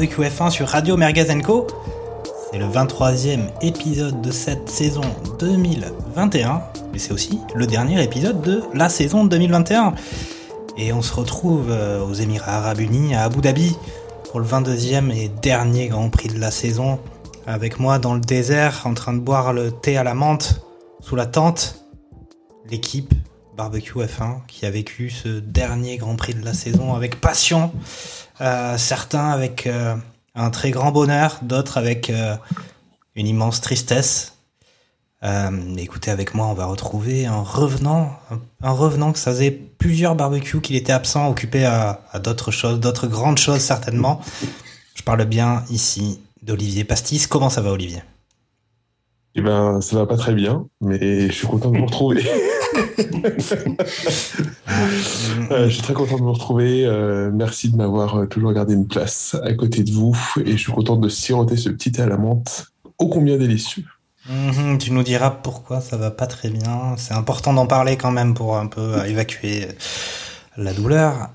BBQF1 sur Radio Mergazenco. C'est le 23e épisode de cette saison 2021, mais c'est aussi le dernier épisode de la saison 2021. Et on se retrouve euh, aux Émirats Arabes Unis, à Abu Dhabi, pour le 22e et dernier Grand Prix de la saison. Avec moi dans le désert, en train de boire le thé à la menthe, sous la tente, l'équipe Barbecue F1 qui a vécu ce dernier Grand Prix de la saison avec passion, euh, certains avec euh, un très grand bonheur, d'autres avec euh, une immense tristesse. Euh, écoutez, avec moi, on va retrouver un revenant, un, revenant que ça faisait plusieurs barbecues qu'il était absent, occupé à, à d'autres choses, d'autres grandes choses certainement. Je parle bien ici d'Olivier Pastis. Comment ça va, Olivier? Eh ben, ça va pas très bien, mais je suis content de vous retrouver. Euh, je suis très content de vous retrouver. Euh, merci de m'avoir euh, toujours gardé une place à côté de vous. Et je suis content de siroter ce petit thé à la menthe, ô combien délicieux. Mhm, Tu nous diras pourquoi ça va pas très bien. C'est important d'en parler quand même pour un peu évacuer la douleur.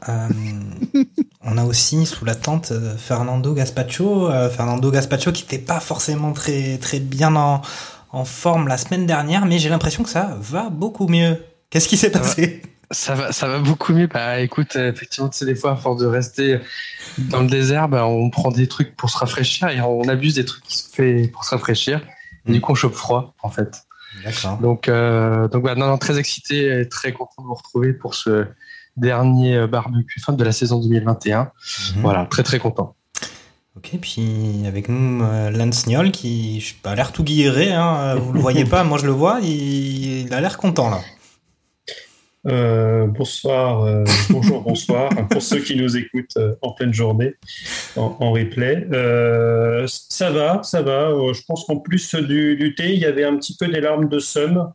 On a aussi sous la tente Fernando Gaspacho. Fernando Gaspacho qui n'était pas forcément très, très bien en, en forme la semaine dernière, mais j'ai l'impression que ça va beaucoup mieux. Qu'est-ce qui s'est passé? Ça va, ça va beaucoup mieux. Bah, écoute, euh, effectivement, tu sais, des fois, à force de rester dans le désert, bah, on prend des trucs pour se rafraîchir et on abuse des trucs qui se fait pour se rafraîchir. Et du coup, on chope froid, en fait. D'accord. Donc, euh, donc, bah, non, non, très excité et très content de vous retrouver pour ce dernier euh, barbecue fin de la saison 2021. Mhm. Voilà, très, très content. Ok, puis avec nous, euh, Lance Niol qui a l'air tout guilleré, hein, euh, vous le voyez pas, moi je le vois, il, a l'air content là. Euh, bonsoir, bonjour, bonsoir pour ceux qui nous écoutent en pleine journée en, replay. Ça va, ça va. Je pense qu'en plus du, thé, il y avait un petit peu des larmes de somme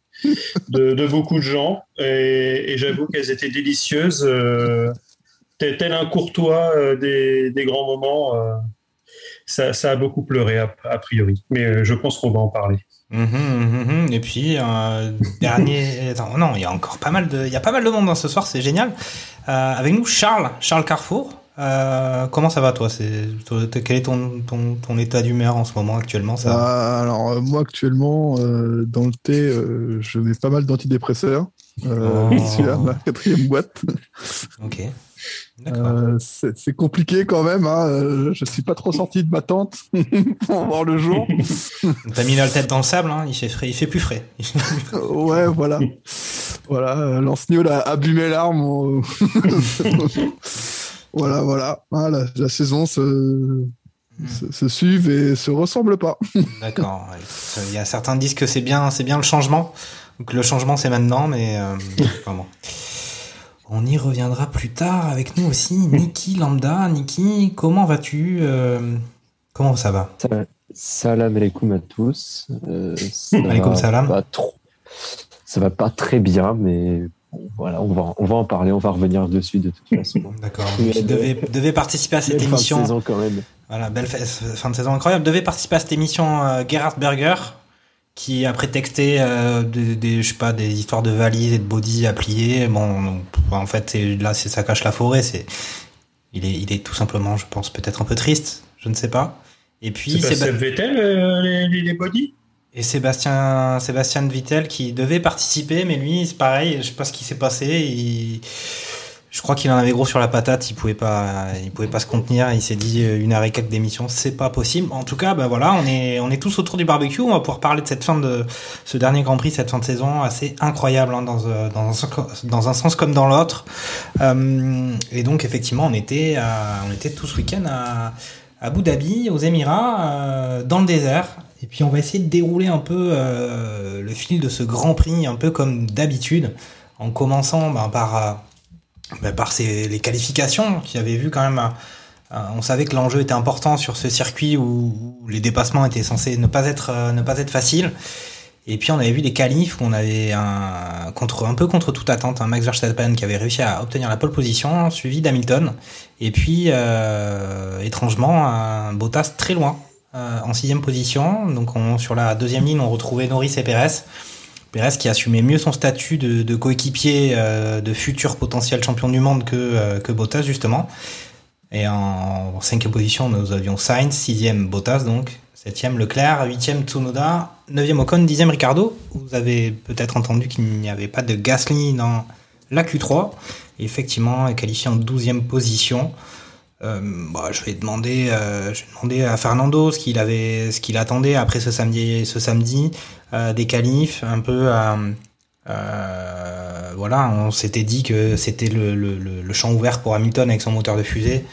de, beaucoup de gens et, j'avoue qu'elles étaient délicieuses. Tel un courtois des, grands moments, ça, ça a beaucoup pleuré a, a priori. Mais euh, je pense qu'on va en parler. Mhm, mhm, mhm. Et puis euh, dernier, attends, non, il y a encore pas mal de, il y a pas mal de monde hein, ce soir, c'est génial. Euh, avec nous Charles, Charles Carrefour. Euh, comment ça va toi? C'est quel est ton, ton, ton état d'humeur en ce moment actuellement ça? Ah, alors, euh, moi, actuellement, euh, dans le thé, euh, je mets pas mal d'antidépresseurs. Euh, Oh. Je suis à ma quatrième boîte. Ok. Euh, c'est compliqué quand même. Hein. euh, Je suis pas trop sorti de ma tente pour voir le jour. T'as mis la tête dans le sable, hein, il fait frais, il fait plus frais. ouais, voilà. Voilà, euh, Lance Niol a, a bu mes larmes. on- voilà, voilà. Ah, la, la saison se, se, se suivent et se ressemble pas. D'accord. ouais. Il y a certains disent que c'est bien, c'est bien le changement. Donc le changement c'est maintenant, mais euh, bon. On y reviendra plus tard avec nous aussi. Niki Lambda, Niki, comment vas-tu euh, Comment ça va? Sa- Salam alaikum à tous. Euh, ça Alaikum va salam. Pas trop, ça va pas très bien, mais voilà, on va, on va en parler, on va revenir dessus de toute façon. D'accord. Devait, devait participer à cette Belle fin de émission. saison quand même. Voilà, belle fin de saison incroyable. Devait participer à cette émission euh, Gerhard Berger, qui a prétexté euh, des, des- je sais pas, des histoires de valises et de body à plier. Bon, en fait, là, ça cache la forêt. C'est, il est, il est tout simplement, je pense, peut-être un peu triste. Je ne sais pas. Et puis, C'est pas Séba- Seb Vettel, euh, les, les, les bodies? Et Sébastien, Sébastien Vittel qui devait participer, mais lui, c'est pareil. Je sais pas ce qui s'est passé. Il, je crois qu'il en avait gros sur la patate. Il pouvait pas, il pouvait pas se contenir. Il s'est dit euh, une quelques d'émission, c'est pas possible. En tout cas, bah voilà, on est, on est tous autour du barbecue. On va pouvoir parler de cette fin de ce dernier Grand Prix, cette fin de saison assez incroyable hein, dans, euh, dans, un, dans un sens comme dans l'autre. Euh, et donc effectivement, on était, on était tout ce week-end à, à Abu Dhabi, aux Émirats, dans le désert. Et puis on va essayer de dérouler un peu le fil de ce Grand Prix, un peu comme d'habitude, en commençant ben, par bah, par les qualifications qui avaient vu quand même. on savait que l'enjeu était important sur ce circuit où, les dépassements étaient censés ne pas être ne pas être faciles. Et puis on avait vu des qualifs où on avait un, contre, un peu contre toute attente un Max Verstappen qui avait réussi à obtenir la pole position, suivi d'Hamilton. Et puis euh, étrangement un Bottas très loin euh, en sixième position. Donc on, sur la deuxième ligne on retrouvait Norris et Perez. Perez qui assumait mieux son statut de, coéquipier euh, de futur potentiel champion du monde que, euh, que Bottas justement. Et en cinquième position nous avions Sainz, sixième Bottas donc, septième Leclerc, huitième Tsunoda, 9e Ocon, 10e Ricardo. Vous avez peut-être entendu qu'il n'y avait pas de Gasly dans la Q3. effectivement, est qualifié en 12e position. Euh, bah, je vais demander, euh, je vais demander à Fernando ce qu'il avait, ce qu'il attendait après ce samedi, ce samedi, euh, des qualifs, un peu. Euh, voilà, on s'était dit que c'était le, le, le, champ ouvert pour Hamilton avec son moteur de fusée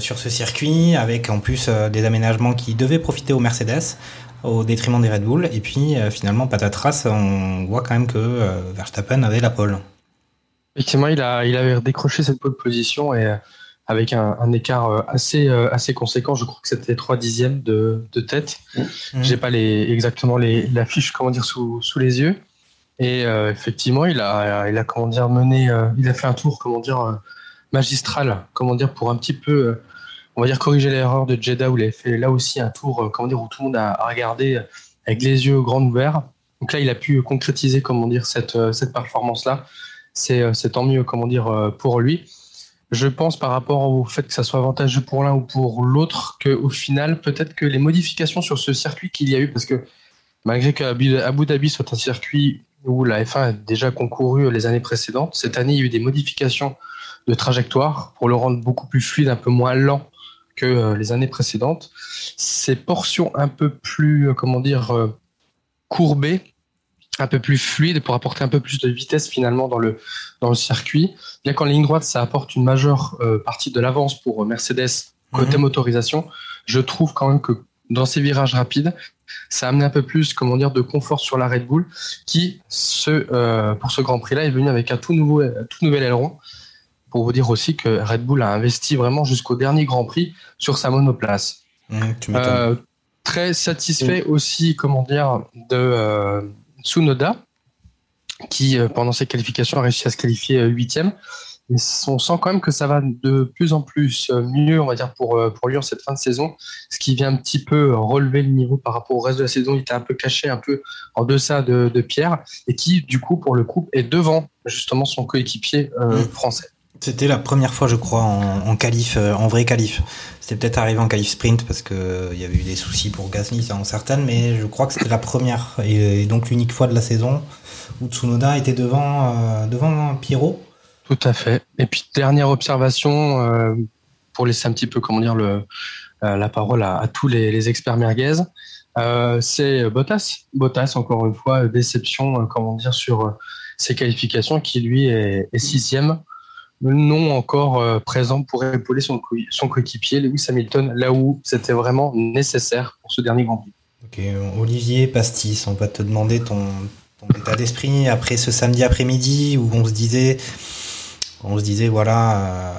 sur ce circuit, avec en plus des aménagements qui devaient profiter aux Mercedes au détriment des Red Bull. Et puis euh, finalement, patatras, on voit quand même que euh, Verstappen avait la pole. Effectivement, il, a, il avait décroché cette pole position et euh, avec un, écart assez, assez conséquent. Je crois que c'était 3 dixièmes de, de tête. Je mmh. J'ai pas les, exactement les, la fiche comment dire, sous, sous les yeux. Et effectivement, il a, il a comment dire, mené, il a fait un tour comment dire, magistral comment dire, pour un petit peu on va dire corriger l'erreur de Jeddah où il avait fait là aussi un tour, euh, comment dire, où tout le monde a regardé avec les yeux grands ouverts. Donc là, il a pu concrétiser, comment dire, cette, euh, cette performance-là. Euh, c'est tant mieux, comment dire, pour lui. Je pense par rapport au fait que ça soit avantageux pour l'un ou pour l'autre, qu'au final, peut-être que les modifications sur ce circuit qu'il y a eu, parce que malgré qu'Abu Dhabi soit un circuit où la F1 a déjà concouru les années précédentes, cette année, il y a eu des modifications de trajectoire pour le rendre beaucoup plus fluide, un peu moins lent que euh, les années précédentes. Ces portions un peu plus, euh, comment dire, euh, courbées, un peu plus fluides pour apporter un peu plus de vitesse finalement dans le, dans le circuit. Bien qu'en ligne droite, ça apporte une majeure partie de l'avance pour Mercedes côté mhm. motorisation, je trouve quand même que dans ces virages rapides, ça a un peu plus, comment dire, de confort sur la Red Bull, qui, ce, pour ce Grand Prix-là, est venu avec un tout nouveau, tout nouvel aileron, pour vous dire aussi que Red Bull a investi vraiment jusqu'au dernier Grand Prix sur sa monoplace. Mmh, euh, très satisfait mmh. aussi, comment dire, de euh, Tsunoda, qui euh, pendant ses qualifications a réussi à se qualifier huitième. Et on sent quand même que ça va de plus en plus mieux, on va dire, pour, pour lui en cette fin de saison, ce qui vient un petit peu relever le niveau par rapport au reste de la saison. Il était un peu caché, un peu en deçà de, de Pierre, et qui, du coup, pour le coup, est devant justement son coéquipier mmh. français. C'était la première fois, je crois, en, qualif, euh, en vrai qualif. C'était peut-être arrivé en qualif sprint parce que euh, il y avait eu des soucis pour Gasly, en certaines, mais je crois que c'était la première et, donc l'unique fois de la saison où Tsunoda était devant, euh, Pierrot. Tout à fait. Et puis dernière observation pour laisser un petit peu, comment dire, la parole à, tous les, experts merguez. c'est Bottas. Bottas, encore une fois, déception, comment dire, sur ses qualifications, qui lui est sixième non encore euh, présent pour épauler son, coéquipier Lewis Hamilton, là où c'était vraiment nécessaire pour ce dernier Grand Prix. Ok, Olivier Pastis, on va te demander ton, état d'esprit après ce samedi après-midi où on se disait, on se disait voilà euh,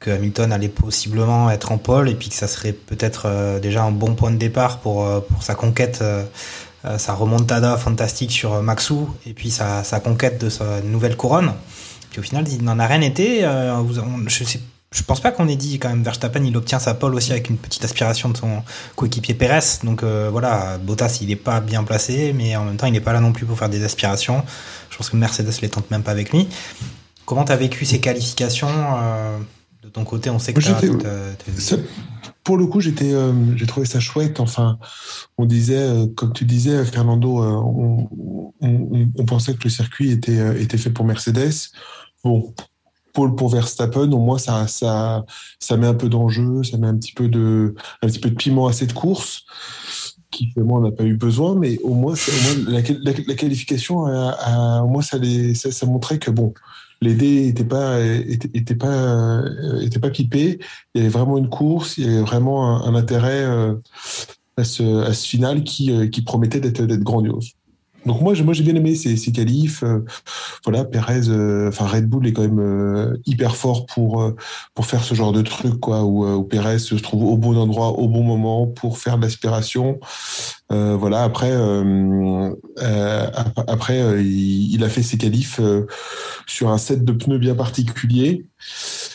que Hamilton allait possiblement être en pole et puis que ça serait peut-être euh, déjà un bon point de départ pour pour sa conquête. sa remontada fantastique sur Maxou et puis sa conquête de sa nouvelle couronne. Puis au final, il n'en a rien été. Euh, je sais je pense pas qu'on ait dit quand même Verstappen il obtient sa pole aussi avec une petite aspiration de son coéquipier Pérez. Donc euh, voilà Bottas il est pas bien placé mais en même temps il n'est pas là non plus pour faire des aspirations. Je pense que Mercedes les tente même pas avec lui. Comment tu as vécu ces qualifications euh, de ton côté? On sait que pour le coup j'étais j'ai trouvé ça chouette. Enfin on disait comme tu disais Fernando on, on, pensait que le circuit était était fait pour Mercedes Bon, pour, pour Verstappen, au moins ça, ça, ça met un peu d'enjeu, ça met un petit peu de, un petit peu de piment à cette course qui on n'a pas eu besoin, mais au moins, la, qualification, au moins ça, les, ça, montrait que bon, les dés n'étaient pas, étaient, pas, étaient pas pipés. Il y avait vraiment une course, il y avait vraiment un, intérêt euh, à, ce, à ce final qui, euh, qui promettait d'être grandiose. Donc moi, moi, j'ai bien aimé ces, ces qualifs. Euh, voilà, Perez, euh, enfin Red Bull est quand même euh, hyper fort pour pour faire ce genre de truc, quoi, où, où Perez se trouve au bon endroit, au bon moment pour faire de l'aspiration. voilà. Après, après, il, il, a fait ses qualifs sur un set de pneus bien particulier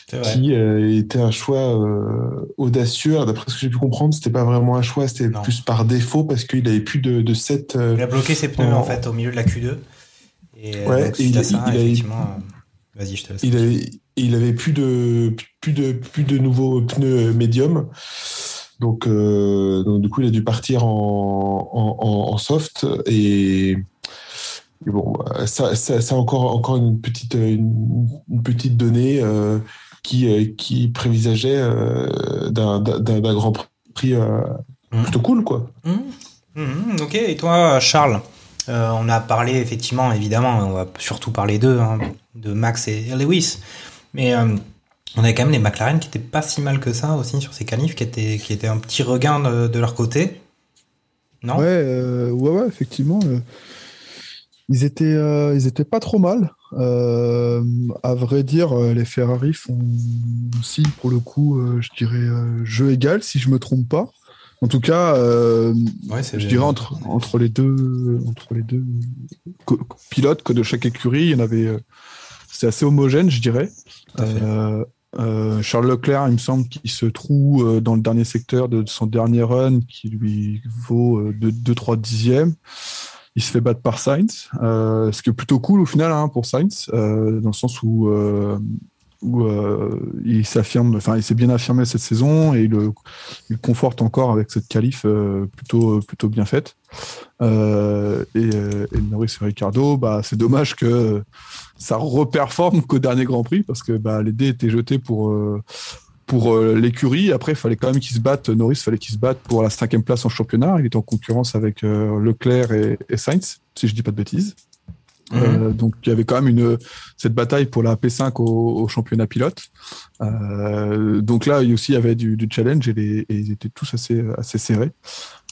qui euh, était un choix euh, audacieux. D'après ce que j'ai pu comprendre, c'était pas vraiment un choix, c'était plus par défaut parce qu'il avait plus de, de 7. Euh, il a bloqué ses pneus en... fait au milieu de la Q2. Et, ouais, et il, ça, il, effectivement. Vas-y, je te laisse. Il avait, il avait plus de plus de plus de nouveaux pneus médium. Donc, donc du coup, il a dû partir en, en, en soft et bon, ça, ça, ça, encore, encore une petite, une, une petite donnée euh, qui, euh, qui prévisageait euh, d'un grand prix euh, mmh. plutôt cool, quoi. Mmh. Mmh. Ok, et toi, Charles On a parlé, effectivement, évidemment, on va surtout parler d'eux, hein, de Max et Lewis, mais on avait quand même des McLaren qui étaient pas si mal que ça aussi sur ces canifs, qui étaient, qui étaient un petit regain de, de leur côté. Non? Ouais, ouais, ouais, effectivement ils étaient, euh, ils étaient pas trop mal. Euh, à vrai dire, euh, les Ferrari font aussi, pour le coup, je dirais jeu égal, si je me trompe pas. En tout cas, je dirais entre, entre les deux, entre les deux pilotes que de chaque écurie, il y en avait. c'est assez homogène, je dirais. Charles Leclerc, il me semble qu'il se trouve dans le dernier secteur de son dernier run, qui lui vaut 2-3 dixièmes il se fait battre par Sainz, euh, ce qui est plutôt cool au final hein, pour Sainz, euh, dans le sens où, euh, il s'affirme, enfin il s'est bien affirmé cette saison et il conforte encore avec cette qualif plutôt plutôt bien faite. et, et Norris et Ricardo, bah c'est dommage que ça reperforme qu'au dernier Grand Prix parce que bah, les dés étaient jetés pour pour euh, l'écurie. Après, il fallait quand même qu'ils se battent. Norris, fallait qu'il se batte pour la cinquième place en championnat. Il était en concurrence avec euh, Leclerc et, Sainz, si je dis pas de bêtises. Mhm. Euh, donc il y avait quand même une cette bataille pour la P5 au, championnat pilote. donc là, il aussi y avait du, challenge et, les, ils étaient tous assez assez serrés.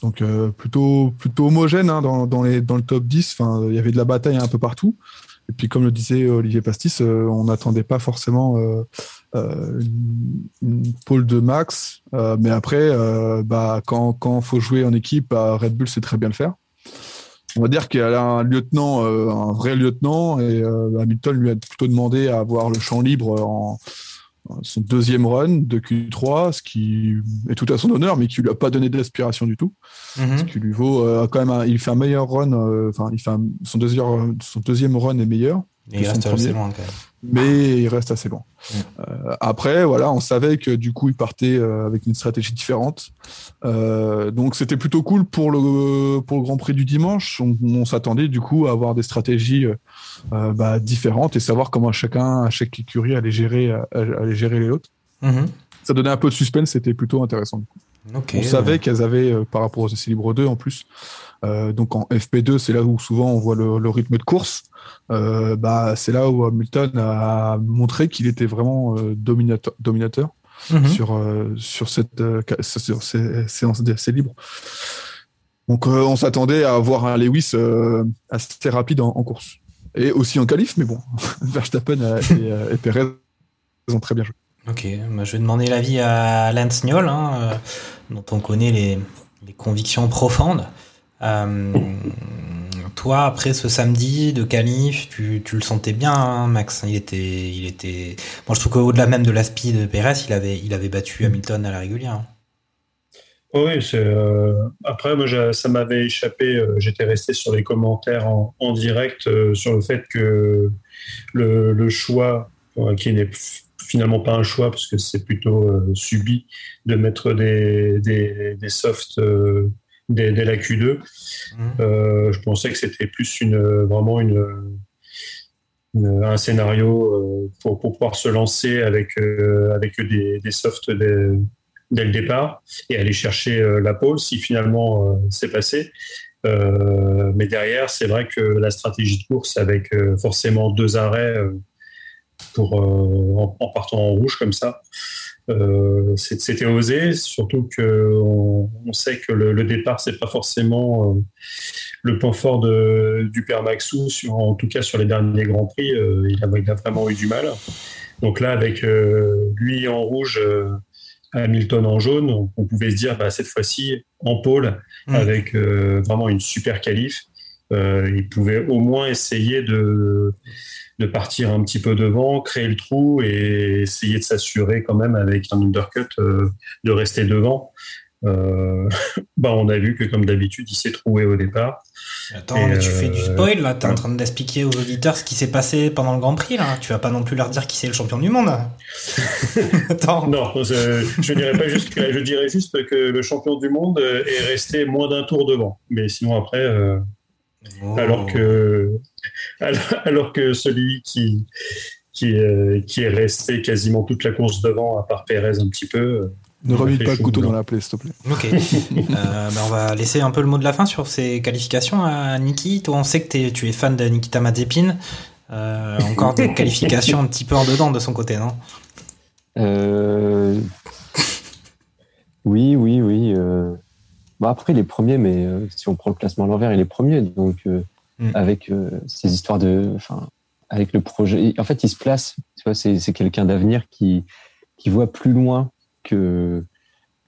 Donc plutôt plutôt homogène hein, dans, dans, les, dans le top 10. Enfin, il y avait de la bataille un peu partout. Et puis, comme le disait Olivier Pastis, on n'attendait pas forcément euh, une, pôle de max. Euh, mais après, euh, bah, quand quand faut jouer en équipe, bah, Red Bull sait très bien le faire. On va dire qu'il a un lieutenant, un vrai lieutenant, et Hamilton lui a plutôt demandé à avoir le champ libre en, son deuxième run de Q3, ce qui est tout à son honneur, mais qui lui a pas donné d'aspiration du tout. Mhm. Ce qui lui vaut quand même, il fait un meilleur run, enfin, il fait son deuxième, son deuxième run est meilleur. Il reste assez loin quand même mais il reste assez bon. Euh, après, voilà, on savait que du coup, il partait euh, avec une stratégie différente. Euh, donc, c'était plutôt cool pour le, pour le Grand Prix du dimanche. On, s'attendait du coup à avoir des stratégies bah, différentes et savoir comment chacun, à chaque écurie, allait gérer, allait gérer les autres. Mhm. Ça donnait un peu de suspense, c'était plutôt intéressant. on savait qu'elles avaient, par rapport aux essais libres 2 en plus, donc en FP2, c'est là où souvent on voit le rythme de course. Euh, bah, c'est là où Hamilton a montré qu'il était vraiment euh, dominateur, dominateur mhm. sur, euh, sur cette sur ces séances d'essai libre. Donc on s'attendait à avoir un Lewis assez rapide en, course. Et aussi en qualif, mais bon, Verstappen et, et Perez ont très bien joué. Ok, bah, je vais demander l'avis à Lance Niol, hein, dont on connaît les, les convictions profondes. Euh, toi, après ce samedi de Calif, tu, le sentais bien, hein, Max. Il était, il était. Moi, je trouve qu'au-delà même de la speed de Perez, il avait, il avait battu Hamilton à la régulière. Hein. Oui, c'est. Euh, après, moi, ça m'avait échappé. Euh, j'étais resté sur les commentaires en, direct sur le fait que le, choix, qui n'est finalement pas un choix parce que c'est plutôt subi de mettre des, des, des softs dès, la Q2. Mmh. Euh, je pensais que c'était plus une, vraiment une, un scénario euh, pour, pour, pouvoir se lancer avec, euh, avec des, des softs dès, le départ et aller chercher la pole si finalement c'est passé. mais derrière, c'est vrai que la stratégie de course avec forcément deux arrêts pour, en, en, partant en rouge comme ça, euh, c'était osé, surtout qu'on on sait que le, le départ, c'est pas forcément euh, le point fort de, du père Maxou, sur, en tout cas sur les derniers Grands Prix, il, a, il, a, vraiment eu du mal. Donc là, avec lui en rouge, Hamilton en jaune, on, pouvait se dire bah, cette fois-ci en pôle, mm. avec vraiment une super qualif. il pouvait au moins essayer de de partir un petit peu devant, créer le trou et essayer de s'assurer quand même avec un undercut euh, de rester devant. Euh, bah on a vu que comme d'habitude, il s'est trouvé au départ. Attends, mais tu fais du euh, spoil là, t'es en train d'expliquer aux auditeurs ce qui s'est passé pendant le Grand Prix là. Tu vas pas non plus leur dire qui c'est le champion du monde. Attends. Non, je, dirais pas juste que, je dirais juste que le champion du monde est resté moins d'un tour devant. Mais sinon après, oh. alors que alors, que celui qui, qui, euh, qui, est resté quasiment toute la course devant, à part Pérez un petit peu. Euh, ne remets pas le couteau dans la plaie, s'il te plaît. Ok. Euh, ben, on va laisser un peu le mot de la fin sur ces qualifications à Niki. Toi, on sait que tu es fan de Nikita Mazepin. encore des qualifications un petit peu en dedans de son côté, non? Oui, oui, oui. Bah, après, il est premier, mais si on prend le classement à l'envers, il est premier. Donc, Mm. avec euh, ces histoires de, enfin, avec le projet. En fait, il se place. Tu vois, c'est, c'est quelqu'un d'avenir qui qui voit plus loin que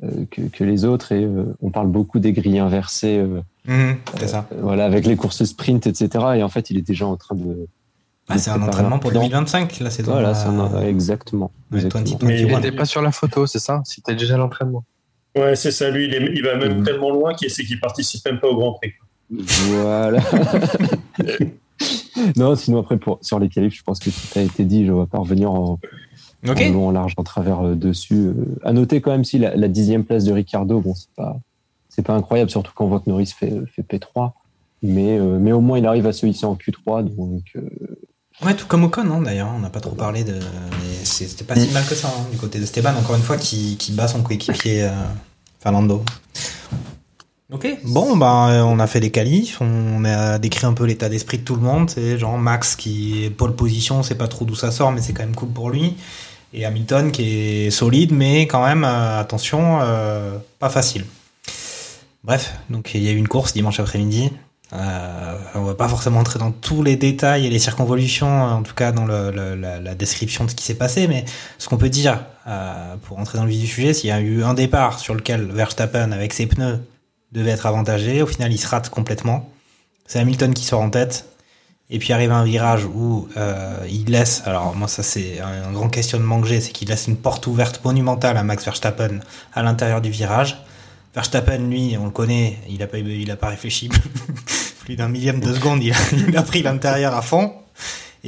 euh, que, que, les autres et euh, on parle beaucoup des grilles inversées. Mm, c'est ça. voilà, avec les courses sprint, etc. Et en fait, il est déjà en train de. Ah, c'est un entraînement pour 2025, là, c'est Voilà, c'est exactement. exactement. Mais il n'était pas sur la photo, c'est ça? C'était déjà l'entraînement. Ouais, c'est ça. Lui, il, il va même mm. tellement loin qu'il sait qu'il participe même pas au Grand Prix. Voilà. non, sinon après pour, sur les qualifs, je pense que tout a été dit. Je ne vais pas revenir en, long, en large, en travers euh, dessus. Euh, à noter quand même si la, dixième place de Ricardo, bon, c'est pas c'est pas incroyable, surtout quand on voit que Norris fait, fait P3. Mais, euh, mais au moins, il arrive à se hisser en Q3. Donc, Ouais, tout comme Ocon, hein, d'ailleurs. On n'a pas trop parlé de. Mais c'était pas si mal que ça, hein, du côté de Esteban, encore une fois, qui, qui bat son coéquipier Fernando. Ok, bon, bah, on a fait les qualifs, on a décrit un peu l'état d'esprit de tout le monde. C'est genre Max qui est pole position, c'est pas trop d'où ça sort, mais c'est quand même cool pour lui. Et Hamilton qui est solide, mais quand même, euh, attention, euh, pas facile. Bref, donc il y a eu une course dimanche après-midi. Euh, on va pas forcément entrer dans tous les détails et les circonvolutions, en tout cas dans la, description de ce qui s'est passé, mais ce qu'on peut dire, pour entrer dans le vif du sujet, s'il y a eu un départ sur lequel Verstappen, avec ses pneus, devait être avantagé. Au final, il se rate complètement. C'est Hamilton qui sort en tête. Et puis arrive un virage où euh, il laisse, alors moi ça c'est un grand questionnement que j'ai, c'est qu'il laisse une porte ouverte monumentale à Max Verstappen à l'intérieur du virage. Verstappen, lui, on le connaît, il a pas, il a pas réfléchi plus d'un millième de seconde, il a, il a pris l'intérieur à fond.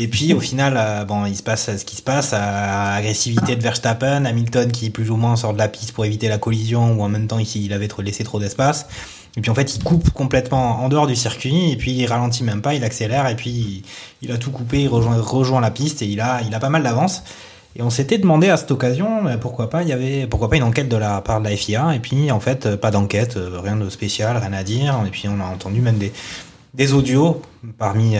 Et puis au final, euh, bon, il se passe ce qui se passe, à agressivité de Verstappen, Hamilton qui plus ou moins sort de la piste pour éviter la collision, ou en même temps il avait laissé trop d'espace. Et puis en fait, il coupe complètement en dehors du circuit, et puis il ralentit même pas, il accélère, et puis il, a tout coupé, il rejoint, rejoint la piste, et il a, il a pas mal d'avance. Et on s'était demandé à cette occasion, pourquoi pas, il y avait, pourquoi pas une enquête de la part de la FIA, et puis en fait, pas d'enquête, euh, rien de spécial, rien à dire, et puis on a entendu même des, des audios, parmi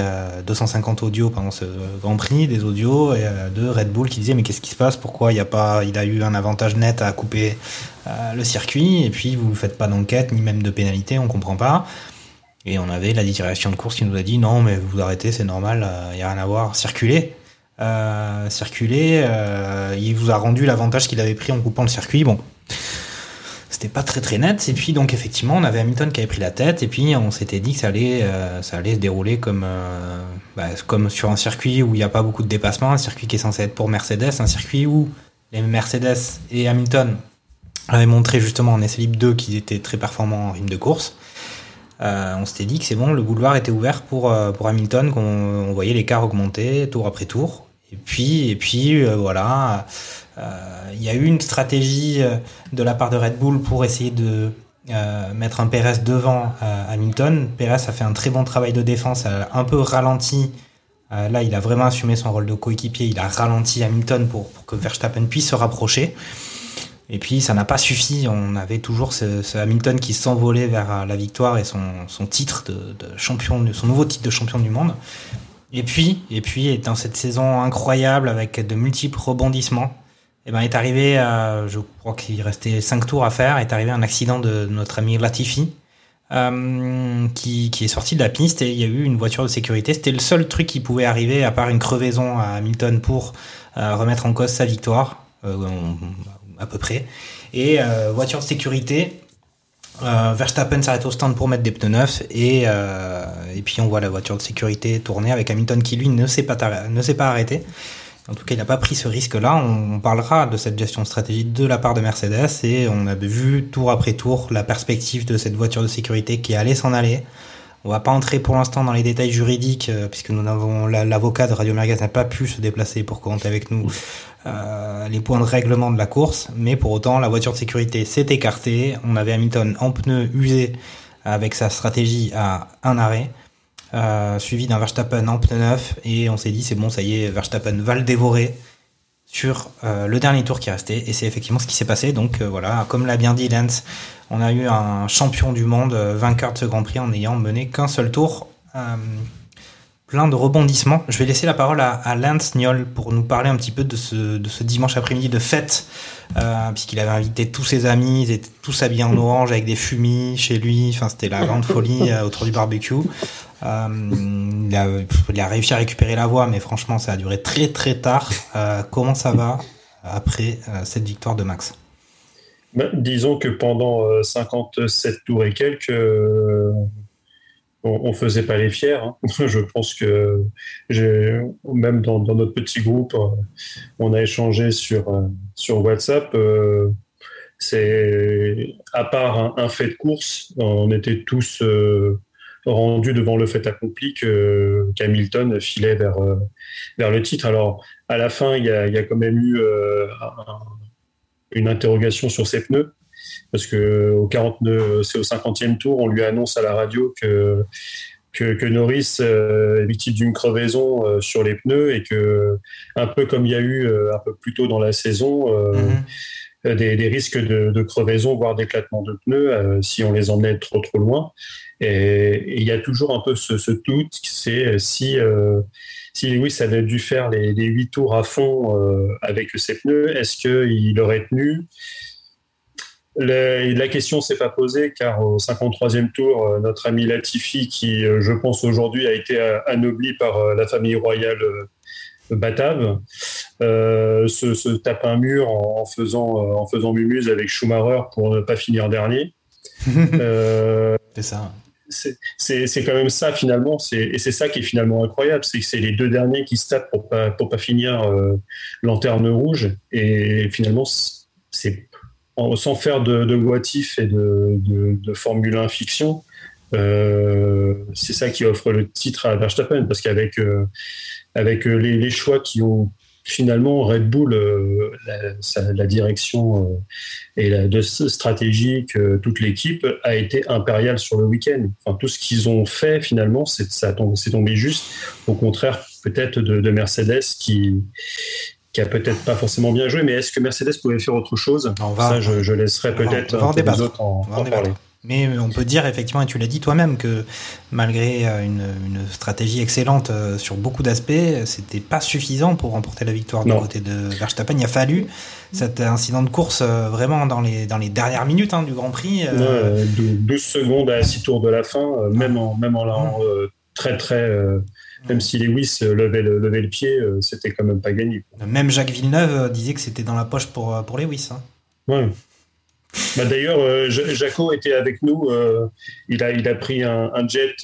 250 euh, audios pendant ce Grand Prix, des audios euh, de Red Bull qui disaient mais qu'est-ce qui se passe? Pourquoi il a pas, il a eu un avantage net à couper euh, le circuit? Et puis vous ne faites pas d'enquête ni même de pénalité, on comprend pas. Et on avait la direction de course qui nous a dit non mais vous arrêtez, c'est normal, il n'y a rien à voir, circulez. circulez, il vous a rendu l'avantage qu'il avait pris en coupant le circuit. Bon, c'était pas très très net. Et puis donc effectivement, on avait Hamilton qui avait pris la tête, et puis on s'était dit que ça allait, euh, ça allait se dérouler comme, euh, bah, comme sur un circuit où il n'y a pas beaucoup de dépassements, un circuit qui est censé être pour Mercedes, un circuit où les Mercedes et Hamilton avaient montré justement en essai libre 2 qu'ils étaient très performants en rythme de course. Euh, on s'était dit que c'est bon, le boulevard était ouvert pour, pour Hamilton, qu'on voyait l'écart augmenter tour après tour. Et puis, et puis voilà, il y a eu une stratégie euh, de la part de Red Bull pour essayer de euh, mettre un Perez devant Hamilton. Perez a fait un très bon travail de défense, a un peu ralenti. là, il a vraiment assumé son rôle de coéquipier. Il a ralenti Hamilton pour, que Verstappen puisse se rapprocher. Et puis ça n'a pas suffi. On avait toujours ce, Hamilton qui s'envolait vers la victoire et son, titre de, de, champion, son nouveau titre de champion du monde. Et puis, et puis dans cette saison incroyable avec de multiples rebondissements, eh ben, est arrivé, je crois qu'il restait 5 tours à faire, est arrivé un accident de notre ami Latifi, qui, qui, est sorti de la piste et il y a eu une voiture de sécurité. C'était le seul truc qui pouvait arriver, à part une crevaison à Hamilton, pour remettre en cause sa victoire, à peu près. Et voiture de sécurité, euh, Verstappen s'arrête au stand pour mettre des pneus neufs et, euh, et puis on voit la voiture de sécurité tourner avec Hamilton qui lui ne s'est pas, ne s'est pas arrêté. En tout cas, il n'a pas pris ce risque-là. On, parlera de cette gestion stratégique de la part de Mercedes et on a vu tour après tour la perspective de cette voiture de sécurité qui allait s'en aller. On va pas entrer pour l'instant dans les détails juridiques euh, puisque nous avons l'avocat de Radio Merguez n'a pas pu se déplacer pour commenter avec nous euh, les points de règlement de la course, mais pour autant la voiture de sécurité s'est écartée. On avait Hamilton en pneu usé avec sa stratégie à un arrêt, euh, suivi d'un Verstappen en pneu neuf, et on s'est dit c'est bon, ça y est, Verstappen va le dévorer sur euh, le dernier tour qui restait, et c'est effectivement ce qui s'est passé. Donc voilà, comme l'a bien dit Lance, on a eu un champion du monde vainqueur de ce Grand Prix en n'ayant mené qu'un seul tour plein de rebondissements. Je vais laisser la parole à, Lance Niol pour nous parler un petit peu de ce, de ce dimanche après-midi de fête, euh, puisqu'il avait invité tous ses amis, ils étaient tous habillés en orange avec des fumis chez lui. Enfin, c'était la grande folie euh, autour du barbecue. Euh, il, a, réussi à récupérer la voix, mais franchement, ça a duré très très tard. Comment ça va après cette victoire de Max? Ben, Disons que pendant 57 tours et quelques, on, faisait pas les fiers. Hein. Je pense que même dans, notre petit groupe, euh, on a échangé sur euh, WhatsApp. Euh, c'est à part un, fait de course, on était tous rendus devant le fait accompli que qu'Hamilton filait vers vers le titre. Alors à la fin, il y a, quand même eu une interrogation sur ses pneus parce que au 49, c'est au 50e tour, on lui annonce à la radio que que, Norris euh, est victime d'une crevaison euh, sur les pneus et que un peu comme il y a eu euh, un peu plus tôt dans la saison. Mhm. des, risques de, crevaison, voire d'éclatement de pneus, si on les emmenait trop trop loin. Et il y a toujours un peu ce, ce doute, c'est si si Lewis avait dû faire les, huit tours à fond avec ses pneus, est-ce qu'il aurait tenu? La, question s'est pas posée car au 53e tour, euh, notre ami Latifi, qui euh, je pense aujourd'hui a été euh, anobli par la famille royale batave, se, tape un mur en, faisant en faisant mumuse avec Schumacher pour ne pas finir dernier. c'est ça. C'est quand même ça finalement, et c'est ça qui est finalement incroyable, c'est que c'est les deux derniers qui se tapent pour pas pour pas finir lanterne rouge, et finalement c'est sans faire de, de et de, Formule 1 fiction, euh, c'est ça qui offre le titre à Verstappen, parce qu'avec euh, avec euh, les, choix qui ont finalement Red Bull, la, direction et la de stratégique, toute l'équipe a été impériale sur le week-end. Enfin, tout ce qu'ils ont fait finalement, c'est c'est tombé juste. Au contraire, peut-être de, Mercedes qui qui a peut-être pas forcément bien joué, mais est-ce que Mercedes pouvait faire autre chose on va, Ça, je, je laisserai peut-être les autres en, parler. Mais on peut dire effectivement, et tu l'as dit toi-même, que malgré euh, une, une stratégie excellente euh, sur beaucoup d'aspects, c'était pas suffisant pour remporter la victoire du côté de Verstappen. Il a fallu cet incident de course euh, vraiment dans les, dans les dernières minutes hein, du Grand Prix. 12 secondes à 6 tours de la fin, même en, même en, en très très même si Lewis euh, levait le, levait le pied, euh, c'était quand même pas gagné. Même Jacques Villeneuve euh, disait que c'était dans la poche pour, pour Lewis. Hein. Ouais. Bah D'ailleurs, Jaco était avec nous. il, a, il a pris un, jet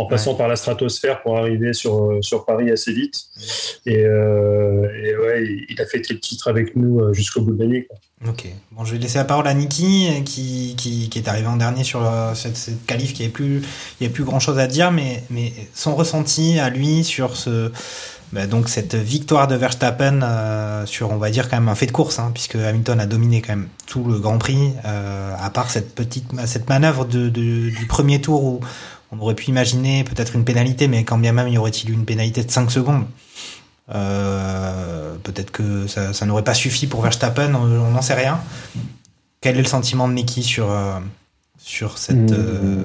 en passant par la stratosphère pour arriver sur, sur Paris assez vite. Et, ouais, il a fait le titre avec nous jusqu'au bout de l'année. Ok. Bon, je vais laisser la parole à Niki, qui, qui, qui est arrivé en dernier sur euh, cette, cette qualif, qui avait plus, il n'y a plus grand chose à dire, mais, mais son ressenti à lui sur ce, bah, donc cette victoire de Verstappen euh, sur, on va dire quand même un fait de course, hein, puisque Hamilton a dominé quand même tout le Grand Prix, euh, à part cette petite, cette manœuvre de, de, du premier tour où on aurait pu imaginer peut-être une pénalité, mais quand bien même y aurait-il eu une pénalité de 5 secondes? Euh, peut-être que ça, n'aurait pas suffi pour Verstappen, on n'en sait rien. Quel est le sentiment de Mickey sur, euh, sur cette, hmm. euh,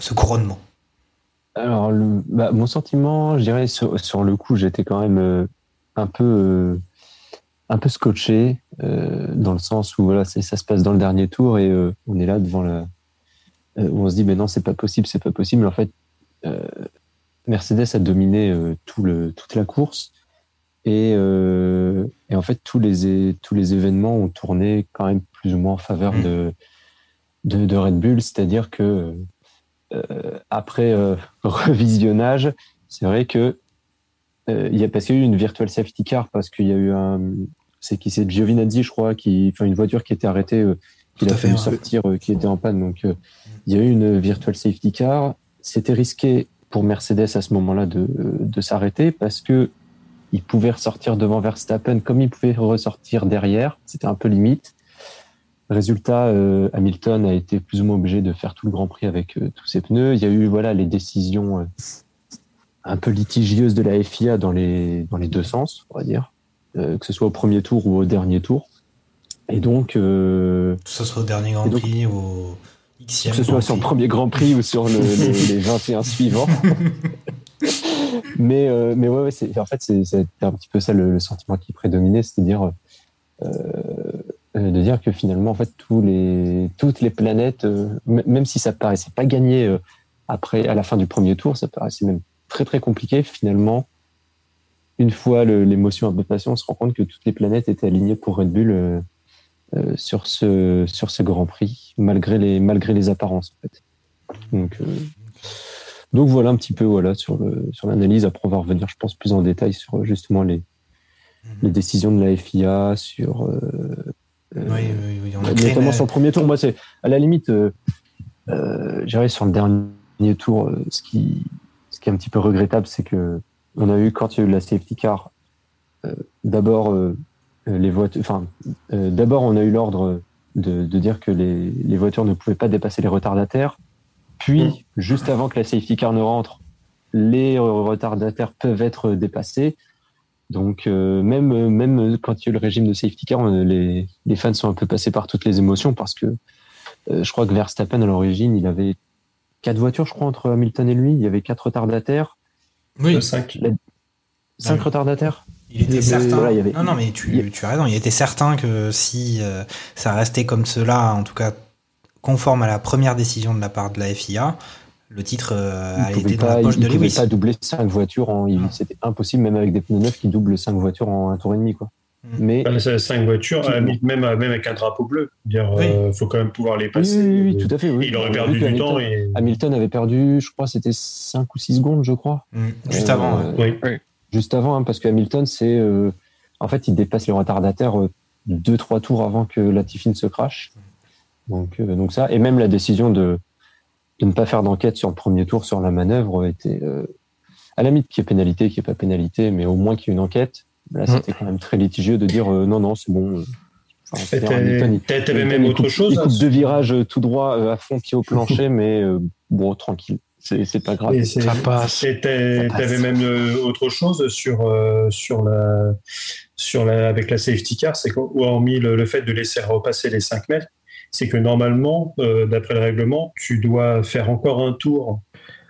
ce couronnement? Alors, bah, mon sentiment, je dirais, sur, sur le coup, j'étais quand même un peu un peu scotché dans le sens où voilà ça se passe dans le dernier tour et on est là devant la où on se dit, mais non, c'est pas possible, c'est pas possible. En fait, Mercedes a dominé tout le, toute la course. Et, et, en fait, tous les, tous les événements ont tourné quand même plus ou moins en faveur mm. de, de, de, Red Bull. C'est-à-dire que après revisionnage, c'est vrai que il y a parce qu'il y a eu une virtual safety car parce qu'il y a eu un c'est qui c'est Giovinazzi je crois qui enfin une voiture qui était arrêtée euh, qu'il a fallu sortir euh, qui était en panne donc euh, il y a eu une virtual safety car c'était risqué pour Mercedes à ce moment-là de, de s'arrêter parce que il pouvait ressortir devant Verstappen comme il pouvait ressortir derrière c'était un peu limite Résultat, Hamilton a été plus ou moins obligé de faire tout le Grand Prix avec tous ses pneus. Il y a eu voilà les décisions un peu litigieuses de la FIA dans les dans les deux sens, on va dire. Euh, que ce soit au premier tour ou au dernier tour. Et donc. Euh, que ce soit au dernier Grand Prix ou au Xème. Que ce soit sur le premier Grand Prix ou sur le, les 21 suivants. mais, euh, mais ouais, ouais en fait, c'est un petit peu ça le, sentiment qui prédominait, c'est-à-dire. de dire que finalement, en fait, tous les, toutes les planètes, même si ça paraissait pas gagné après, à la fin du premier tour, ça paraissait même très très compliqué. Finalement, une fois l'émotion un peu passée, on se rend compte que toutes les planètes étaient alignées pour Red Bull euh, euh, sur, ce, sur ce Grand Prix, malgré les, malgré les apparences. En fait. Donc, euh, donc voilà un petit peu voilà, sur l'analyse. Sur Après, on va revenir, je pense, plus en détail sur justement les, les décisions de la FIA, sur. oui, oui, notamment sur le premier tour. Moi, c'est à la limite, j'irai sur le dernier tour. ce, qui, ce qui est un petit peu regrettable, c'est que on a eu quand il y a eu la safety car, euh, d'abord euh, les voitures, enfin euh, d'abord on a eu l'ordre de, dire que les, voitures ne pouvaient pas dépasser les retardataires. Puis, mm. juste avant que la safety car ne rentre, les retardataires peuvent être dépassés. Donc, même, même quand il y a eu le régime de safety car, les, les, fans sont un peu passés par toutes les émotions parce que je crois que Verstappen, à l'origine, il avait quatre voitures, je crois, entre Hamilton et lui. Il y avait quatre retardataires. Oui. 5. 5 retardataires il était certain. Non, non, mais tu, tu, as raison. Il était certain que si euh, ça restait comme cela, en tout cas conforme à la première décision de la part de la FIA, le titre euh, a été dans la poche de Lewis. Il ne pouvait pas doubler 5 voitures. En... C'était impossible, même avec des pneus neufs, qui doublent 5 voitures en un tour et demi. Quoi. Mm. Mais bah, cinq voitures, même, même avec un drapeau bleu. Il euh, faut quand même pouvoir les passer. Oui, tout à fait. Il aurait perdu du temps. Et... Hamilton avait perdu, je crois, c'était 5 ou 6 secondes, je crois. Mm. Juste avant. oui. Juste avant, hein, parce que Hamilton, c'est euh, en fait, il dépasse les retardataires 2-3 tours avant que la Tiffin se crache. Donc, euh, donc ça, et même la décision de, de ne pas faire d'enquête sur le premier tour sur la manœuvre était à la limite qu'il y ait pénalité, qu'il n'y ait pas pénalité, mais au moins qu'il y ait une enquête. Là, mm. c'était quand même très litigieux de dire euh, non, non, c'est bon. T'avais même autre chose Il coupe deux virages euh, tout droit euh, à fond pied au plancher, mais bon, tranquille. C'est pas grave. ça passe. Et t'avais même autre chose sur, sur la, sur la, avec la safety car, c'est hormis le, le, fait de laisser repasser les 5 mètres, c'est que normalement, d'après le règlement, tu dois faire encore un tour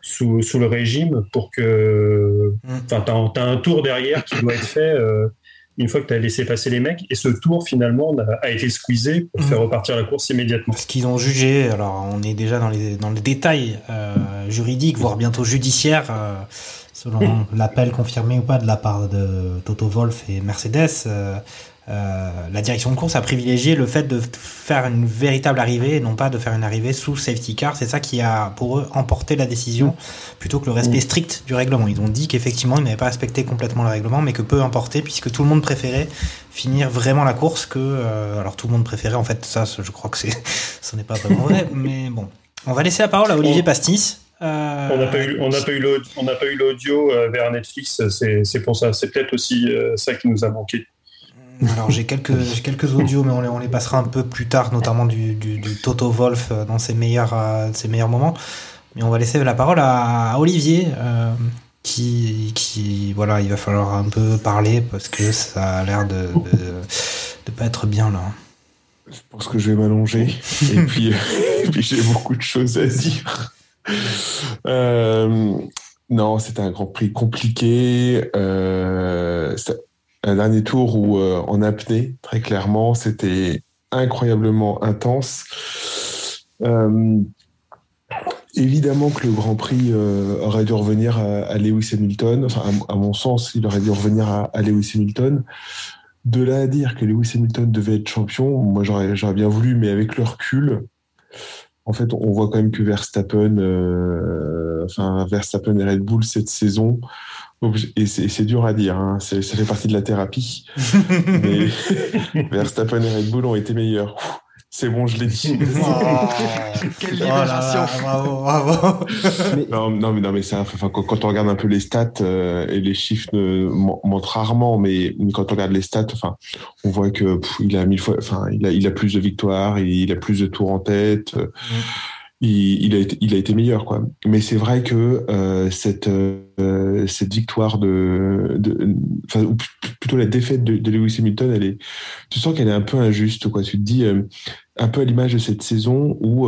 sous, sous, le régime pour que. Mm. Enfin, tu as, un tour derrière qui doit être fait euh, une fois que tu as laissé passer les mecs. Et ce tour, finalement, a, été squeezé pour faire mm. repartir la course immédiatement. Ce qu'ils ont jugé, alors on est déjà dans les, dans les détails euh, juridiques, voire bientôt judiciaires. Euh, selon l'appel confirmé ou pas de la part de Toto Wolf et Mercedes, euh, la direction de course a privilégié le fait de faire une véritable arrivée et non pas de faire une arrivée sous safety car. C'est ça qui a pour eux emporté la décision plutôt que le respect strict du règlement. Ils ont dit qu'effectivement ils n'avaient pas respecté complètement le règlement mais que peu importait puisque tout le monde préférait finir vraiment la course que euh, alors tout le monde préférait en fait ça je crois que c'est ce n'est pas vraiment vrai mais bon on va laisser la parole à Olivier Pastis. Euh, on n'a pas eu, on n'a pas eu l'audio vers Netflix. C'est pour ça. C'est peut-être aussi ça qui nous a manqué. Alors j'ai quelques, quelques audios, mais on les, on les passera un peu plus tard, notamment du, du, Toto Wolf euh, dans ses meilleurs, euh, ses meilleurs moments. Mais on va laisser la parole à, Olivier, euh, qui, qui, voilà, il va falloir un peu parler parce que ça a l'air de, de, pas être bien là. Je pense que je vais m'allonger et puis, puis j'ai beaucoup de choses à dire. non, c'était un Grand Prix compliqué. Euh, un dernier tour où euh, en apnée, très clairement, c'était incroyablement intense. Euh, évidemment que le Grand Prix aurait dû revenir à, Lewis Hamilton. Enfin, à, mon sens, il aurait dû revenir à, Lewis Hamilton. De là à dire que Lewis Hamilton devait être champion, moi j'aurais bien voulu, mais avec le recul, en fait, on voit quand même que Verstappen, enfin Verstappen et Red Bull cette saison et c'est dur à dire, hein. ça fait partie de la thérapie. mais Verstappen et Red Bull ont été meilleurs. C'est bon, je l'ai dit. Oh, quelle libération Bravo, bravo. non, non, mais non, mais ça, enfin, quand, on regarde un peu les stats euh, et les chiffres montrent rarement, mais quand on regarde les stats, enfin, on voit que il a mille fois, enfin, il a, il a plus de victoires, il, a plus de tours en tête. Mm il, a été, il a été meilleur quoi. Mais c'est vrai que euh, cette euh, cette victoire de, de enfin, ou plutôt la défaite de, de, Lewis Hamilton, elle est, tu sens qu'elle est un peu injuste quoi. Tu te dis euh, un peu à l'image de cette saison où,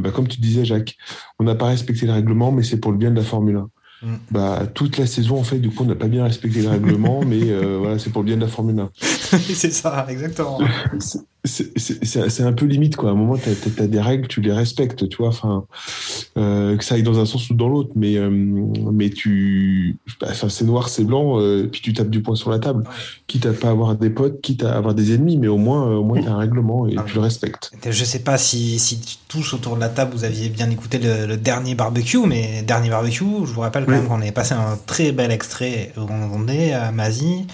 bah, comme tu disais Jacques, on n'a pas respecté le règlement, mais c'est pour le bien de la Formule 1. Mm. Bah, toute la saison, en fait, du coup, on n'a pas bien respecté le règlement, mais voilà, c'est pour le bien de la Formule 1. c'est ça, exactement. C'est un peu limite, quoi. À un moment, tu as, des règles, tu les respectes, tu vois. Enfin, euh, que ça aille dans un sens ou dans l'autre, mais, euh, mais tu. Bah, c'est noir, c'est blanc, puis tu tapes du poing sur la table. Quitte à pas avoir des potes, quitte à avoir des ennemis, mais au moins, au moins tu as un règlement et ah tu le respectes. Je sais pas si, si tous autour de la table, vous aviez bien écouté le, dernier barbecue, mais dernier barbecue, je vous rappelle quand même qu'on avait passé un très bel extrait au Vendée à Mazie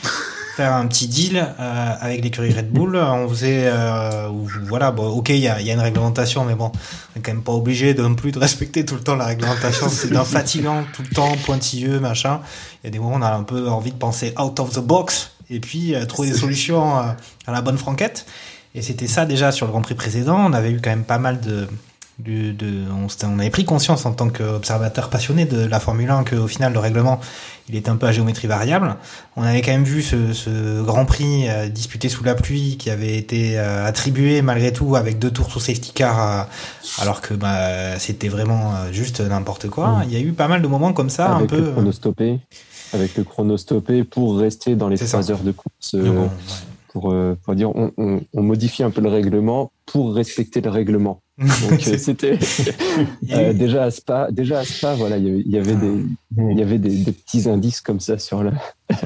faire un petit deal euh, avec l'écurie Red Bull. On faisait, euh, voilà, bon, ok, il y a, y a, une réglementation, mais bon, on n'est quand même pas obligé de non plus de respecter tout le temps la réglementation. C'est d'un fatigant, tout le temps, pointilleux, machin. Il y a des moments où on a un peu envie de penser out of the box et puis euh, trouver des solutions à la bonne franquette. Et c'était ça déjà sur le Grand Prix précédent. On avait eu quand même pas mal de, de, on, avait pris conscience en tant qu'observateur passionné de la Formule 1 qu'au final le règlement il était un peu à géométrie variable. On avait quand même vu ce, Grand Prix euh, disputé sous la pluie qui avait été euh, attribué malgré tout avec deux tours sous safety car euh, alors que bah, c'était vraiment juste n'importe quoi. Mm. Il y a eu pas mal de moments comme ça avec un peu. Le chrono stoppé, avec le chrono stoppé pour rester dans les trois heures de course pour dire on, on, on, modifie un peu le règlement pour respecter le règlement. Donc euh, c'était euh, déjà à Spa, déjà à Spa, voilà, il y avait des, il y avait des, des petits indices comme ça sur le.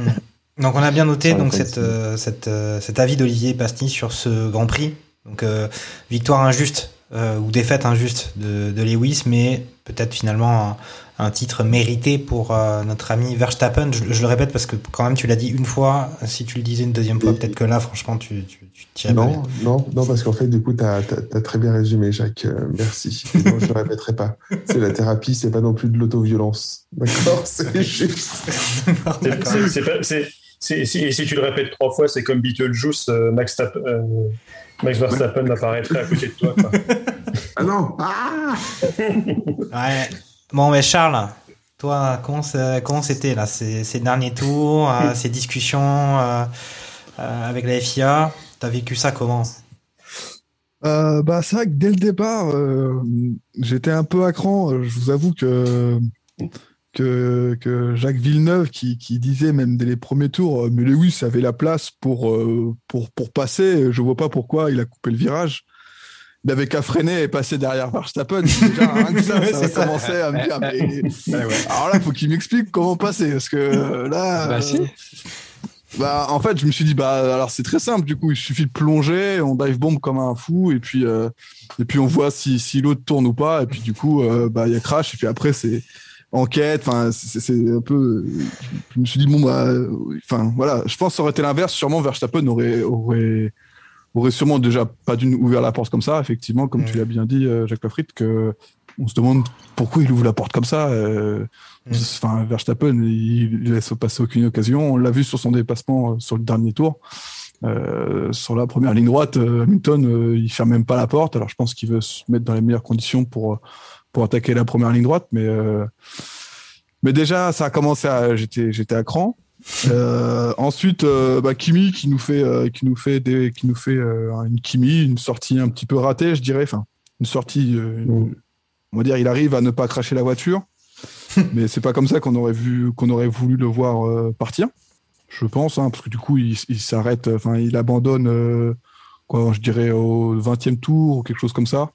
donc on a bien noté donc cette, cette, cet avis d'Olivier Pastny sur ce Grand Prix. Donc victoire injuste ou défaite injuste de, de Lewis, mais peut-être finalement un titre mérité pour euh, notre ami Verstappen. Je, le répète parce que quand même tu l'as dit une fois, si tu le disais une deuxième fois, peut-être que là, franchement, tu, tu, tu Non, non, non, parce qu'en fait, du coup, tu as, très bien résumé, Jacques. Euh, merci. Moi, je ne le répéterai pas. C'est la thérapie, c'est pas non plus de l'autoviolence. D'accord C'est juste. si, tu le répètes trois fois, c'est comme Beetlejuice, euh, Max, Max Verstappen apparaîtrait à côté de toi. ah non ah Ouais. Bon, mais Charles, toi, comment c'était là ces, derniers tours, euh, ces discussions euh, euh, avec la FIA T'as vécu ça comment? Bah, c'est vrai que dès le départ, j'étais un peu à cran. Je vous avoue que, que, Jacques Villeneuve, qui, disait même dès les premiers tours, mais Lewis avait la place pour, pour, pour passer, je vois pas pourquoi il a coupé le virage il avait qu'à freiner et passer derrière Verstappen. Déjà, rien que ça, ça, ça. commençait à me dire, mais... alors là, il faut qu'il m'explique comment passer, parce que euh, là... Bah, si. Euh, bah, en fait, je me suis dit, bah, alors c'est très simple, du coup, il suffit de plonger, on dive bombe comme un fou, et puis, euh, et puis on voit si, si l'autre tourne ou pas, et puis du coup, bah, il y a crash, et puis après, c'est enquête, enfin, c'est un peu, je me suis dit, bon, bah, enfin, voilà, je pense que ça aurait été l'inverse, sûrement Verstappen aurait, aurait, aurait sûrement déjà pas dû ouvrir la porte comme ça, effectivement, comme tu l'as bien dit, euh, Jacques Lafritte, que on se demande pourquoi il ouvre la porte comme ça. Euh, enfin, Verstappen, il, laisse passer aucune occasion. On l'a vu sur son dépassement euh, sur le dernier tour. sur la première ligne droite, Hamilton, il ferme même pas la porte. Alors, je pense qu'il veut se mettre dans les meilleures conditions pour pour attaquer la première ligne droite, mais mais déjà, ça a commencé à, j'étais j'étais à cran. Euh, ensuite, euh, bah, Kimi qui nous fait, euh, qui nous fait, des, qui nous fait une Kimi, une sortie un petit peu ratée, je dirais. Enfin, une sortie. Mm. On va dire, il arrive à ne pas cracher la voiture, mais c'est pas comme ça qu'on aurait vu, qu'on aurait voulu le voir partir. Je pense, hein, parce que du coup, il, s'arrête. Enfin, il abandonne. quoi, je dirais au 20e tour ou quelque chose comme ça.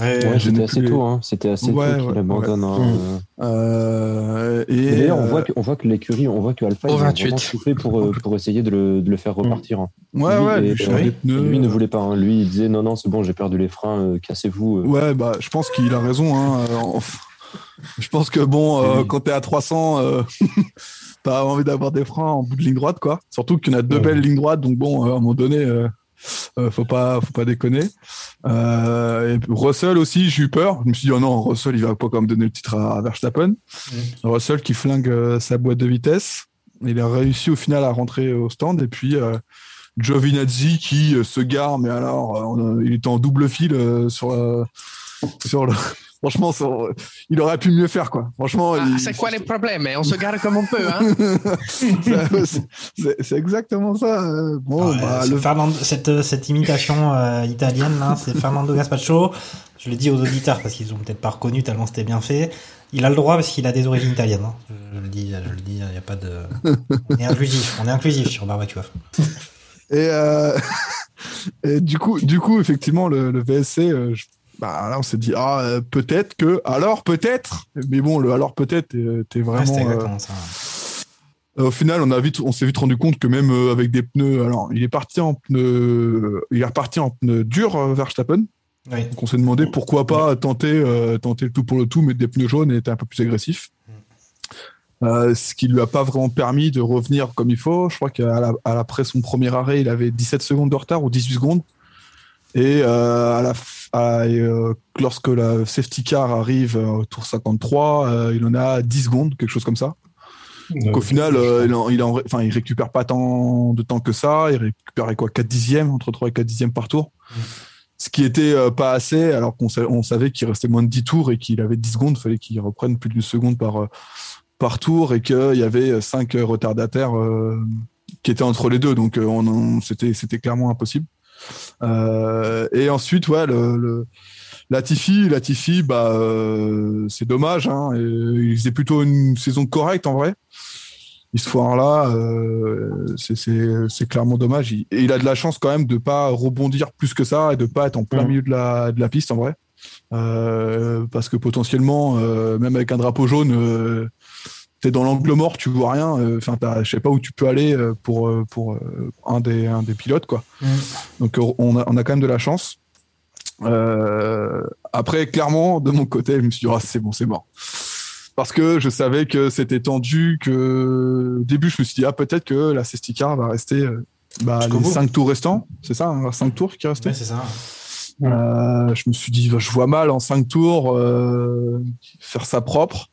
Ouais, c'était assez tôt, hein. c'était assez tôt qu'il abandonne. Hein. Euh, et d'ailleurs, on voit que, on voit que l'écurie, on voit que Alpha, il a vraiment tout fait pour, pour essayer de le, de le faire repartir. Hein. Ouais, ouais. Lui, lui, ne voulait pas. Hein. Lui, il disait non, non, c'est bon, j'ai perdu les freins, cassez-vous. Ouais, bah, je pense qu'il a raison. Hein. je pense que bon, euh, quand t'es à 300, euh, t'as envie d'avoir des freins en bout de ligne droite, quoi. Surtout qu'il y en a deux belles lignes droites, donc bon, à un moment donné. Euh, faut pas, faut pas déconner. Euh, Russell aussi, j'ai eu peur. Je me suis dit, oh non, Russell, il va pas comme donner le titre à, Verstappen. Russell qui flingue euh, sa boîte de vitesse. Il a réussi au final à rentrer au stand. Et puis, Giovinazzi qui se gare, mais alors, il était en double fil sur, sur le, Franchement, il aurait pu mieux faire, quoi. Franchement, ah, c'est quoi les problèmes On se garde comme on peut, hein C'est exactement ça. Bon, bah, cette, cette, imitation euh, italienne, là, c'est Fernando Gaspacho. Je le dis aux auditeurs parce qu'ils ont peut-être pas reconnu tellement c'était bien fait. Il a le droit parce qu'il a des origines italiennes. Hein. Je, le dis, je le dis, il n'y a pas de. On est inclusif, on est inclusif sur Barbecue. Et, euh... Et du coup, du coup, effectivement, le, le VSC, euh, je bah là on s'est dit ah euh, peut-être que alors peut-être mais bon le alors peut-être t'es vraiment exactement ça. Euh, au final on a vite on s'est vite rendu compte que même euh, avec des pneus alors il est parti en pneus il est reparti en pneus durs Verstappen oui. donc on s'est demandé pourquoi pas tenter tenter le tout pour le tout mettre des pneus jaunes et être un peu plus agressif mm. ce qui lui a pas vraiment permis de revenir comme il faut je crois qu'après son premier arrêt il avait 17 secondes de retard ou 18 secondes et à la fin euh, lorsque la safety car arrive au tour 53, euh, il en a 10 secondes, quelque chose comme ça. Donc au final, euh, il, il récupère pas tant de temps que ça. Il récupérait quoi 4 dixièmes, entre 3 et 4 dixièmes par tour. Mm. Ce qui était pas assez, alors qu'on on savait qu'il restait moins de 10 tours et qu'il avait 10 secondes. Il fallait qu'il reprenne plus d'une seconde par, par tour et qu'il y avait 5 retardataires qui étaient entre les deux. Donc c'était clairement impossible. Euh, et ensuite, ouais, le, le Latifi, Latifi, bah, euh, c'est dommage. Hein, il faisait plutôt une saison correcte en vrai. Histoire-là, euh, c'est clairement dommage. et il a de la chance quand même de pas rebondir plus que ça et de pas être en plein milieu de la, de la piste en vrai. Euh, parce que potentiellement, même avec un drapeau jaune, t'es dans l'angle mort, tu vois rien. Euh, enfin, je sais pas où tu peux aller euh, pour euh, pour un des un des pilotes quoi. Mm. Donc on a on a quand même de la chance. après, clairement, de mon côté, je me suis dit ah, c'est bon, c'est mort. Parce que je savais que c'était tendu, que au début je me suis dit ah peut-être que la Cestica va rester bah, les 5 tours restants, c'est ça, 5 hein, tours qui restaient? Ouais, c'est ça. je me suis dit, je vois mal en 5 tours faire ça propre.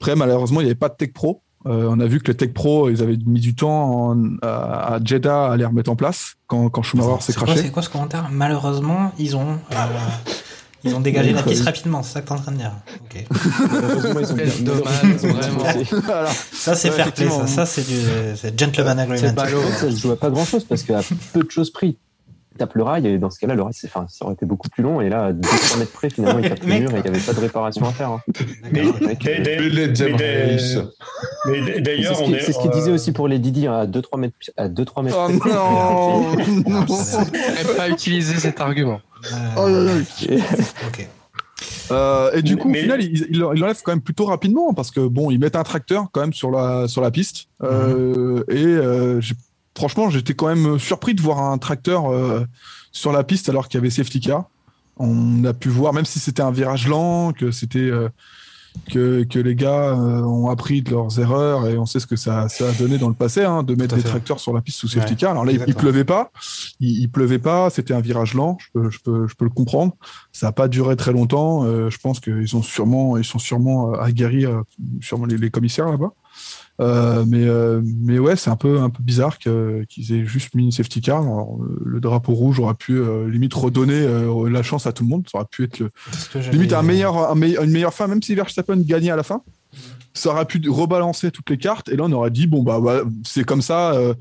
Après, malheureusement, il n'y avait pas de Tech Pro. Euh, on a vu que les Tech Pro, ils avaient mis du temps à, Jeddah à les remettre en place quand, quand Schumacher s'est craché. C'est quoi ce commentaire? Malheureusement, ils ont, euh, ils ont dégagé la piste rapidement, c'est ça que tu es en train de dire. Ok. Ça, c'est fair play, ça, ça c'est du gentleman agreement. Ça se joue pas grand chose parce qu'à peu de choses pris tape le rail et dans ce cas-là le rail enfin, ça aurait été beaucoup plus long et là 200 mètres près finalement il tape le mur et il n'y avait pas de réparation à faire hein. mais, d'ailleurs c'est ce qu'il disait aussi pour les Didi à 2-3 mètres à 2 3 mètres oh non. N'aurais pas utilisé cet argument. Oh là là. Ok. Euh, et du coup, au final, il, il l'enlève quand même plutôt rapidement parce que bon, ils mettent un tracteur quand même sur la sur la piste. Euh, et euh, j'ai franchement, j'étais quand même surpris de voir un tracteur euh, sur la piste alors qu'il y avait safety car. On a pu voir, même si c'était un virage lent, que c'était euh, que, que, les gars euh, ont appris de leurs erreurs et on sait ce que ça, ça a donné dans le passé, hein, de mettre des tracteurs sur la piste sous safety car. Alors là, il, pleuvait pas, il, pleuvait pas, c'était un virage lent, je peux, je peux, je peux le comprendre. Ça n'a pas duré très longtemps. je pense qu'ils ont sûrement, ils sont sûrement aguerris, sûrement les, les commissaires là-bas. Euh, mais, euh, mais ouais, c'est un peu, un peu bizarre qu'ils aient juste mis une safety car. le drapeau rouge aurait pu euh, limite redonner la chance à tout le monde. Ça aurait pu être le, limite un meilleur, une meilleure fin, même si Verstappen gagnait à la fin. Ça aurait pu rebalancer toutes les cartes et là on aurait dit bon bah, c'est comme ça euh,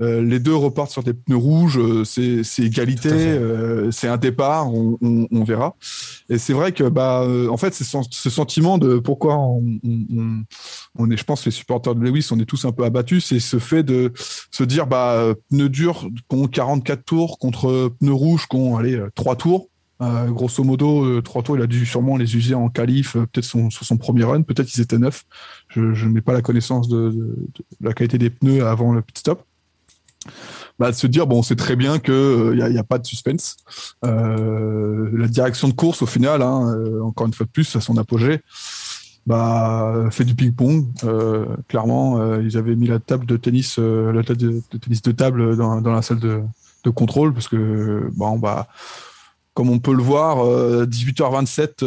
les deux repartent sur des pneus rouges, euh, c'est égalité, euh, c'est un départ, on, verra. Et c'est vrai que bah en fait c'est ce sentiment de pourquoi on, est, je pense les supporters de Lewis, on est tous un peu abattus, c'est ce fait de se dire bah pneus durs qui ont 44 tours contre pneus rouges qui ont allez 3 tours. grosso modo, trois tours, il a dû sûrement les user en qualif, peut-être sur son premier run, peut-être qu'ils étaient neufs. Je, n'ai pas la connaissance de, la qualité des pneus avant le pit stop. Bah, de se dire bon, c'est très bien que il n'y a, pas de suspense. la direction de course, au final, hein, encore une fois de plus, à son apogée, bah, fait du ping-pong. Euh, clairement, euh, ils avaient mis la table de tennis, euh, la table de, tennis de table dans, dans la salle de, de, contrôle parce que bon, bah, comme on peut le voir, 18h27,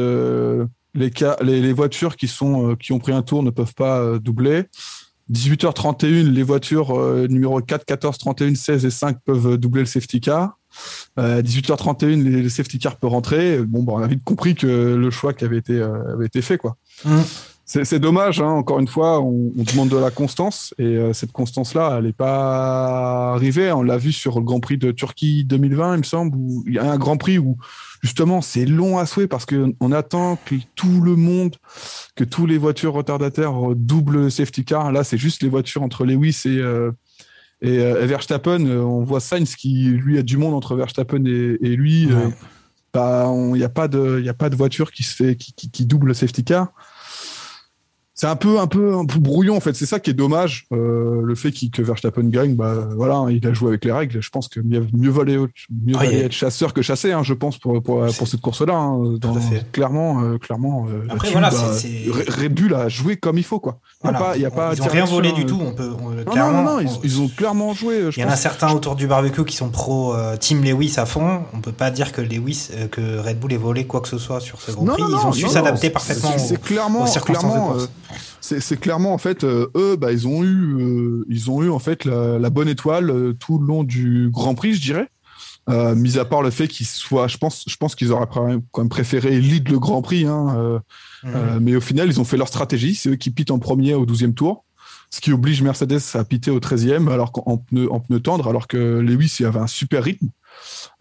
les, les, les, voitures qui sont qui ont pris un tour ne peuvent pas doubler. 18h31, les voitures numéro 4, 14, 31, 16 et 5 peuvent doubler le safety car. 18h31, le safety car peut rentrer. Bon, bah, on a vite compris que le choix qui avait été, avait été fait, quoi. Mmh. C'est dommage, hein, encore une fois, on, demande de la constance et euh, cette constance-là, elle n'est pas arrivée. On l'a vu sur le Grand Prix de Turquie 2020, il me semble, où il y a un Grand Prix où justement c'est long à souhait parce qu'on attend que tout le monde, que tous les voitures retardataires doublent safety car. Là, c'est juste les voitures entre Lewis et, euh, et, euh, Verstappen. On voit Sainz qui, lui, a du monde entre Verstappen et, lui. Bah, il n'y a pas de, il a pas de voiture qui se fait, qui, qui, qui double le safety car c'est un peu un peu un peu brouillon en fait. C'est ça qui est dommage euh, le fait que Verstappen gagne. Bah voilà il a joué avec les règles. Je pense que mieux, mieux valait mieux ah, être chasseur que chassé hein, je pense pour pour, pour cette course là hein, clairement euh, clairement euh, après voilà bah, Red Bull a joué comme il faut quoi. Il a pas il y a pas ils ont rien volé du tout on peut non, non, non, ils, ont clairement joué il y en a certains autour du barbecue qui sont pro team Lewis à fond. On peut pas dire que Lewis que Red Bull ait volé quoi que ce soit sur ce Grand Prix. ils ont su s'adapter parfaitement c'est clairement clairement c'est clairement en fait euh, eux bah, ils ont eu euh, ils ont eu en fait la, bonne étoile euh, tout le long du Grand Prix je dirais. Mis à part le fait qu'ils soient je pense je pense qu'ils auraient quand même préféré lead le Grand Prix hein, mhm. mais au final ils ont fait leur stratégie. C'est eux qui pitent en premier au 12e tour. Ce qui oblige Mercedes à piter au 13e alors qu'en pneu en pneu tendre alors que Lewis il avait un super rythme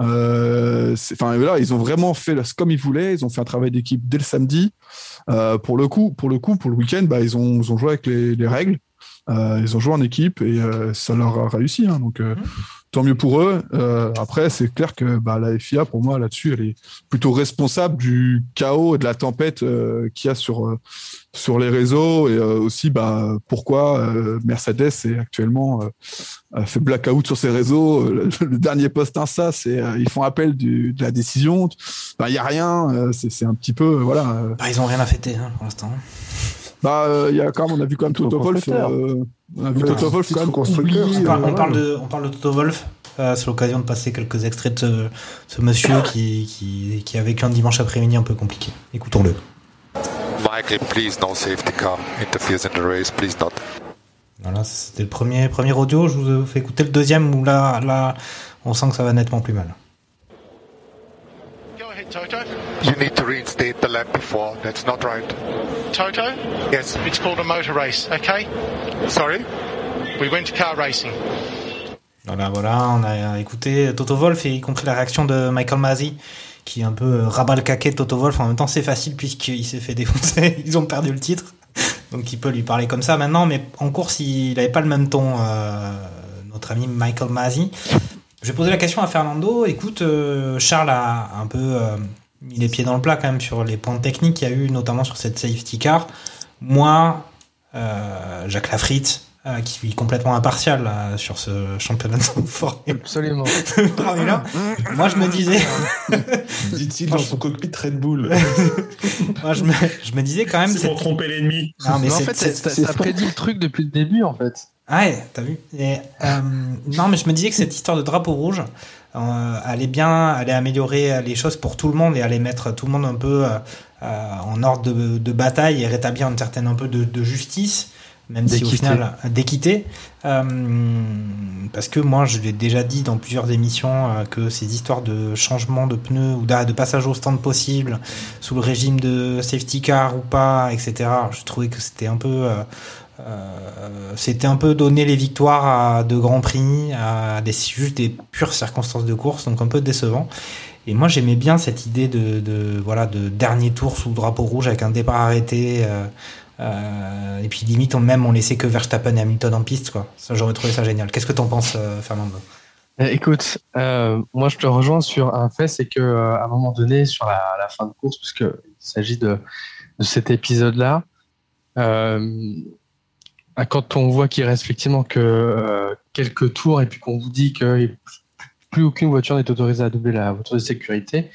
enfin là ils ont vraiment fait comme ils voulaient ils ont fait un travail d'équipe dès le samedi euh, pour le coup, pour le coup, pour le week-end, bah, ils ont, joué avec les, les règles. Euh, ils ont joué en équipe et euh, ça leur a réussi. Hein, donc, euh, mmh. Tant mieux pour eux. Euh, après, c'est clair que bah, la FIA, pour moi, là-dessus, elle est plutôt responsable du chaos et de la tempête qu'il y a sur sur les réseaux et aussi bah, pourquoi Mercedes est actuellement fait blackout sur ses réseaux. Le, dernier post Insta, c'est ils font appel de la décision. Il bah, y a rien. c'est un petit peu voilà. Ils ont rien à fêter hein, pour l'instant. Bah, euh, il y a quand même, on a vu quand même Toto Wolf. Euh, on a vu Toto Wolf quand même constructeur. On parle, on parle, de, on parle de Toto Wolf. Euh, c'est l'occasion de passer quelques extraits de ce, ce monsieur qui, qui, qui, a vécu un dimanche après-midi un peu compliqué. Écoutons-le. Michael, please no safety car interferes in the race, please not. Voilà, c'était le premier, premier audio. Je vous fais écouter le deuxième où là, là, on sent que ça va nettement plus mal. Toto? You need to reinstate the lap before. That's not right. Toto? Yes. It's called a motor race, okay? Sorry? We went to car racing. Voilà, voilà, on a écouté Toto Wolf et y compris la réaction de Michael Masi qui est un peu euh, rabat le caquet de Toto Wolf. En même temps, c'est facile puisqu'il s'est fait défoncer. Ils ont perdu le titre. Donc il peut lui parler comme ça maintenant. Mais en course, il n'avait pas le même ton, euh, notre ami Michael Masi. Je vais poser la question à Fernando. Écoute, euh, Charles a un peu euh, mis les pieds dans le plat quand même sur les points techniques qu'il y a eu, notamment sur cette safety car. Moi, euh, Jacques Lafritte, qui suis complètement impartial sur ce championnat de fort. Absolument. moi, je me disais. Dit-il dans son cockpit Red Bull. moi, je me, je me, disais quand même. C'est pour tromper l'ennemi. Non, mais, en fait, ça prédit le truc depuis le début, en fait. Ah ouais, t'as vu? Et, euh, non, mais je me disais que cette histoire de drapeau rouge euh, allait bien, allait améliorer les choses pour tout le monde et allait mettre tout le monde un peu euh, en ordre de, de, bataille et rétablir une certaine un peu de, de justice, même si au final d'équité. parce que moi, je l'ai déjà dit dans plusieurs émissions que ces histoires de changement de pneus ou de passage au stand possible sous le régime de safety car ou pas, etc. Je trouvais que c'était un peu euh, c'était un peu donner les victoires à de grands prix, à des, juste des pures circonstances de course, donc un peu décevant. Et moi, j'aimais bien cette idée de, voilà de dernier tour sous drapeau rouge avec un départ arrêté. Euh, euh, et puis limite, on, même on laissait que Verstappen et Hamilton en piste, quoi. Ça, j'aurais trouvé ça génial. Qu'est-ce que t'en penses, Fernando? Euh, Écoute, euh, moi je te rejoins sur un fait, c'est que euh, à un moment donné, sur la, fin de course, puisque il s'agit de, de cet épisode-là, euh, quand on voit qu'il reste effectivement que euh, quelques tours et puis qu'on vous dit que plus aucune voiture n'est autorisée à doubler la voiture de sécurité,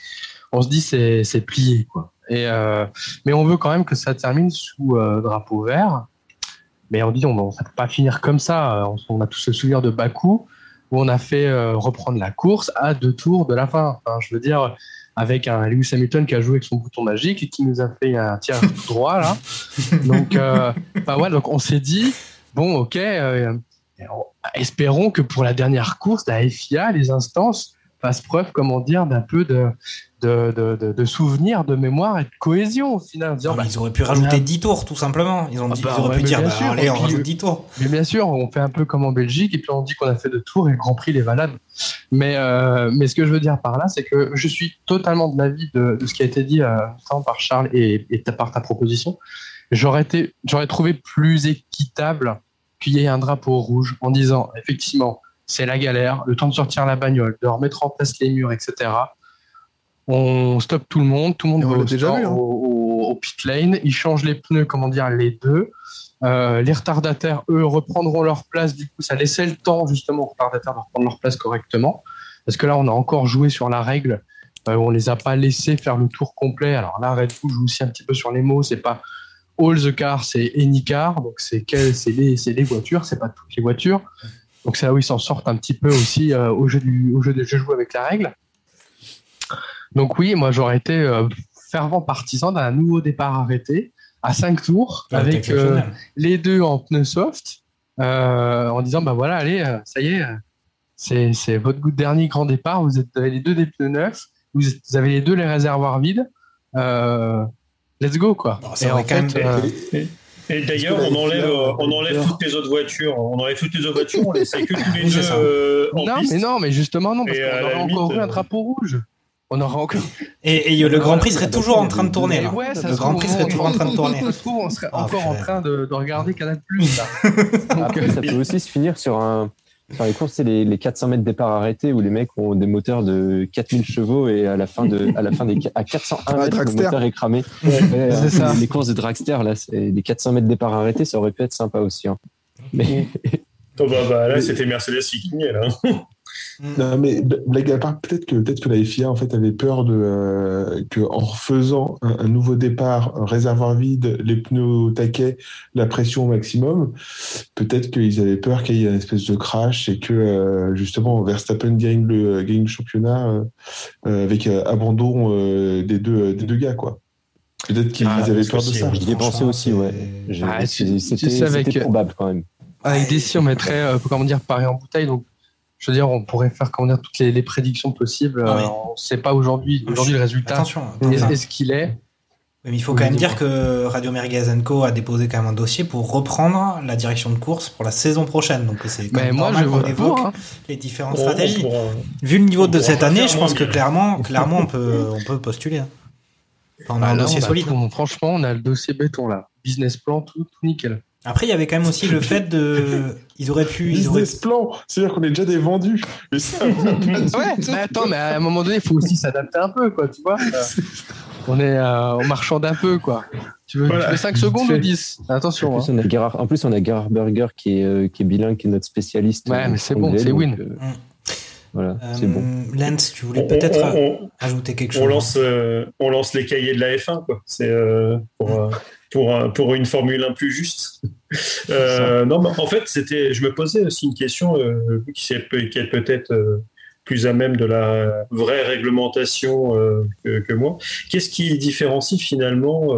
on se dit c'est c'est plié quoi. Et euh, mais on veut quand même que ça termine sous euh, drapeau vert. Mais on dit on ne peut pas finir comme ça. On, a tous le souvenir de Bakou où on a fait reprendre la course à deux tours de la fin. Je veux dire, avec un Lewis Hamilton qui a joué avec son bouton magique et qui nous a fait un tir droit là. Donc, euh, bah donc on s'est dit bon, ok, euh, espérons que pour la dernière course, la FIA, les instances fassent preuve, comment dire, d'un peu de de, de, de, de souvenirs, de mémoire et de cohésion au final. Bah, ils auraient pu rajouter a- 10 tours, tout simplement. Ils, ont Ah dit, bah, ils auraient ouais, pu dire, bien bah, sûr, allez, on puis, rajoute euh, 10 tours. Mais bien sûr, on fait un peu comme en Belgique, et puis on dit qu'on a fait deux tours et le Grand Prix les valable. Mais, euh, mais ce que je veux dire par là, c'est que je suis totalement de l'avis de, de ce qui a été dit euh, tant par Charles et, et ta- par ta proposition. J'aurais trouvé plus équitable qu'il y ait un drapeau rouge en disant effectivement c'est la galère, le temps de sortir la bagnole, de remettre en place les murs, etc. On stoppe tout le monde, tout le monde va déjà vu, hein. au, au pit lane, ils changent les pneus, comment dire, les deux. Euh, les retardataires, eux, reprendront leur place. Du coup, ça laissait le temps justement aux retardataires de reprendre leur place correctement. Parce que là, on a encore joué sur la règle. Euh, on les a pas laissés faire le tour complet. Alors là, Red Bull joue aussi un petit peu sur les mots. C'est pas all the car, c'est any car. Donc c'est les, les voitures, c'est pas toutes les voitures. Donc c'est là où ils s'en sortent un petit peu aussi euh, au jeu du au jeu de je joue avec la règle. Donc oui, moi j'aurais été euh, fervent partisan d'un nouveau départ arrêté à 5 tours Ouais, avec euh, les deux en pneus soft euh, en disant bah voilà allez ça y est c'est c'est votre goût de dernier grand départ. Vous, êtes, vous avez les deux des pneus neufs vous, êtes- vous avez les deux les réservoirs vides euh, let's go quoi. Ça Et en même- euh, Et, et d'ailleurs, on enlève, euh, on enlève toutes les autres voitures. On enlève toutes les autres voitures, on laisse que tous les deux euh, en non piste. mais non mais justement non parce qu'on aurait limite, encore eu un drapeau rouge on aura encore Et, et le Grand Prix serait toujours en train de tourner. Là. ouais, ça le se Grand Prix serait toujours en train de tourner. Ça se trouve, on serait Ah, encore en train de, de regarder Canal Plus là. Après, ça peut aussi se finir sur un. Sur les courses, c'est les, les 400 mètres départ arrêtés où les mecs ont des moteurs de 4000 chevaux et à la fin de, à la fin des, à 401 Ah, mètres, le dragster. moteur est cramé. Ouais. Ouais, C'est hein, ça. Les courses de dragster, là, les 400 mètres départ arrêtés, ça aurait pu être sympa aussi. hein. Mais Oh, bah, bah, là, c'était Mercedes qui gagnait, là. Non, mais blague à part, peut-être que, peut-être que la FIA en fait, avait peur de, euh, que en refaisant un, un nouveau départ, un réservoir vide, les pneus au taquet, la pression au maximum, peut-être qu'ils avaient peur qu'il y ait une espèce de crash et que euh, justement Verstappen gagne le, gagne le championnat euh, euh, avec euh, abandon euh, des, deux, des deux gars. quoi. Peut-être qu'ils Ah, avaient peur de ça. j'y ai pensé aussi, ouais. Ah, C'était avec- probable quand même. Avec des si on mettrait, euh, comment dire, pareil en bouteille. Donc, je veux dire, on pourrait faire comment dire toutes les, les prédictions possibles. Oui. Euh, on ne sait pas aujourd'hui. Aujourd'hui, le résultat Attention. attention. est ce qu'il est. Mais il faut Oui, quand même dire que Radio Merguez Co a déposé quand même un dossier pour reprendre la direction de course pour la saison prochaine. Donc c'est quand Mais même moi, normal je qu'on évoque pour, hein. les différentes On- on stratégies. pourra- Vu le niveau on de cette année, je pense que clairement, clairement on peut, on peut postuler. hein. Enfin, on a Bah, un là, dossier on a solide. tout- franchement, on a le dossier béton là. Business plan, tout, tout nickel. Après, il y avait quand même aussi le fait de, ils auraient pu, ils auraient, plan, c'est-à-dire qu'on est déjà des vendus. Mais ça, Ouais, tout. mais attends, mais à un moment donné, il faut aussi s'adapter un peu, quoi, tu vois. On est, euh, on marchande un peu, quoi. Tu veux, Voilà. tu veux 5 secondes ou 10 En Attention. plus, hein. on a Gerhard, en plus, on a Gerhard Berger qui est, euh, qui est bilingue, qui est notre spécialiste. Ouais, euh, mais c'est bon, c'est win. euh, Mm. Voilà, Euh, c'est bon. Lance, tu voulais peut-être ajouter quelque on chose. lance, euh, on lance les cahiers de la F1, quoi. C'est euh, pour, euh, pour, un- pour une Formule 1 plus juste. Euh, non, mais en fait, c'était, je me posais aussi une question euh, qui, peut- qui est peut-être euh, plus à même de la vraie réglementation que, que moi. Qu'est-ce qui différencie finalement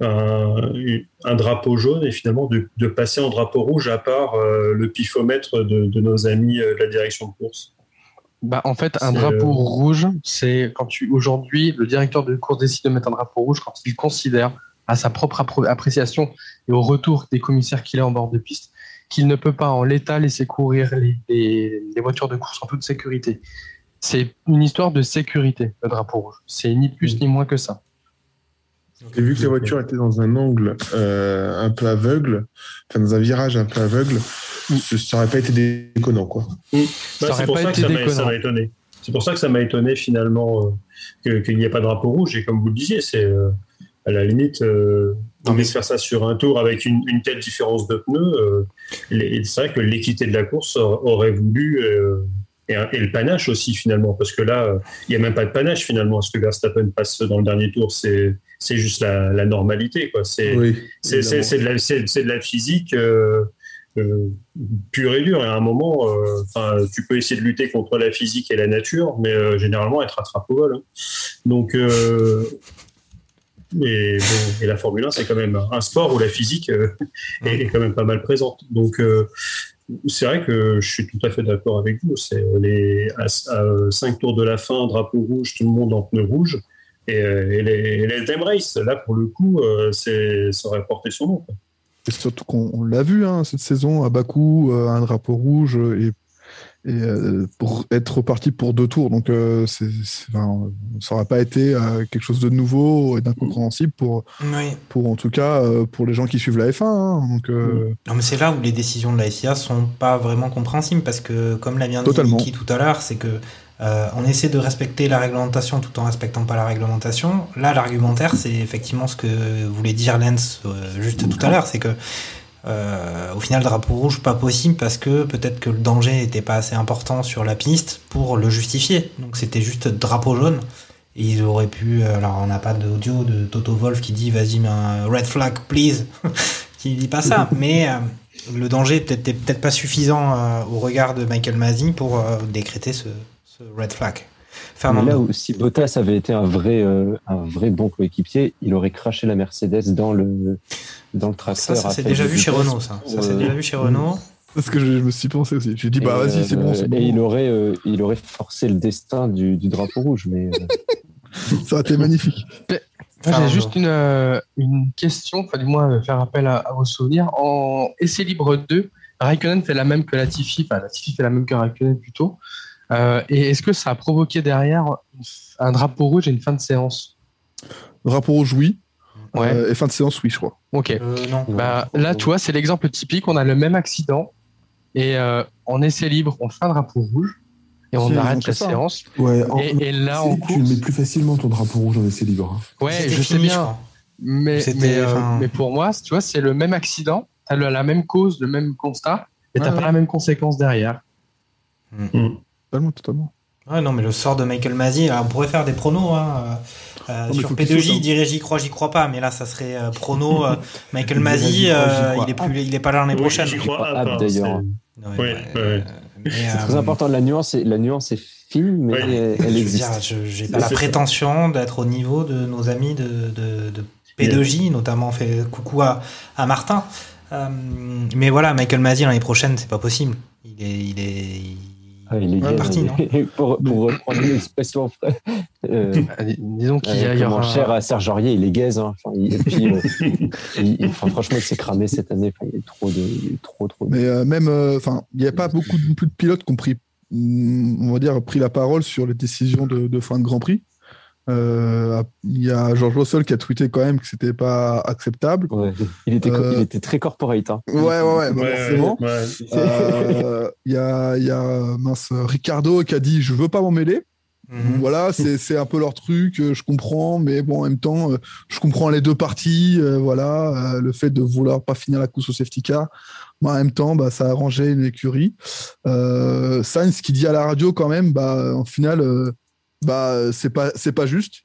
un, un drapeau jaune et finalement de, de passer en drapeau rouge à part le pifomètre de, de nos amis de la direction de course? Bah, en fait, un C'est, drapeau euh, rouge, c'est quand tu aujourd'hui le directeur de course décide de mettre un drapeau rouge quand il considère à sa propre appréciation et au retour des commissaires qu'il a en bord de piste qu'il ne peut pas en l'état laisser courir les, les- les voitures de course en toute sécurité. C'est une histoire de sécurité, le drapeau rouge. C'est ni plus ni moins que ça. Et vu que la voiture était dans un angle euh, un peu aveugle, enfin dans un virage un peu aveugle, ça n'aurait pas été déconnant, quoi. Bah, c'est pour ça que ça m'a étonné. C'est pour ça que ça m'a étonné finalement euh, qu'il n'y ait pas de drapeau rouge. Et comme vous le disiez, c'est euh, à la limite, euh, on mais... faire ça sur un tour avec une, telle différence de pneus. c'est vrai que l'équité de la course aurait voulu et, le panache aussi finalement, parce que là, il n'y a même pas de panache finalement. Ce que Verstappen passe dans le dernier tour, c'est juste la, normalité. Quoi. C'est, de la, de la physique euh, euh, pure et dure. Et à un moment, euh, tu peux essayer de lutter contre la physique et la nature, mais généralement, te rattrape au vol. Hein. Donc, et, et, la Formule 1, c'est quand même un sport où la physique est, quand même pas mal présente. Donc, c'est vrai que je suis tout à fait d'accord avec vous. C'est les à, cinq tours de la fin, drapeau rouge, tout le monde en pneu rouge. Et, euh, les, les Race, là, pour le coup, euh, ça aurait porté son nom. Et surtout qu'on l'a vu hein, cette saison à Bakou, euh, un drapeau rouge et, pour être reparti pour deux tours. Donc, ça n'aurait pas été quelque chose de nouveau et d'incompréhensible pour, pour, en tout cas, pour les gens qui suivent la F1. Hein. donc, Non, mais c'est là où les décisions de la FIA sont pas vraiment compréhensibles parce que, comme l'a bien dit Niki tout à l'heure, c'est que euh, on essaie de respecter la réglementation tout en respectant pas la réglementation. Là, l'argumentaire, c'est effectivement ce que voulait dire Lens euh, juste tout à l'heure, c'est que euh, au final, drapeau rouge, pas possible parce que peut-être que le danger n'était pas assez important sur la piste pour le justifier. Donc c'était juste drapeau jaune. Et ils auraient pu. Alors on n'a pas d'audio de Toto Wolf qui dit vas-y, mais un red flag, please. qui dit pas ça, mais le danger n'était peut-être pas suffisant au regard de Michael Masi pour décréter ce, red flag. Là où si Bottas avait été un vrai, euh, un vrai bon coéquipier, il aurait craché la Mercedes dans le, dans le tracteur. Ça, c'est déjà vu chez Renault, ça. Ça, c'est déjà vu chez Renault. C'est ce que je, me suis pensé aussi. J'ai dit, bah vas-y, c'est bon, euh, Et il aurait, euh, il aurait forcé le destin du, du drapeau rouge, mais. ça aurait été magnifique. J'ai juste une, une question, enfin, du moins, faire appel à, vos souvenirs. En essai libre 2, Raikkonen fait la même que Latifi, enfin, Latifi fait la même que Raikkonen plutôt. Euh, et est-ce que ça a provoqué derrière un drapeau rouge et une fin de séance Drapeau rouge, oui. Euh, et fin de séance, oui, je crois. Ok. Euh, bah, là, tu vois, c'est l'exemple typique. On a le même accident et en essai libre, on fait un drapeau rouge et on arrête la séance. et, là, on Tu mets plus facilement ton drapeau rouge en essai libre. Hein. Ouais, je sais bien. Mais, mais, pour moi, tu vois, c'est le même accident, tu as la même cause, le même constat, et tu n'as pas la même conséquence derrière. Mm. Totalement, totalement. Ouais, non, mais le sort de Michael Masi, on pourrait faire des pronos. Hein, euh, sur P2J, il dirait j'y crois, j'y crois pas, mais là, ça serait euh, prono. Euh, Michael Masi, il est plus, il est pas là l'année prochaine. J'y crois pas, d'ailleurs. C'est très important. La nuance, est, la nuance est fine, mais elle, existe. J'ai pas la prétention d'être au niveau de nos amis de, de, de P2J, notamment fait coucou à, à Martin. mais voilà, Michael Masi l'année prochaine, c'est pas possible. Il est, il est, ah, il est parti, non pour, pour reprendre une expression, euh, disons qu'il y, a, euh, cher à Serge Aurier, il est gaze. Hein. Enfin, et puis, euh, franchement, il s'est cramé cette année. Enfin, il est trop, de, trop, trop. Mais euh, même, enfin, il n'y a pas beaucoup de, plus de pilotes qui ont pris, mm, on va dire, pris la parole sur les décisions de, de fin de Grand Prix. Euh, il y a Georges Russell qui a tweeté quand même que c'était pas acceptable. il, était, il était très corporate. Hein. Ouais, ouais, ouais, forcément. Euh, il y, a, y a mince, Ricardo qui a dit Je veux pas m'en mêler. Mhm. Voilà, c'est un peu leur truc, je comprends, mais bon, en même temps, je comprends les deux parties. voilà, le fait de vouloir pas finir la course au safety car, mais en même temps, bah, ça a arrangé une écurie. Sainz qui dit à la radio quand même, bah, en final, bah c'est pas c'est pas juste.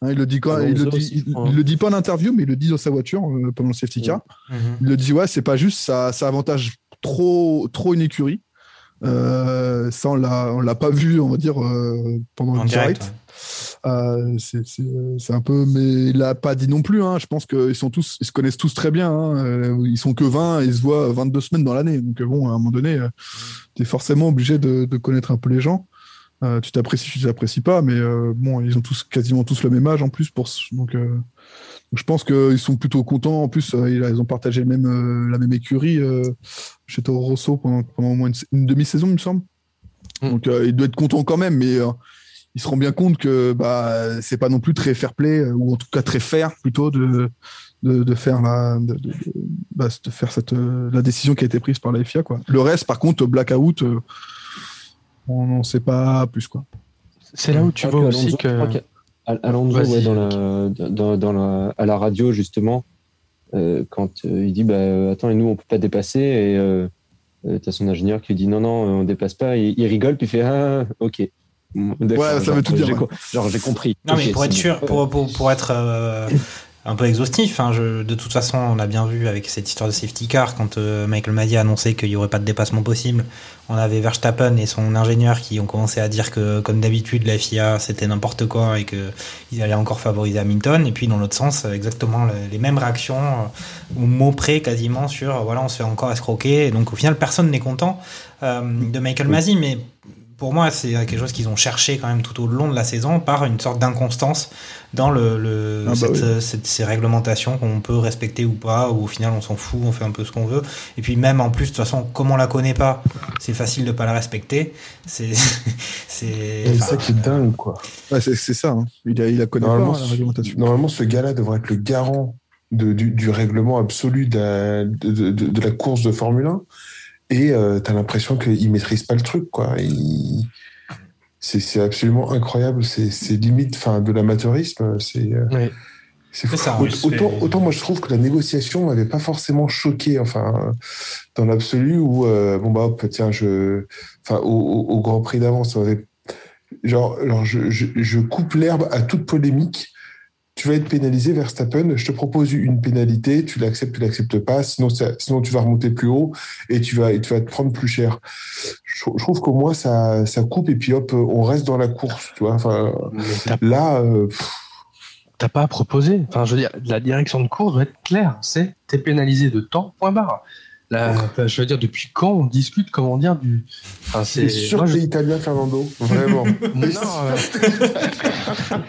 Hein, il le dit quand il, le dit, il, le dit pas en interview, mais il le dit dans sa voiture euh, pendant le safety car. Mhm. Il le dit ouais, c'est pas juste, ça, ça avantage trop trop une écurie. Euh, ça on l'a on l'a pas vu, on va dire euh, pendant le direct. c'est un peu, mais il l'a pas dit non plus. Hein. Je pense qu'ils sont tous, ils se connaissent tous très bien. Hein. Ils sont que 20 et ils se voient 22 semaines dans l'année. Donc bon, à un moment donné, tu es forcément obligé de, de, connaître un peu les gens. Euh, tu t'apprécies, tu t'apprécies pas, mais euh, bon, ils ont tous quasiment tous le même âge en plus. Pour, donc, euh, je pense qu'ils sont plutôt contents. En plus, ils ont partagé le même, la même écurie chez Toro Rosso pendant, pendant au moins une, demi-saison, il me semble. Mm. Donc, ils doivent être contents quand même, mais ils se rendent bien compte que bah, c'est pas non plus très fair play, ou en tout cas très fair plutôt, de, de, de faire la de, de, bah, de faire cette la décision qui a été prise par la FIA quoi. Le reste par contre blackout on n'en sait pas plus quoi. C'est là où tu vois aussi que Alonso ouais, dans la, dans, dans la, à la radio justement euh, quand euh, il dit bah attends et nous on peut pas dépasser et euh, t'as son ingénieur qui lui dit non non on dépasse pas il, il rigole puis il fait ah ok ouais ça veut tout dire ouais. genre j'ai compris non okay, mais pour être sûr pour, pour, pour être un peu exhaustif. Hein. Je, de toute façon, on a bien vu avec cette histoire de safety car, quand euh, Michael Madi a annoncé qu'il n'y aurait pas de dépassement possible, on avait Verstappen et son ingénieur qui ont commencé à dire que, comme d'habitude, la FIA c'était n'importe quoi et qu'ils allaient encore favoriser Hamilton. Et puis, dans l'autre sens, exactement les mêmes réactions, euh, mots près quasiment sur voilà, on se fait encore escroquer. Et donc, au final, personne n'est content euh, de Michael Masi, mais pour moi, c'est quelque chose qu'ils ont cherché quand même tout au long de la saison par une sorte d'inconstance dans le, le Ah bah cette, oui. cette- ces réglementations qu'on peut respecter ou pas, ou au final on s'en fout, on fait un peu ce qu'on veut. Et puis même en plus, de toute façon, comme on la connaît pas, c'est facile de pas la respecter. C'est, c'est. Ça qui est dingue, quoi. Ouais, c'est ça. hein. Il, a, il la connaît Normalement, pas, la réglementation. Normalement, ce gars-là devrait être le garant de- du, du règlement absolu de la, de, de- de la course de Formule 1. Et euh, t'as l'impression qu'il maîtrise pas le truc, quoi. C'est absolument incroyable. C'est limite enfin, de l'amateurisme. C'est euh, Oui. c'est fou. Ça, autant, autant moi, je trouve que la négociation m'avait pas forcément choqué, enfin, dans l'absolu, où, euh, bon, bah, hop, tiens, je. Enfin, au, au- au Grand Prix d'avance, genre, genre je, je, je coupe l'herbe à toute polémique. Tu vas être pénalisé, Verstappen. Je te propose une pénalité. Tu l'acceptes, tu l'acceptes pas. Sinon, ça- sinon, tu vas remonter plus haut et tu vas, et tu vas te prendre plus cher. Je, je trouve qu'au moins, ça, ça coupe et puis hop, on reste dans la course. Tu vois. Enfin, là, euh, t'as pas à proposer. Enfin, je veux dire, la direction de course doit être claire. C'est t'es pénalisé de temps, point barre. Là, je veux dire, depuis quand on discute, comment dire, du. Enfin, c'est sûr moi, que je- italien, Fernando. Vraiment. Non, euh,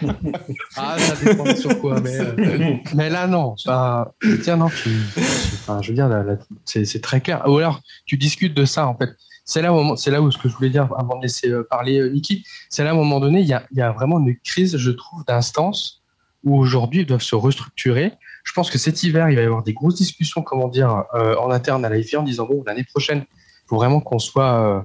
ah, ça dépend sur quoi, mais, euh, mais là, non. Tiens, non, tu, enfin, je veux dire, là, là, c'est très clair. Ou alors, tu discutes de ça, en fait. C'est là, c'est là où ce que je voulais dire avant de laisser euh, parler euh, Niki, c'est là, à un moment donné, il y a, il y a vraiment une crise, je trouve, d'instance où aujourd'hui, ils doivent se restructurer. Je pense que cet hiver, il va y avoir des grosses discussions, comment dire, euh, en interne à la FIA en disant, bon, l'année prochaine, il faut vraiment qu'on soit euh,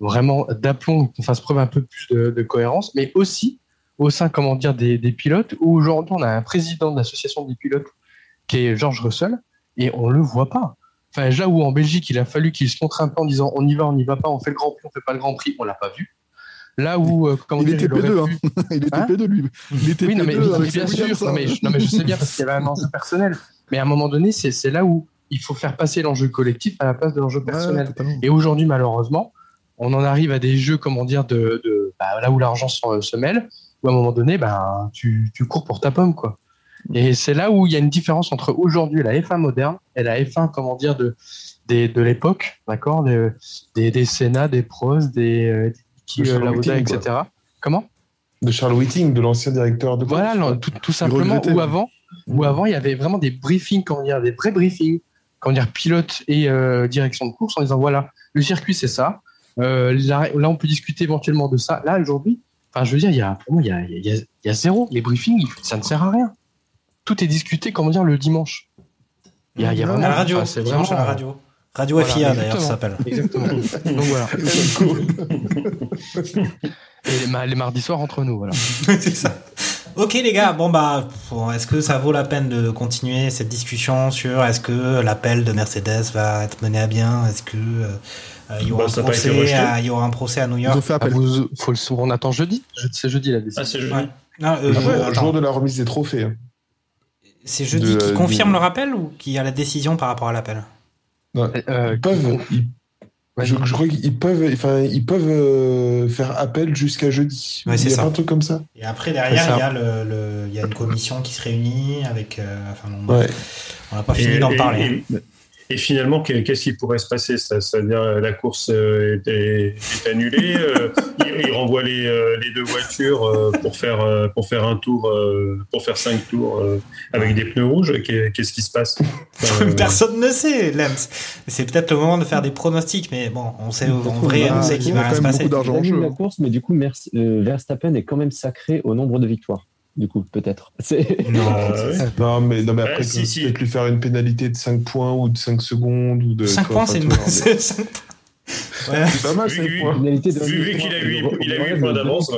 vraiment d'aplomb, qu'on fasse preuve un peu plus de, cohérence, mais aussi au sein, comment dire, des, pilotes, où aujourd'hui, on a un président de l'association des pilotes qui est George Russell, et on le voit pas. Enfin, là où en Belgique, il a fallu qu'il se montre un peu en disant on y va, on n'y va pas, on fait le Grand Prix, on fait pas le Grand Prix, on l'a pas vu. Là où, euh, comment Il dire, était aurait P2, pu- hein. Il était Hein P2 lui. Il était oui, non, mais, P2 avec bien sûr. Williams, Non hein. mais, je, non, mais je sais bien parce qu'il y avait un enjeu personnel. Mais à un moment donné, c'est là où il faut faire passer l'enjeu collectif à la place de l'enjeu personnel. Et aujourd'hui, malheureusement, on en arrive à des jeux, comment dire, de, de bah, là où l'argent se, se mêle, où à un moment donné, bah, tu, tu cours pour ta pomme, quoi. Et c'est là où il y a une différence entre aujourd'hui la F1 moderne et la F1, comment dire, de, de l'époque, d'accord, des, des, des des Prost, des, euh, qui, De euh, Charles Lauda, quoi. etc. Comment? De Charles Whiting, de l'ancien directeur de voilà, non, tout, tout simplement. Ou avant, ou avant, il y avait vraiment des briefings, dire, des vrais briefings, comment dire, pilote et euh, direction de course, en disant voilà, le circuit c'est ça. Euh, là, là, on peut discuter éventuellement de ça. Là, aujourd'hui, enfin, je veux dire, il y a, pour moi, il y a, il y a- il y a zéro. Les briefings, ça ne sert à rien. Tout est discuté, comment dire, le dimanche. Il y a, il y a à vraiment la radio, enfin, c'est dimanche à la vraiment- radio. Radio Voilà, FIA d'ailleurs, ça s'appelle. Exactement. Donc voilà. Et les, ma- les mardis soirs entre nous, voilà. c'est ça. Ok les gars, bon bah, bon, est-ce que ça vaut la peine de continuer cette discussion sur est-ce que l'appel de Mercedes va être mené à bien? Est-ce que euh, il y aura Bah, un procès à, il y aura un procès à New York? Fait appel. Ah, vous- faut le, on attend jeudi? Je- C'est jeudi la décision. Ah, c'est jeudi. Ouais. Non, euh, Le jour- de la remise des trophées. hein. C'est jeudi de- qui du- confirme le rappel ou qui a la décision par rapport à l'appel? Non, Euh, ils peuvent, ils- je, je crois qu'ils peuvent, enfin, ils peuvent euh, faire appel jusqu'à jeudi. Ouais, c'est il y a ça. pas un truc comme ça. Et après derrière, il y a le, le- il y a une commission qui se réunit avec. euh, enfin, on n'a pas fini d'en parler. hein. Et, et finalement, que- qu'est-ce qui pourrait se passer? C'est-à-dire la course euh, est, est- est annulée, euh, ils, ils renvoient les, les deux voitures euh, pour faire euh, pour faire un tour, pour faire cinq tours avec des pneus rouges. Qu'est- Qu'est-ce qui se passe? Personne ne sait, Lems. C'est peut-être le moment de faire des pronostics, mais bon, on sait, en vrai, on sait qu'il va rien se passer. Il annule la course, mais du coup, Verstappen est quand même sacré au nombre de victoires. Du coup, peut-être. Non, mais, non, mais après, Ouais, si, si. peut-être lui faire une pénalité de 5 points ou de 5 secondes. Ou de, 5 tu vois, points, c'est une. Ouais, C'est pas mal, Vu- 5 vu- points. Pénalité de Vu, 20 vu qu'il a eu, points, il a eu enlève un point le d'avance,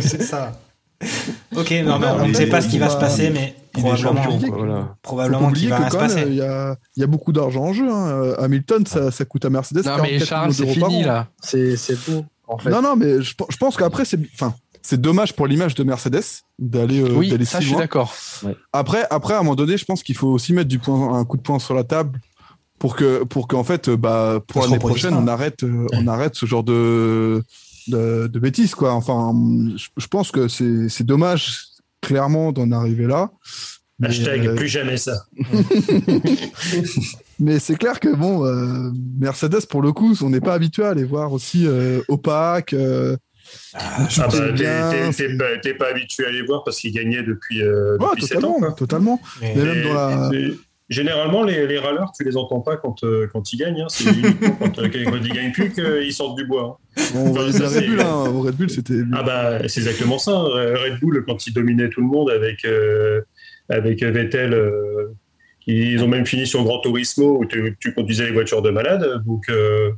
c'est ça. Ok, non, mais on ne sait pas ce qui va va- se passer, mais probablement, quoi, voilà. Probablement qu'il va que rien se passer. il y a, il y a beaucoup d'argent en jeu. hein. Euh, Hamilton, ça, ça coûte à Mercedes. Non, mais 44 Charles, c'est millions d'euros par fini an. là. C'est bon, en fait. Non, non, mais je, je pense qu'après, c'est, enfin, c'est dommage pour l'image de Mercedes d'aller, euh, oui, d'aller ça, si je suis d'accord. Après, après, à un moment donné, je pense qu'il faut aussi mettre du point, un coup de poing sur la table pour que, pour qu'en fait, euh, bah, pour l'année prochaine, on arrête, euh, on arrête ce genre de, de, de bêtises, quoi. Enfin, je, je pense que c'est, c'est dommage, clairement, d'en arriver là. Mais, Hashtag euh, plus jamais ça. mais c'est clair que bon, euh, Mercedes pour le coup, on n'est pas habitué à les voir aussi euh, opaques. Euh, Ah shooter bah, t'es- bien, pas, habitué à les voir parce qu'ils gagnaient depuis, euh, Ouais, depuis 7 ans. totalement, quoi. totalement. Mais- Mais même dans la, Et- et Généralement, les, les râleurs, tu les entends pas quand, euh, quand ils gagnent. hein. C'est quand, euh, quand ils gagnent plus qu'ils sortent du bois. hein. Bon, on Enfin, ça, Red c'est- Bull, hein. Au Red Bull, c'était. Ah bah, c'est exactement ça. hein. Red Bull, quand ils dominaient tout le monde avec, euh, avec Vettel, euh, ils ont même fini sur Grand Turismo où tu, tu conduisais les voitures de malade. Donc, euh,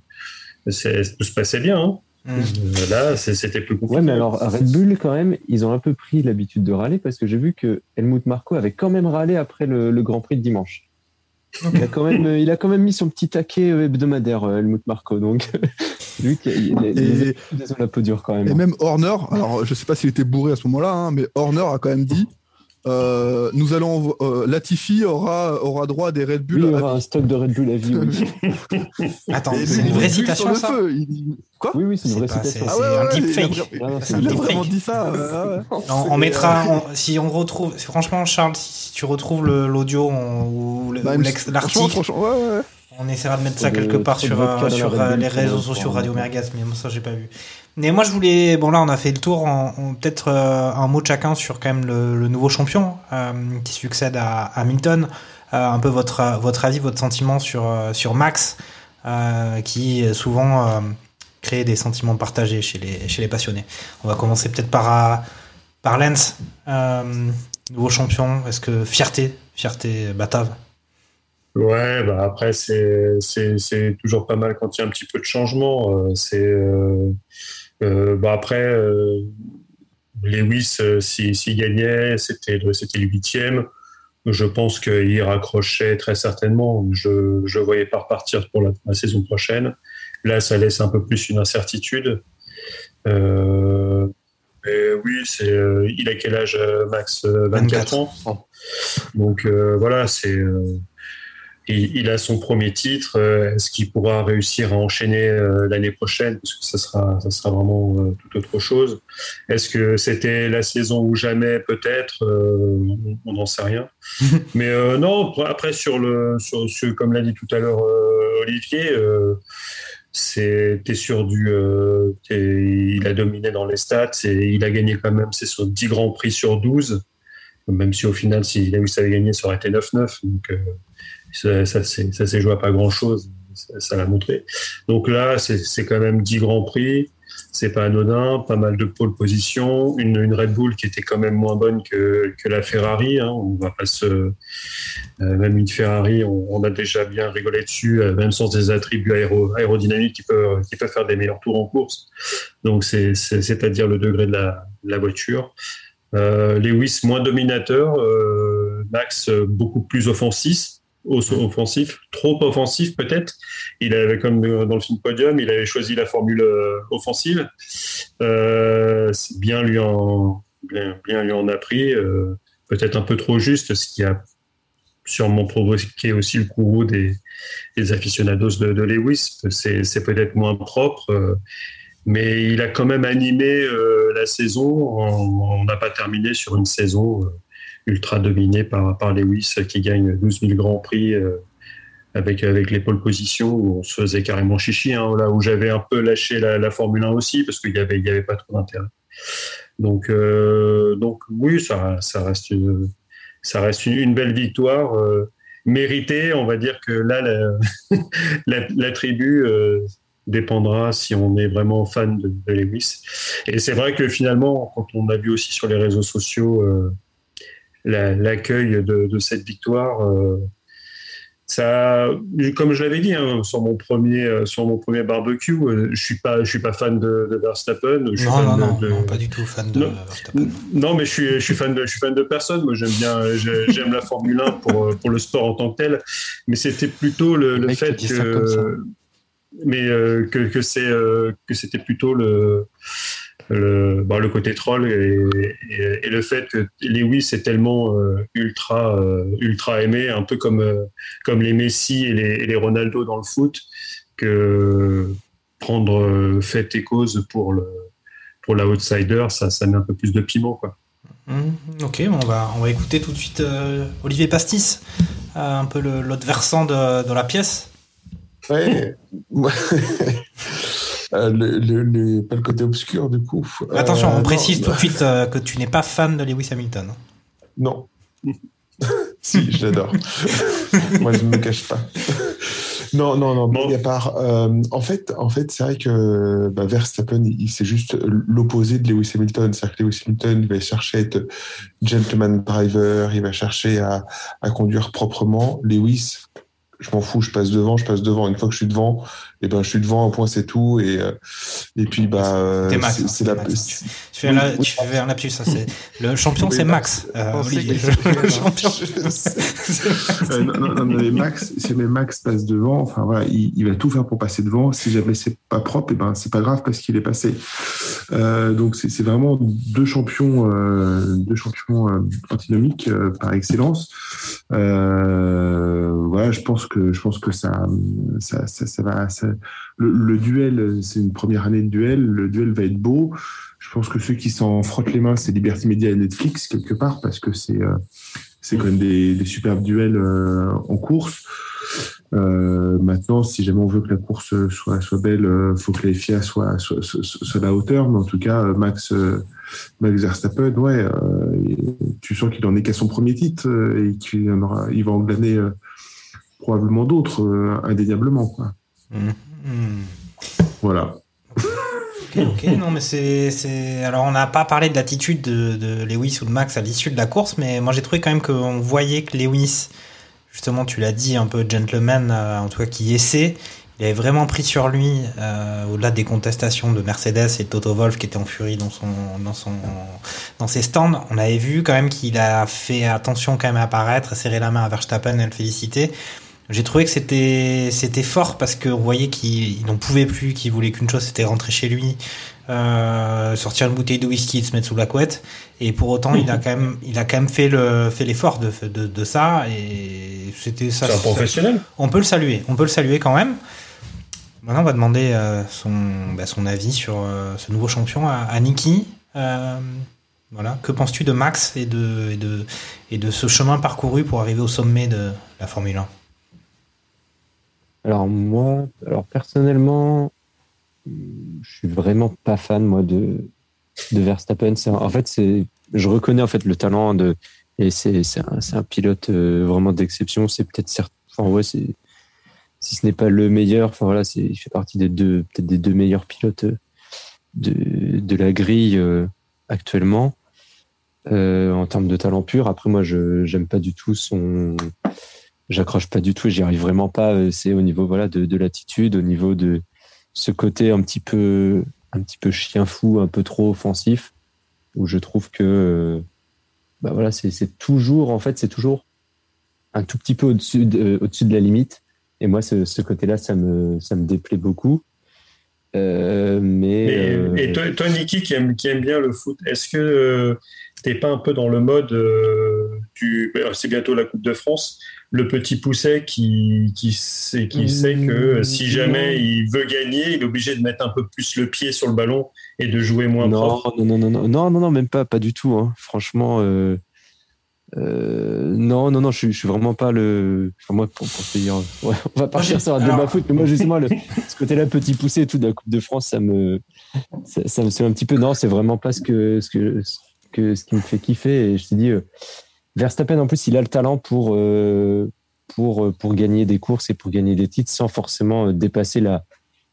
tout se passait bien. Hein. Mm. Euh, Là, c'était plus compliqué. Ouais, mais alors, Red Bull, quand même, ils ont un peu pris l'habitude de râler parce que j'ai vu que Helmut Marko avait quand même râlé après le, le Grand Prix de dimanche. Il, a quand même, il a quand même mis son petit taquet euh, hebdomadaire, euh, Helmut Marko. Donc, lui, les, la peau dure quand même. Et même Horner, alors je sais pas s'il était bourré à ce moment-là, hein, mais Horner a quand même dit euh, nous allons euh, Latifi aura aura droit à des Red Bull. Il à aura un stock de Red Bull à vie. Oui, Attends, c'est une vraie citation, sur le ça feu. Il Quoi oui, oui, c'est une vraie pas- citation. c'est- Ah ouais, un il a Ah c'est un Il a deepfake. vraiment dit ça. ouais. On, mettra, on- si on retrouve, franchement, Charles, si tu retrouves le- l'audio on- ou bah, l'article, ouais, on essaiera de mettre ça quelque part sur, euh, sur euh, les réseaux sociaux Radio. Mergas, mais moi, ça, j'ai pas vu. Mais moi, je voulais, bon, là, on a fait le tour, en, peut-être euh, un mot de chacun sur quand même le, nouveau champion euh, qui succède à Hamilton. Euh, un peu votre, votre avis, votre sentiment sur, sur Max, qui souvent crée des sentiments partagés chez les, chez les passionnés. On va commencer peut-être par, par Lens, nouveau champion. Est-ce que fierté, fierté batave? Ouais, bah après, c'est, toujours pas mal quand il y a un petit peu de changement. C'est, bah après, euh, Lewis, euh, s'il s'il gagnait, c'était le, huitième. Je pense qu'il raccrochait très certainement. Je je voyais pas repartir pour la, la saison prochaine. Là, ça laisse un peu plus une incertitude. Euh, mais oui, c'est, euh, il a quel âge, euh, Max? Euh, 24 ans. Donc euh, voilà, c'est. Il, il a son premier titre. euh, Est-ce qu'il pourra réussir à enchaîner euh, l'année prochaine? Parce que ça sera, ça sera vraiment euh, tout autre chose. Est-ce que c'était la saison ou jamais? Peut-être. euh, on n'en sait rien. Mais euh, non, après, sur le, sur, sur- comme l'a dit tout à l'heure Olivier, euh, c'était sur du. euh, t'es- il a dominé dans les stats et il a gagné quand même ses 10 grands prix sur 12. Même si au final, s'il a eu ça à gagner, ça aurait été 9-9. Donc, euh, ça, ça, ça s'est joué à pas grand chose. Ça l'a montré. Donc là, c'est quand même 10 grands prix. C'est pas anodin. Pas mal de pole position. Une, Red Bull qui était quand même moins bonne que, la Ferrari. Hein. On va pas se. euh, même une Ferrari, on, a déjà bien rigolé dessus, euh, même sans des attributs aéro- aérodynamiques qui peuvent, faire des meilleurs tours en course. Donc, c'est- c'est- c'est-à-dire le degré de la, voiture. Euh, Lewis moins dominateur, euh, Max beaucoup plus offensif, offensif, trop offensif peut-être. Il avait comme dans le film Podium, il avait choisi la formule euh, offensive. Euh, bien lui en bien, lui en a pris, euh, peut-être un peu trop juste, ce qui a sûrement provoqué aussi le courroux des, des aficionados de, Lewis. C'est peut-être moins propre. euh, mais il a quand même animé la saison. On n'a pas terminé sur une saison ultra dominée par, par Lewis qui gagne 12 000 grands prix euh, avec, avec les pole positions où on se faisait carrément chichi. hein, là où j'avais un peu lâché la, Formule 1 aussi parce qu'il n'y avait, y avait pas trop d'intérêt. Donc, euh, donc oui, ça, ça reste, une, ça reste une, belle victoire. euh, méritée, on va dire que là, la, la, tribu, euh, dépendra si on est vraiment fan de, Lewis. Et c'est vrai que finalement, quand on a vu aussi sur les réseaux sociaux l'accueil de, cette victoire, ça, comme je l'avais dit hein, sur mon premier euh, sur mon premier barbecue, euh, je suis pas je suis pas fan de, Verstappen. Je non, non, non, pas du tout fan de Verstappen. Non, mais je suis je suis fan de je suis fan de personne. Moi, j'aime bien j'aime la Formule 1 pour euh, pour le sport en tant que tel. Mais c'était plutôt le, le fait que mais que que c'est que c'était plutôt le le, bah, le côté troll et, le fait que Lewis est tellement euh, ultra euh, ultra aimé, un peu comme euh, comme les Messi et les, les, Ronaldo dans le foot, que prendre fait et cause pour le pour l'outsider, ça ça met un peu plus de piment quoi. Mmh, ok, on va on va écouter tout de suite Olivier Pastis, un peu l'autre versant de, de la pièce. Ouais. Euh, le, pas le côté obscur du coup. Attention, on euh, précise tout de suite euh, que tu n'es pas fan de Lewis Hamilton. Non. si, je l'adore. Moi, je ne me cache pas. Non, non, non. Bon. à part, en fait, en fait, c'est vrai que bah, Verstappen, c'est juste l'opposé de Lewis Hamilton. C'est-à-dire que Lewis Hamilton, il va chercher à être gentleman driver, il va chercher à, à conduire proprement. Lewis, je m'en fous, je passe devant, je passe devant. Une fois que je suis devant, et ben je suis devant, un point c'est tout. Et euh, et puis bah c'est la. Tu, fais un, tu fais un lapsus, ça c'est le champion, c'est Max. Euh, Olivier, le champion. Euh, non, non, non, Max, si mais Max passe devant, enfin voilà, il, il, va tout faire pour passer devant. Si jamais c'est pas propre, et eh ben c'est pas grave parce qu'il est passé. Euh, donc c'est vraiment deux champions, euh, deux champions antinomiques par excellence. voilà, je pense que je pense que ça, ça, ça, va. Le, duel, c'est une première année de duel. Le duel va être beau. Je pense que ceux qui s'en frottent les mains, c'est Liberty Media et Netflix quelque part parce que c'est euh, c'est quand même des, superbes duels euh, en course. Euh, maintenant, si jamais on veut que la course soit soit belle, faut que les FIA soit, à la hauteur. Mais en tout cas, Max Max Verstappen, ouais, tu sens qu'il en est qu'à son premier titre et qu'il il va en glaner probablement d'autres, euh, indéniablement. Voilà. Ok, ok, non, mais c'est. Alors, on n'a pas parlé de l'attitude de, Lewis ou de Max à l'issue de la course, mais moi j'ai trouvé quand même qu'on voyait que Lewis, justement, tu l'as dit, un peu gentleman, euh, en tout cas qui essaie, il avait vraiment pris sur lui, euh, au-delà des contestations de Mercedes et de Toto Wolf qui étaient en furie dans son, dans son, dans ses stands. On avait vu quand même qu'il a fait attention quand même à apparaître, serrer la main à Verstappen et le féliciter. J'ai trouvé que c'était c'était fort parce que vous voyez qu'il n'en pouvait plus, qu'il voulait qu'une chose, c'était rentrer chez lui, euh, sortir une bouteille de whisky et se mettre sous la couette. Et pour autant, il a quand même il a quand même fait le fait l'effort de, de, de ça et c'était ça. C'est un professionnel. On peut le saluer, on peut le saluer quand même. Maintenant, on va demander euh, son bah, son avis sur euh, ce nouveau champion à, à Niki. Voilà. Que penses-tu de Max et de, et de, et de ce chemin parcouru pour arriver au sommet de la Formule 1 alors moi, alors personnellement, je suis vraiment pas fan moi de de Verstappen. En fait, je reconnais en fait le talent de et c'est un, pilote euh, vraiment d'exception. C'est peut-être enfin ouais, si ce n'est pas le meilleur, enfin voilà, il fait partie des deux peut-être des deux meilleurs pilotes de de la grille euh, actuellement. Euh, en termes de talent pur. Après, moi, je j'aime pas du tout son j'accroche pas du tout, j'y arrive vraiment pas. Euh, c'est au niveau voilà de, de l'attitude, au niveau de ce côté un petit peu un petit peu chien fou, un peu trop offensif, où je trouve que euh, bah voilà c'est toujours en fait c'est toujours un tout petit peu au-dessus de, au-dessus de la limite. Et moi ce, ce côté-là ça me ça me déplaît beaucoup. Euh, mais, Et toi, toi, Niki, qui aime, qui aime bien le foot, est-ce que t'es pas un peu dans le mode du. C'est bientôt la Coupe de France le petit pousset qui, qui, sait, qui sait que si jamais il veut gagner, il est obligé de mettre un peu plus le pied sur le ballon et de jouer moins non, propre? Non, non, non, non, non, non, non, même pas, pas du tout. Hein. Franchement, euh, non, non, non, je, je suis vraiment pas le. Enfin, moi, pour, pour dire, ouais, on va partir sur un débat foot, mais moi, justement, le, ce côté-là, petit poussé et tout de la Coupe de France, ça me, ça, ça me, c'est un petit peu. Non, c'est vraiment pas ce que, ce que, ce que, ce qui me fait kiffer. Et je te dis. Euh, Verstappen, en plus, il a le talent pour, euh, pour, pour gagner des courses et pour gagner des titres sans forcément dépasser la,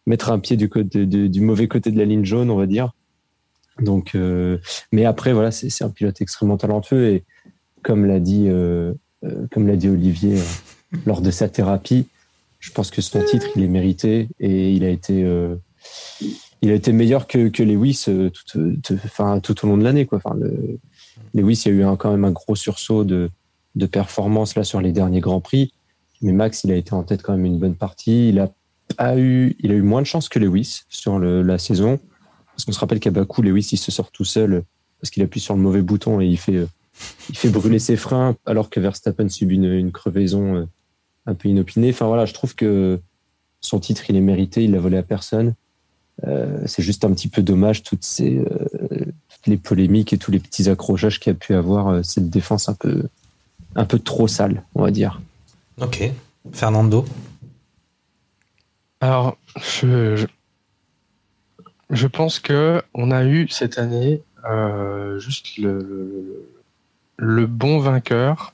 mettre un pied du, côté, du mauvais côté de la ligne jaune, on va dire. Donc, mais après, voilà, c'est un pilote extrêmement talentueux et comme l'a dit, euh, euh, comme l'a dit Olivier lors de sa thérapie, je pense que son titre, il est mérité et il a été, il a été meilleur que, que Lewis tout, enfin, tout au long de l'année, quoi. Enfin, le, Lewis, il y a eu quand même un gros sursaut de, de performance là sur les derniers grands prix, mais Max, il a été en tête quand même une bonne partie. Il a a eu, il a eu moins de chance que Lewis sur la saison. Parce qu'on se rappelle qu'à Bakou, Lewis, il se sort tout seul parce qu'il appuie sur le mauvais bouton et il fait, il fait brûler ses freins alors que Verstappen subit une, une crevaison euh, un peu inopinée. Enfin voilà, je trouve que son titre, il est mérité, il l'a volé à personne. Euh, c'est juste un petit peu dommage toutes ces euh, toutes les polémiques et tous les petits accrochages qu'il a pu avoir euh, cette défense un peu un peu trop sale, on va dire. Ok, Fernando? Alors, je, je, pense que on a eu cette année euh, juste le, le, bon vainqueur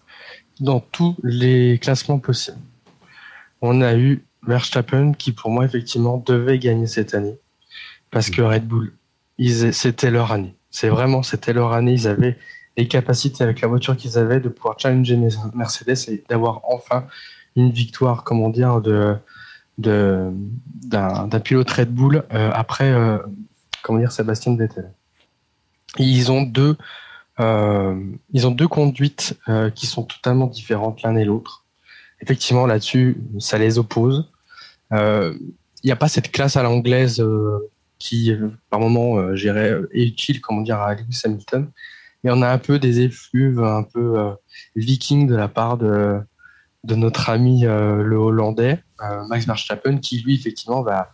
dans tous les classements possibles. On a eu Verstappen qui, pour moi, effectivement, devait gagner cette année parce que Red Bull, c'était leur année. C'est vraiment, c'était leur année. Ils avaient les capacités avec la voiture qu'ils avaient de pouvoir challenger Mercedes et d'avoir enfin une victoire, comment dire, de d'un pilote Red Bull euh, après euh, comment dire Sébastien Vettel. ils ont deux euh, ils ont deux conduites qui sont totalement différentes l'un et l'autre. Effectivement là-dessus ça les oppose. Il n'y a pas cette classe à l'anglaise qui par moment est utile comment dire à Lewis Hamilton. Et on a un peu des effluves un peu vikings de la part de de notre ami le Hollandais euh, Max Verstappen, qui lui, effectivement, va,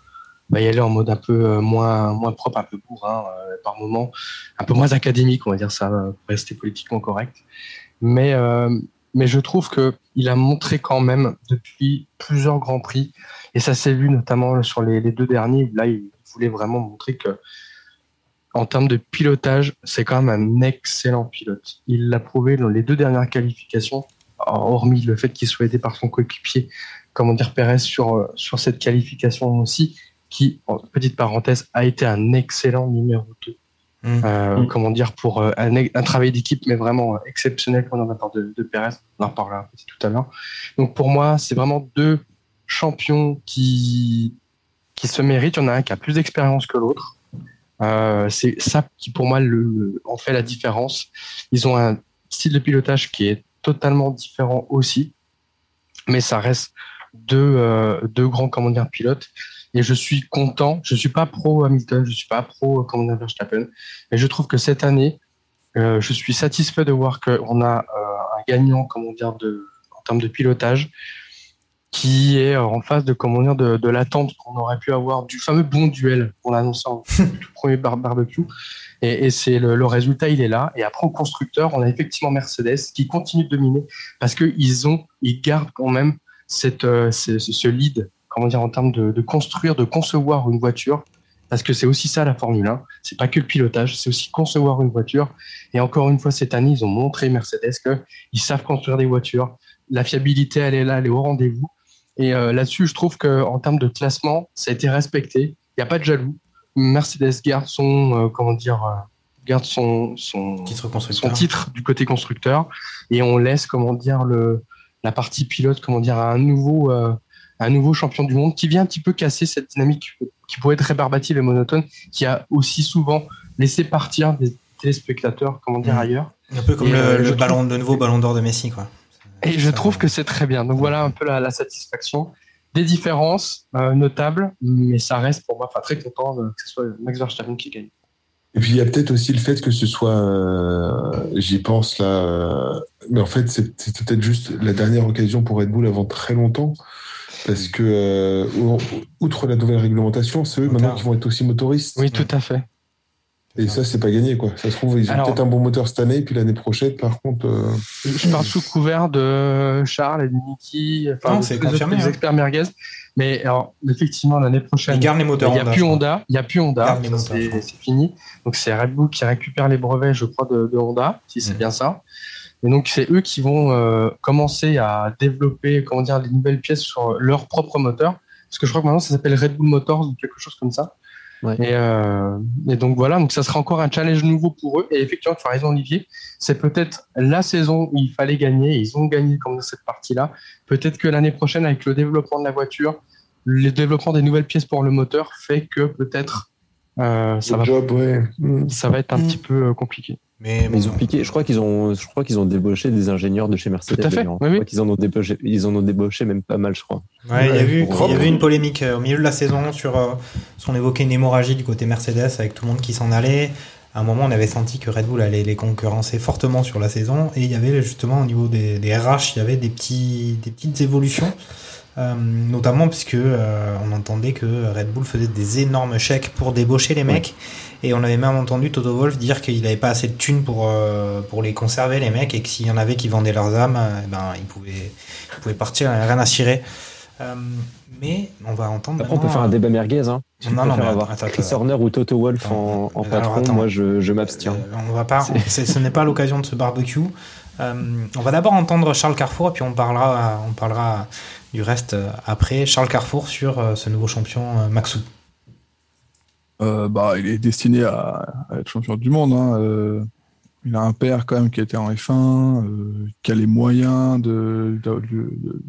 va y aller en mode un peu euh, moins, moins propre, un peu bourrin, euh, par moment, un peu moins académique, on va dire ça, pour rester politiquement correct. Mais, mais je trouve qu'il a montré quand même depuis plusieurs grands prix, et ça s'est vu notamment sur les, les, deux derniers, là, il voulait vraiment montrer que en termes de pilotage, c'est quand même un excellent pilote. Il l'a prouvé dans les deux dernières qualifications, hormis le fait qu'il soit aidé par son coéquipier comment dire, Perez sur, euh, sur cette qualification aussi, qui, en petite parenthèse, a été un excellent numéro 2. Mmh. Euh, mmh. Comment dire, pour euh, un, un, travail d'équipe, mais vraiment exceptionnel pendant la part de, de Perez. On en reparlera tout à l'heure. Donc pour moi, c'est vraiment deux champions qui, qui se méritent. Il y en a un qui a plus d'expérience que l'autre. Euh, c'est ça qui, pour moi, le, en fait la différence. Ils ont un style de pilotage qui est totalement différent aussi, mais ça reste deux, euh, deux grands comment dire, pilotes. Et je suis content. Je suis pas pro Hamilton, je suis pas pro comment dire, Verstappen, mais je trouve que cette année, euh, je suis satisfait de voir qu'on a euh, un gagnant comment dire, de, en termes de pilotage qui est en face de comment dire de, de l'attente qu'on aurait pu avoir du fameux bon duel qu'on a annoncé en premier barbecue. Et, et c'est le, le, résultat il est là. Et après au constructeur on a effectivement Mercedes qui continue de dominer parce que ils ont ils gardent quand même cette, euh, ce lead, comment dire, en termes de, de, construire, de concevoir une voiture, parce que c'est aussi ça la Formule 1. C'est pas que le pilotage, c'est aussi concevoir une voiture. Et encore une fois, cette année, ils ont montré Mercedes qu'ils savent construire des voitures. La fiabilité, elle est là, elle est au rendez-vous. Et euh, là-dessus, je trouve qu'en termes de classement, ça a été respecté. Il n'y a pas de jaloux. Mercedes garde son, euh, comment dire, euh, garde son, son, titre son titre du côté constructeur. Et on laisse, comment dire, le, la partie pilote, comment dire, à un nouveau, un nouveau champion du monde qui vient un petit peu casser cette dynamique qui pourrait être rébarbative et monotone, qui a aussi souvent laissé partir des téléspectateurs, comment dire, mmh. ailleurs. Un peu comme le, euh, ballon, de nouveau ballon d'or de Messi, quoi. Et je trouve que c'est très bien. Donc voilà un peu la, satisfaction. Des différences euh, notables, mais ça reste pour moi, très content que ce soit Max Verstappen qui gagne. Et puis il y a peut-être aussi le fait que ce soit, euh, j'y pense là, euh, mais en fait c'est peut-être juste la dernière occasion pour Red Bull avant très longtemps, parce que euh, outre la nouvelle réglementation, c'est eux maintenant qui vont être aussi motoristes. Oui, tout à fait. Et ça, c'est pas gagné, quoi. Ça se trouve, ils ont peut-être un bon moteur cette année, puis l'année prochaine, par contre. Je parle sous couvert de Charles et de Niki, enfin, des hein. experts merguez. Mais alors, effectivement, l'année prochaine, il les moteurs n'y a, plus Honda. Il n'y a plus Honda. C'est fini. Donc, c'est Red Bull qui récupère les brevets, je crois, de, Honda, si c'est mm. bien ça. Et donc, c'est eux qui vont euh, commencer à développer, comment dire, les nouvelles pièces sur leur propre moteur. parce que je crois que maintenant ça s'appelle Red Bull Motors ou quelque chose comme ça. Et, euh, et, donc voilà, donc ça sera encore un challenge nouveau pour eux. Et effectivement, tu as raison, Olivier, c'est peut-être la saison où il fallait gagner. Ils ont gagné comme dans cette partie-là. Peut-être que l'année prochaine, avec le développement de la voiture, le développement des nouvelles pièces pour le moteur fait que peut-être euh, ça, va, job, ouais. ça va être un petit peu euh, compliqué. Mais, ils ont piqué. Je crois qu'ils ont, je crois qu'ils ont débauché des ingénieurs de chez Mercedes. Tout à fait. Je crois qu'ils en ont débauché, ils en ont débauché même pas mal, je crois. Ouais, il y a eu, il y avait une polémique euh, au milieu de la saison sur, euh, on évoquait une hémorragie du côté Mercedes avec tout le monde qui s'en allait. À un moment, on avait senti que Red Bull allait les concurrencer fortement sur la saison, et il y avait justement au niveau des, des RH, il y avait des petits, des petites évolutions. Euh, notamment puisque euh, on entendait que Red Bull faisait des énormes chèques pour débaucher les mecs et on avait même entendu Toto Wolf dire qu'il n'avait pas assez de thunes pour euh, pour les conserver les mecs et que s'il y en avait qui vendaient leurs âmes ben ils pouvaient ils pouvaient partir rien à cirer mais on va entendre Après, on peut faire un débat merguez hein. non non mais avoir attends, Chris Horner ou Toto Wolf en, en patron attends. moi je, je m'abstiens on va pas ce n'est pas l'occasion de ce barbecue euh, on va d'abord entendre Charles Carrefour et puis on parlera, on parlera du reste après. Charles Carrefour sur euh, ce nouveau champion Maxou. Euh, bah, il est destiné à, être champion du monde. Hein. Euh, il a un père quand même qui était en F1, euh, qui a les moyens de, de, de, de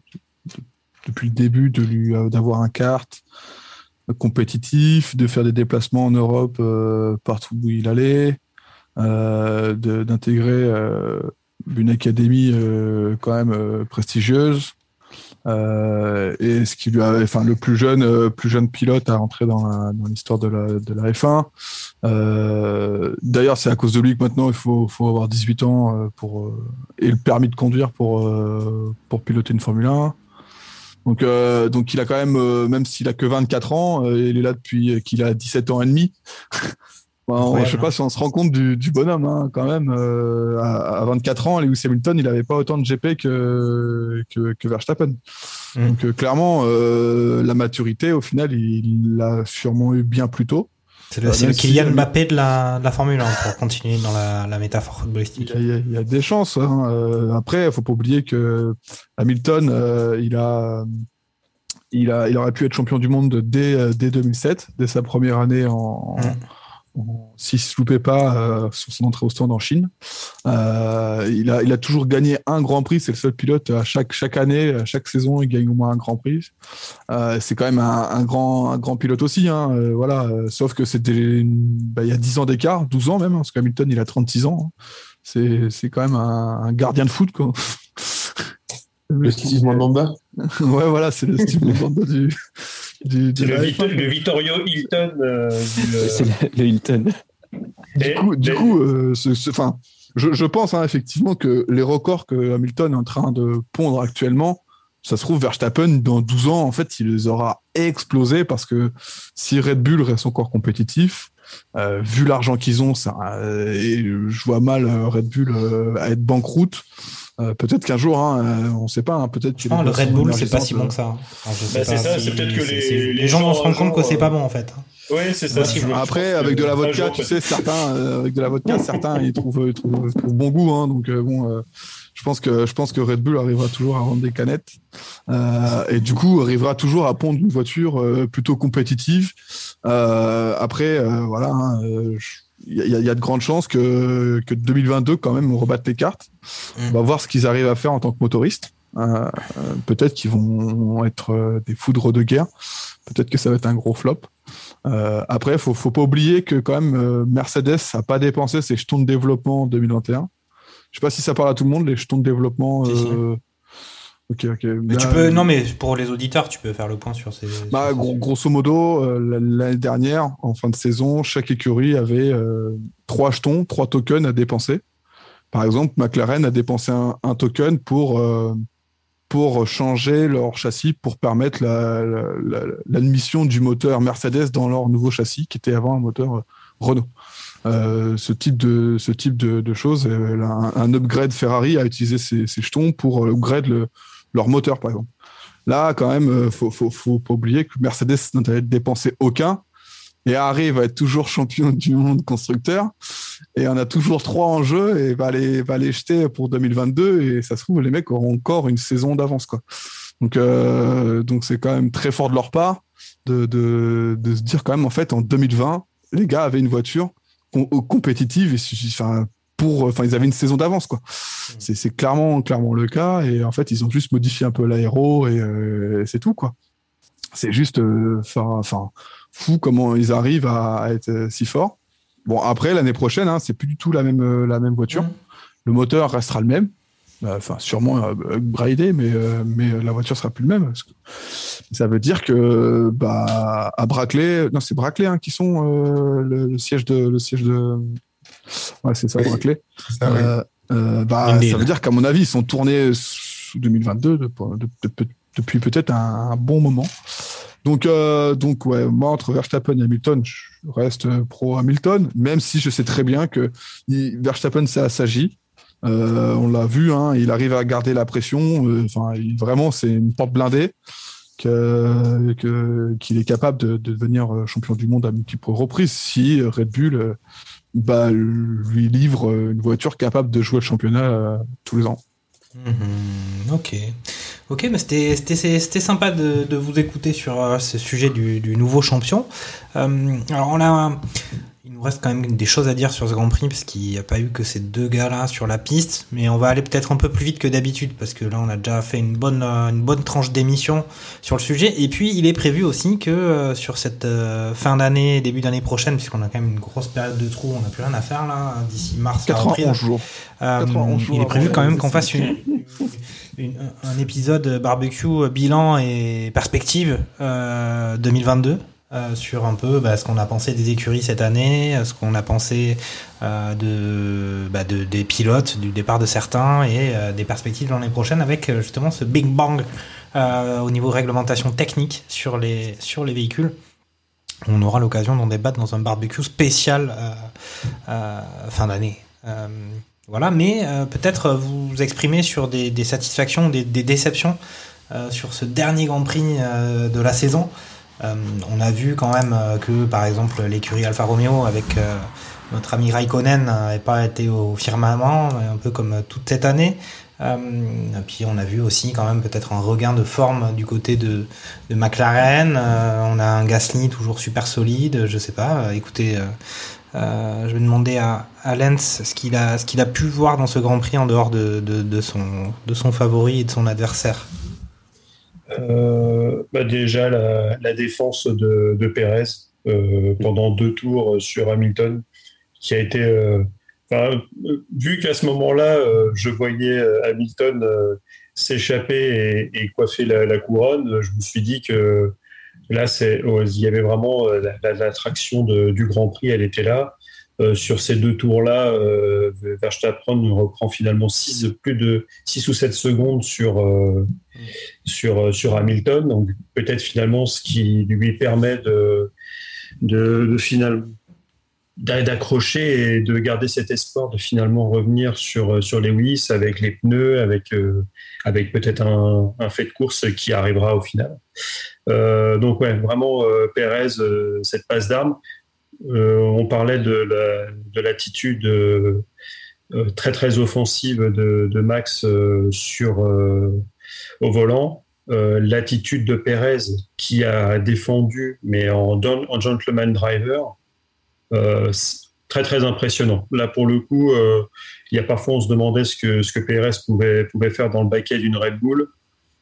depuis le début de lui d'avoir un kart compétitif, de faire des déplacements en Europe partout où il allait, d'intégrer une académie euh, quand même euh, prestigieuse. Euh, et ce qui lui a, enfin, le plus jeune, euh, plus jeune pilote à rentrer dans, la, dans l'histoire de la, de la F1. Euh, d'ailleurs, c'est à cause de lui que maintenant il faut, faut avoir 18 ans pour et le permis de conduire pour pour piloter une Formule 1. Donc, donc il a quand même, même s'il a que 24 ans, il est là depuis qu'il a 17 ans et demi. Bon, je sais pas si on se rend compte du, du bonhomme hein, quand même. Euh, à, à, 24 ans, Lewis Hamilton, il avait pas autant de GP que que, que Verstappen. Mm. Donc euh, clairement, euh, la maturité, au final, il l'a sûrement eu bien plus tôt. C'est le, le Kylian si, Mbappé de la, de la Formule 1 pour continuer dans la, la métaphore footballistique. Il y, a, il y a des chances. Hein. Après, il faut pas oublier que Hamilton, il a il a il aurait pu être champion du monde dès dès 2007, dès sa première année en, mm s'il se loupait pas euh, sur son entrée au stand en Chine. Euh, il, a, il a toujours gagné un Grand Prix. C'est le seul pilote à chaque chaque année, à chaque saison, il gagne au moins un Grand Prix. Euh, c'est quand même un, un, grand un grand pilote aussi. Hein, euh, voilà. Sauf que c'était bah, il y a 10 ans d'écart, 12 ans même, hein, parce qu'Hamilton il a 36 ans. Hein. C'est c'est quand même un, un, gardien de foot quoi. Le Steve Mandanda. ouais voilà, c'est le Steve Mandanda du du, du le, Vito, le, Vittorio Hilton. Euh, C'est le, le, Hilton. Du Et, coup, du mais- coup euh, ce- ce- enfin, je, je pense hein, effectivement que les records que Hamilton est en train de pondre actuellement, ça se trouve, Verstappen, dans 12 ans, en fait, il les aura explosés parce que si Red Bull reste encore compétitif, euh, vu l'argent qu'ils ont, ça, euh, et je vois mal euh, Red Bull euh, à être banqueroute. Euh, peut-être qu'un jour, hein, euh, on sait pas, hein, peut-être que le Red Bull, c'est pas si bon que ça. Enfin, sais Bah, c'est ça, si- c'est peut-être que les- gens vont se rendre compte que c'est pas euh, bon en fait. Oui, c'est ça. Après, avec de la vodka, jour, tu sais, certains, euh, avec de la vodka, certains, ils trouvent, ils trouvent, ils trouvent bon goût. Hein, donc, euh, bon, euh, je pense que je pense que Red Bull arrivera toujours à vendre des canettes euh, et du coup arrivera toujours à pondre une voiture euh, plutôt compétitive. Euh, après, euh, voilà, hein, euh, je- il y, a- il y a de grandes chances que que 2022 quand même on rebatte les cartes. On va voir ce qu'ils arrivent à faire en tant que motoristes. Euh, euh, Peut-être qu'ils vont être euh, des foudres de guerre. Peut-être que ça va être un gros flop. Euh, après, faut, faut pas oublier que quand même Mercedes a pas dépensé ses jetons de développement en 2021. Je sais pas si ça parle à tout le monde les jetons de développement. Si, si. Euh, Ok, ok. Mais tu Là, peux, non, mais pour les auditeurs, tu peux faire le point sur ces. bah, sur ces- gros- grosso modo, euh, l'année dernière, en fin de saison, chaque écurie avait euh, trois jetons, trois tokens à dépenser. Par exemple, McLaren a dépensé un, un token pour euh, pour changer leur châssis pour permettre la- la- la- l'admission du moteur Mercedes dans leur nouveau châssis qui était avant un moteur euh, Renault. Euh, ce type de ce type de, de choses, euh, un, un upgrade Ferrari a utilisé ces, ces jetons pour euh, upgrade le, leur moteur par exemple. Là, quand même, euh, faut, faut, faut pas oublier que Mercedes n'avait dépensé aucun et arrive à être toujours champion du monde constructeur. Et on a toujours trois en jeu et va les, va les jeter pour 2022. Et ça se trouve, les mecs auront encore une saison d'avance, quoi. Donc, euh, donc c'est quand même très fort de leur part de, de, de, se dire quand même, en fait, en 2020, les gars avaient une voiture compétitive et pour, enfin, ils avaient une saison d'avance, quoi. C'est, c'est clairement, clairement le cas. Et en fait, ils ont juste modifié un peu l'aéro et, euh, c'est tout, quoi. C'est juste, euh, enfin, fou comment ils arrivent à, être si forts. Bon, après, l'année prochaine, hein, c'est plus du tout la même, la même voiture. Mmh. Le moteur restera le même. Enfin, sûrement upgradé, mais, euh, mais la voiture sera plus le même. ça veut dire que bah, à Brackley, non, c'est Brackley hein, qui sont euh, le, siège de. Le siège de... Ouais, c'est ça, Brackley. Ça, euh, bah, ça veut dire qu'à mon avis, ils sont tournés sous 2022 depuis peut-être un, bon moment. Donc, donc ouais, moi, entre Verstappen et Hamilton, je reste pro Hamilton, même si je sais très bien que Verstappen, ça s'agit. Euh, on l'a vu, hein, il arrive à garder la pression. Euh, enfin, vraiment, c'est une porte blindée qu'il est capable de, devenir euh, champion du monde à multiples reprises si Red Bull bah, lui livre une voiture capable de jouer le championnat tous les ans. Mhm, ok. Ok, mais c'était sympa de, vous écouter sur ce sujet du, nouveau champion. alors on a nous reste quand même des choses à dire sur ce Grand Prix parce qu'il n'y a pas eu que ces deux gars-là sur la piste, mais on va aller peut-être un peu plus vite que d'habitude parce que là on a déjà fait une bonne euh, une bonne tranche d'émission sur le sujet. Et puis il est prévu aussi que euh, sur cette euh, fin d'année, début d'année prochaine, puisqu'on a quand même une grosse période de trou, on n'a plus rien à faire là d'ici mars. 91 jours. il est prévu quand même qu'on fasse une, un épisode barbecue bilan et perspective 2022. Euh, sur un peu bah, ce qu'on a pensé des écuries cette année, ce qu'on a pensé euh, bah, de, des pilotes, du départ de certains et euh, des perspectives l'année prochaine avec justement ce big bang au niveau réglementation technique sur les, véhicules. On aura l'occasion d'en débattre dans un barbecue spécial fin d'année. voilà, mais peut-être vous exprimer sur des, satisfactions, des déceptions sur ce dernier Grand Prix de la saison. Euh, on a vu quand même euh, que, par exemple, l'écurie Alfa Romeo avec euh, notre ami Raikkonen n'avait pas été au firmament, un peu comme toute cette année. Puis on a vu aussi quand même peut-être un regain de forme du côté de, McLaren. on a un Gasly toujours super solide. Je sais pas. écoutez, je vais demander à, à Lens ce qu'il a, pu voir dans ce Grand Prix en dehors de son favori et de son adversaire. Euh, bah déjà la, défense de, de Pérez euh, pendant deux tours sur Hamilton, qui a été, euh, vu qu'à ce moment-là, je voyais Hamilton s'échapper et, coiffer la, couronne, je me suis dit que là, oh, il y avait vraiment l'attraction du Grand Prix, elle était là. Euh, sur ces deux tours-là, euh, Verstappen reprend finalement six, plus de 6 ou 7 secondes sur, euh, sur, sur Hamilton. Donc peut-être finalement ce qui lui permet de, de, d'accrocher et de garder cet espoir de finalement revenir sur, sur Lewis avec les pneus, avec, avec peut-être un, un, fait de course qui arrivera au final. donc ouais, vraiment Perez, cette passe d'armes. Euh, on parlait de l'attitude euh, euh, très très offensive de, Max sur au volant. l'attitude de Perez qui a défendu, mais en, en gentleman driver, très très impressionnant. Là pour le coup, il y a parfois on se demandait ce que ce que Perez pouvait pouvait faire dans le baquet d'une Red Bull.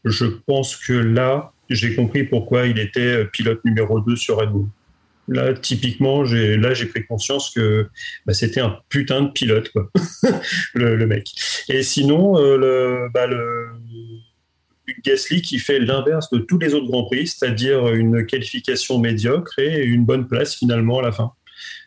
Je pense que là, j'ai compris pourquoi il était pilote numéro 2 sur Red Bull. Là, typiquement, j'ai là j'ai pris conscience que bah, c'était un putain de pilote, le, mec. Et sinon, euh, le, bah, le Gasly qui fait l'inverse de tous les autres grands prix, c'est-à-dire une qualification médiocre et une bonne place finalement à la fin.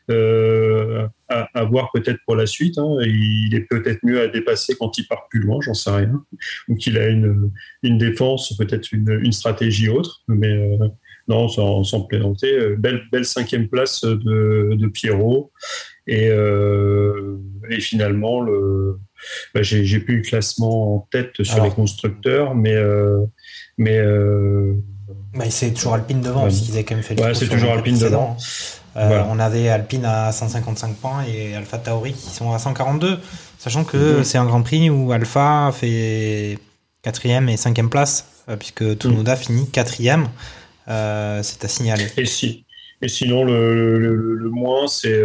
Euh, à, voir peut-être pour la suite. Hein. Il est peut-être mieux à dépasser quand il part plus loin, j'en sais rien. Ou qu'il a une, défense, peut-être une, une, stratégie autre. Mais euh, non, sans, sans plaisanter. Euh, belle, belle cinquième place de, de Pierrot. Et, euh, et finalement, le, bah, j'ai, plus le classement en tête sur les constructeurs, mais. Euh, mais bah, c'est toujours Alpine devant, parce qu'ils avaient quand même fait ouais, c'est toujours Alpine devant. On avait Alpine à 155 points et Alpha Tauri qui sont à 142, sachant que c'est un Grand Prix où Alpha fait quatrième et cinquième place puisque Tsunoda finit quatrième. C'est à signaler. Et si et sinon, le, le, le moins, c'est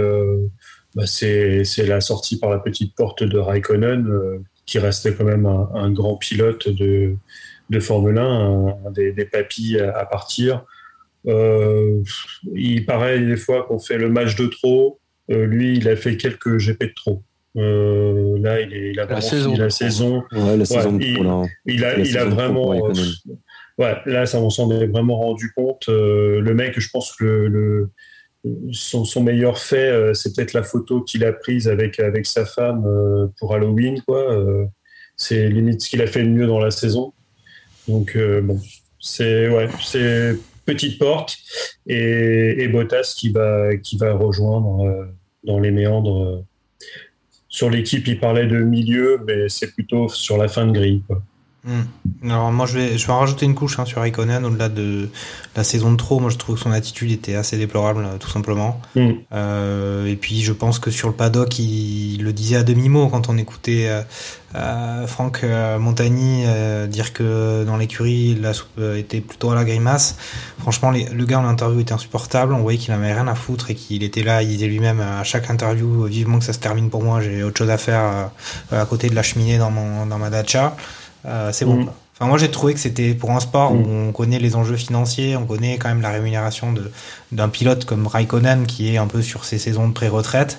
bah c'est la sortie par la petite porte de Raikkonen, qui restait quand même un, un grand pilote de, de Formule 1, un, des, des, papis à, à partir. Euh, il paraît des fois qu'on fait le match de trop. Euh, lui, il a fait quelques GP de trop. Euh, là, il, est, il a la saison. la saison. Ouais, la saison il, là, il, a, il a vraiment. Ouais, là, ça, on s'en est vraiment rendu compte. le mec, je pense que le, le son, son, meilleur fait, c'est peut-être la photo qu'il a prise avec, avec sa femme pour Halloween. quoi. c'est limite ce qu'il a fait de mieux dans la saison. Donc, bon, c'est ouais, c'est petite porte et, et, Bottas qui va, qui va rejoindre euh, dans les méandres. Sur l'équipe, il parlait de milieu, mais c'est plutôt sur la fin de grille. Quoi. Mmh. Alors moi je vais, je vais en rajouter une couche hein, sur Raikkonen au-delà de la saison de trop. Moi je trouve que son attitude était assez déplorable tout simplement. Mmh. Euh, et puis je pense que sur le paddock il, le disait à demi mot quand on écoutait euh, euh, Franck euh, Montagny euh, dire que dans l'écurie la soupe était plutôt à la grimace. Franchement les, le gars en interview était insupportable. On voyait qu'il avait rien à foutre et qu'il était là. Il disait lui-même à chaque interview vivement que ça se termine pour moi. J'ai autre chose à faire à côté de la cheminée dans mon dans ma dacha. Euh, c'est bon. Mm. Enfin, moi, j'ai trouvé que c'était pour un sport Mm. où on connaît les enjeux financiers, on connaît quand même la rémunération de d'un pilote comme Raikkonen qui est un peu sur ses saisons de pré-retraite,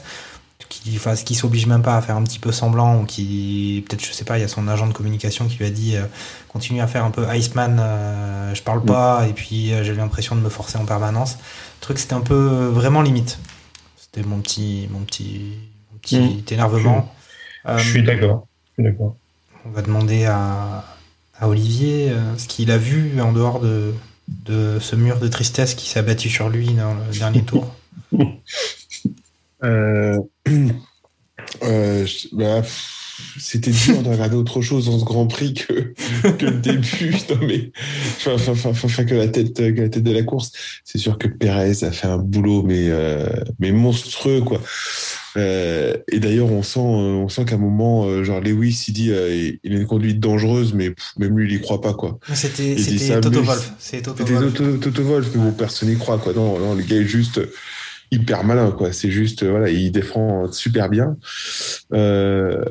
qui, enfin, qui s'oblige même pas à faire un petit peu semblant, ou qui peut-être, je sais pas, il y a son agent de communication qui lui a dit euh, continue à faire un peu Iceman, euh, je parle pas, et puis euh, j'ai l'impression de me forcer en permanence. Le truc, c'était un peu euh, vraiment limite. C'était mon petit, mon petit, mon petit Mm. énervement. Je suis Euh, d'accord. Je suis d'accord. On va demander à, Olivier euh, ce qu'il a vu en dehors de, ce mur de tristesse qui s'est abattu sur lui dans le dernier tour. Euh, euh, bah, c'était dur de regarder autre chose dans ce Grand Prix que, que le début. Non, mais, enfin, enfin, enfin, que, la tête, que la tête de la course. C'est sûr que Perez a fait un boulot, mais, euh, mais monstrueux, quoi. Euh, et d'ailleurs, on sent, euh, on sent qu'à un moment, euh, genre Lewis, il dit, euh, il a une conduite dangereuse, mais pff, même lui, il y croit pas, quoi. C'était Toto Wolff. C'était Toto Wolff, mais bon, personne n'y croit, quoi. Non, non, le gars est juste hyper malin, quoi. C'est juste, euh, voilà, il défend super bien. Euh,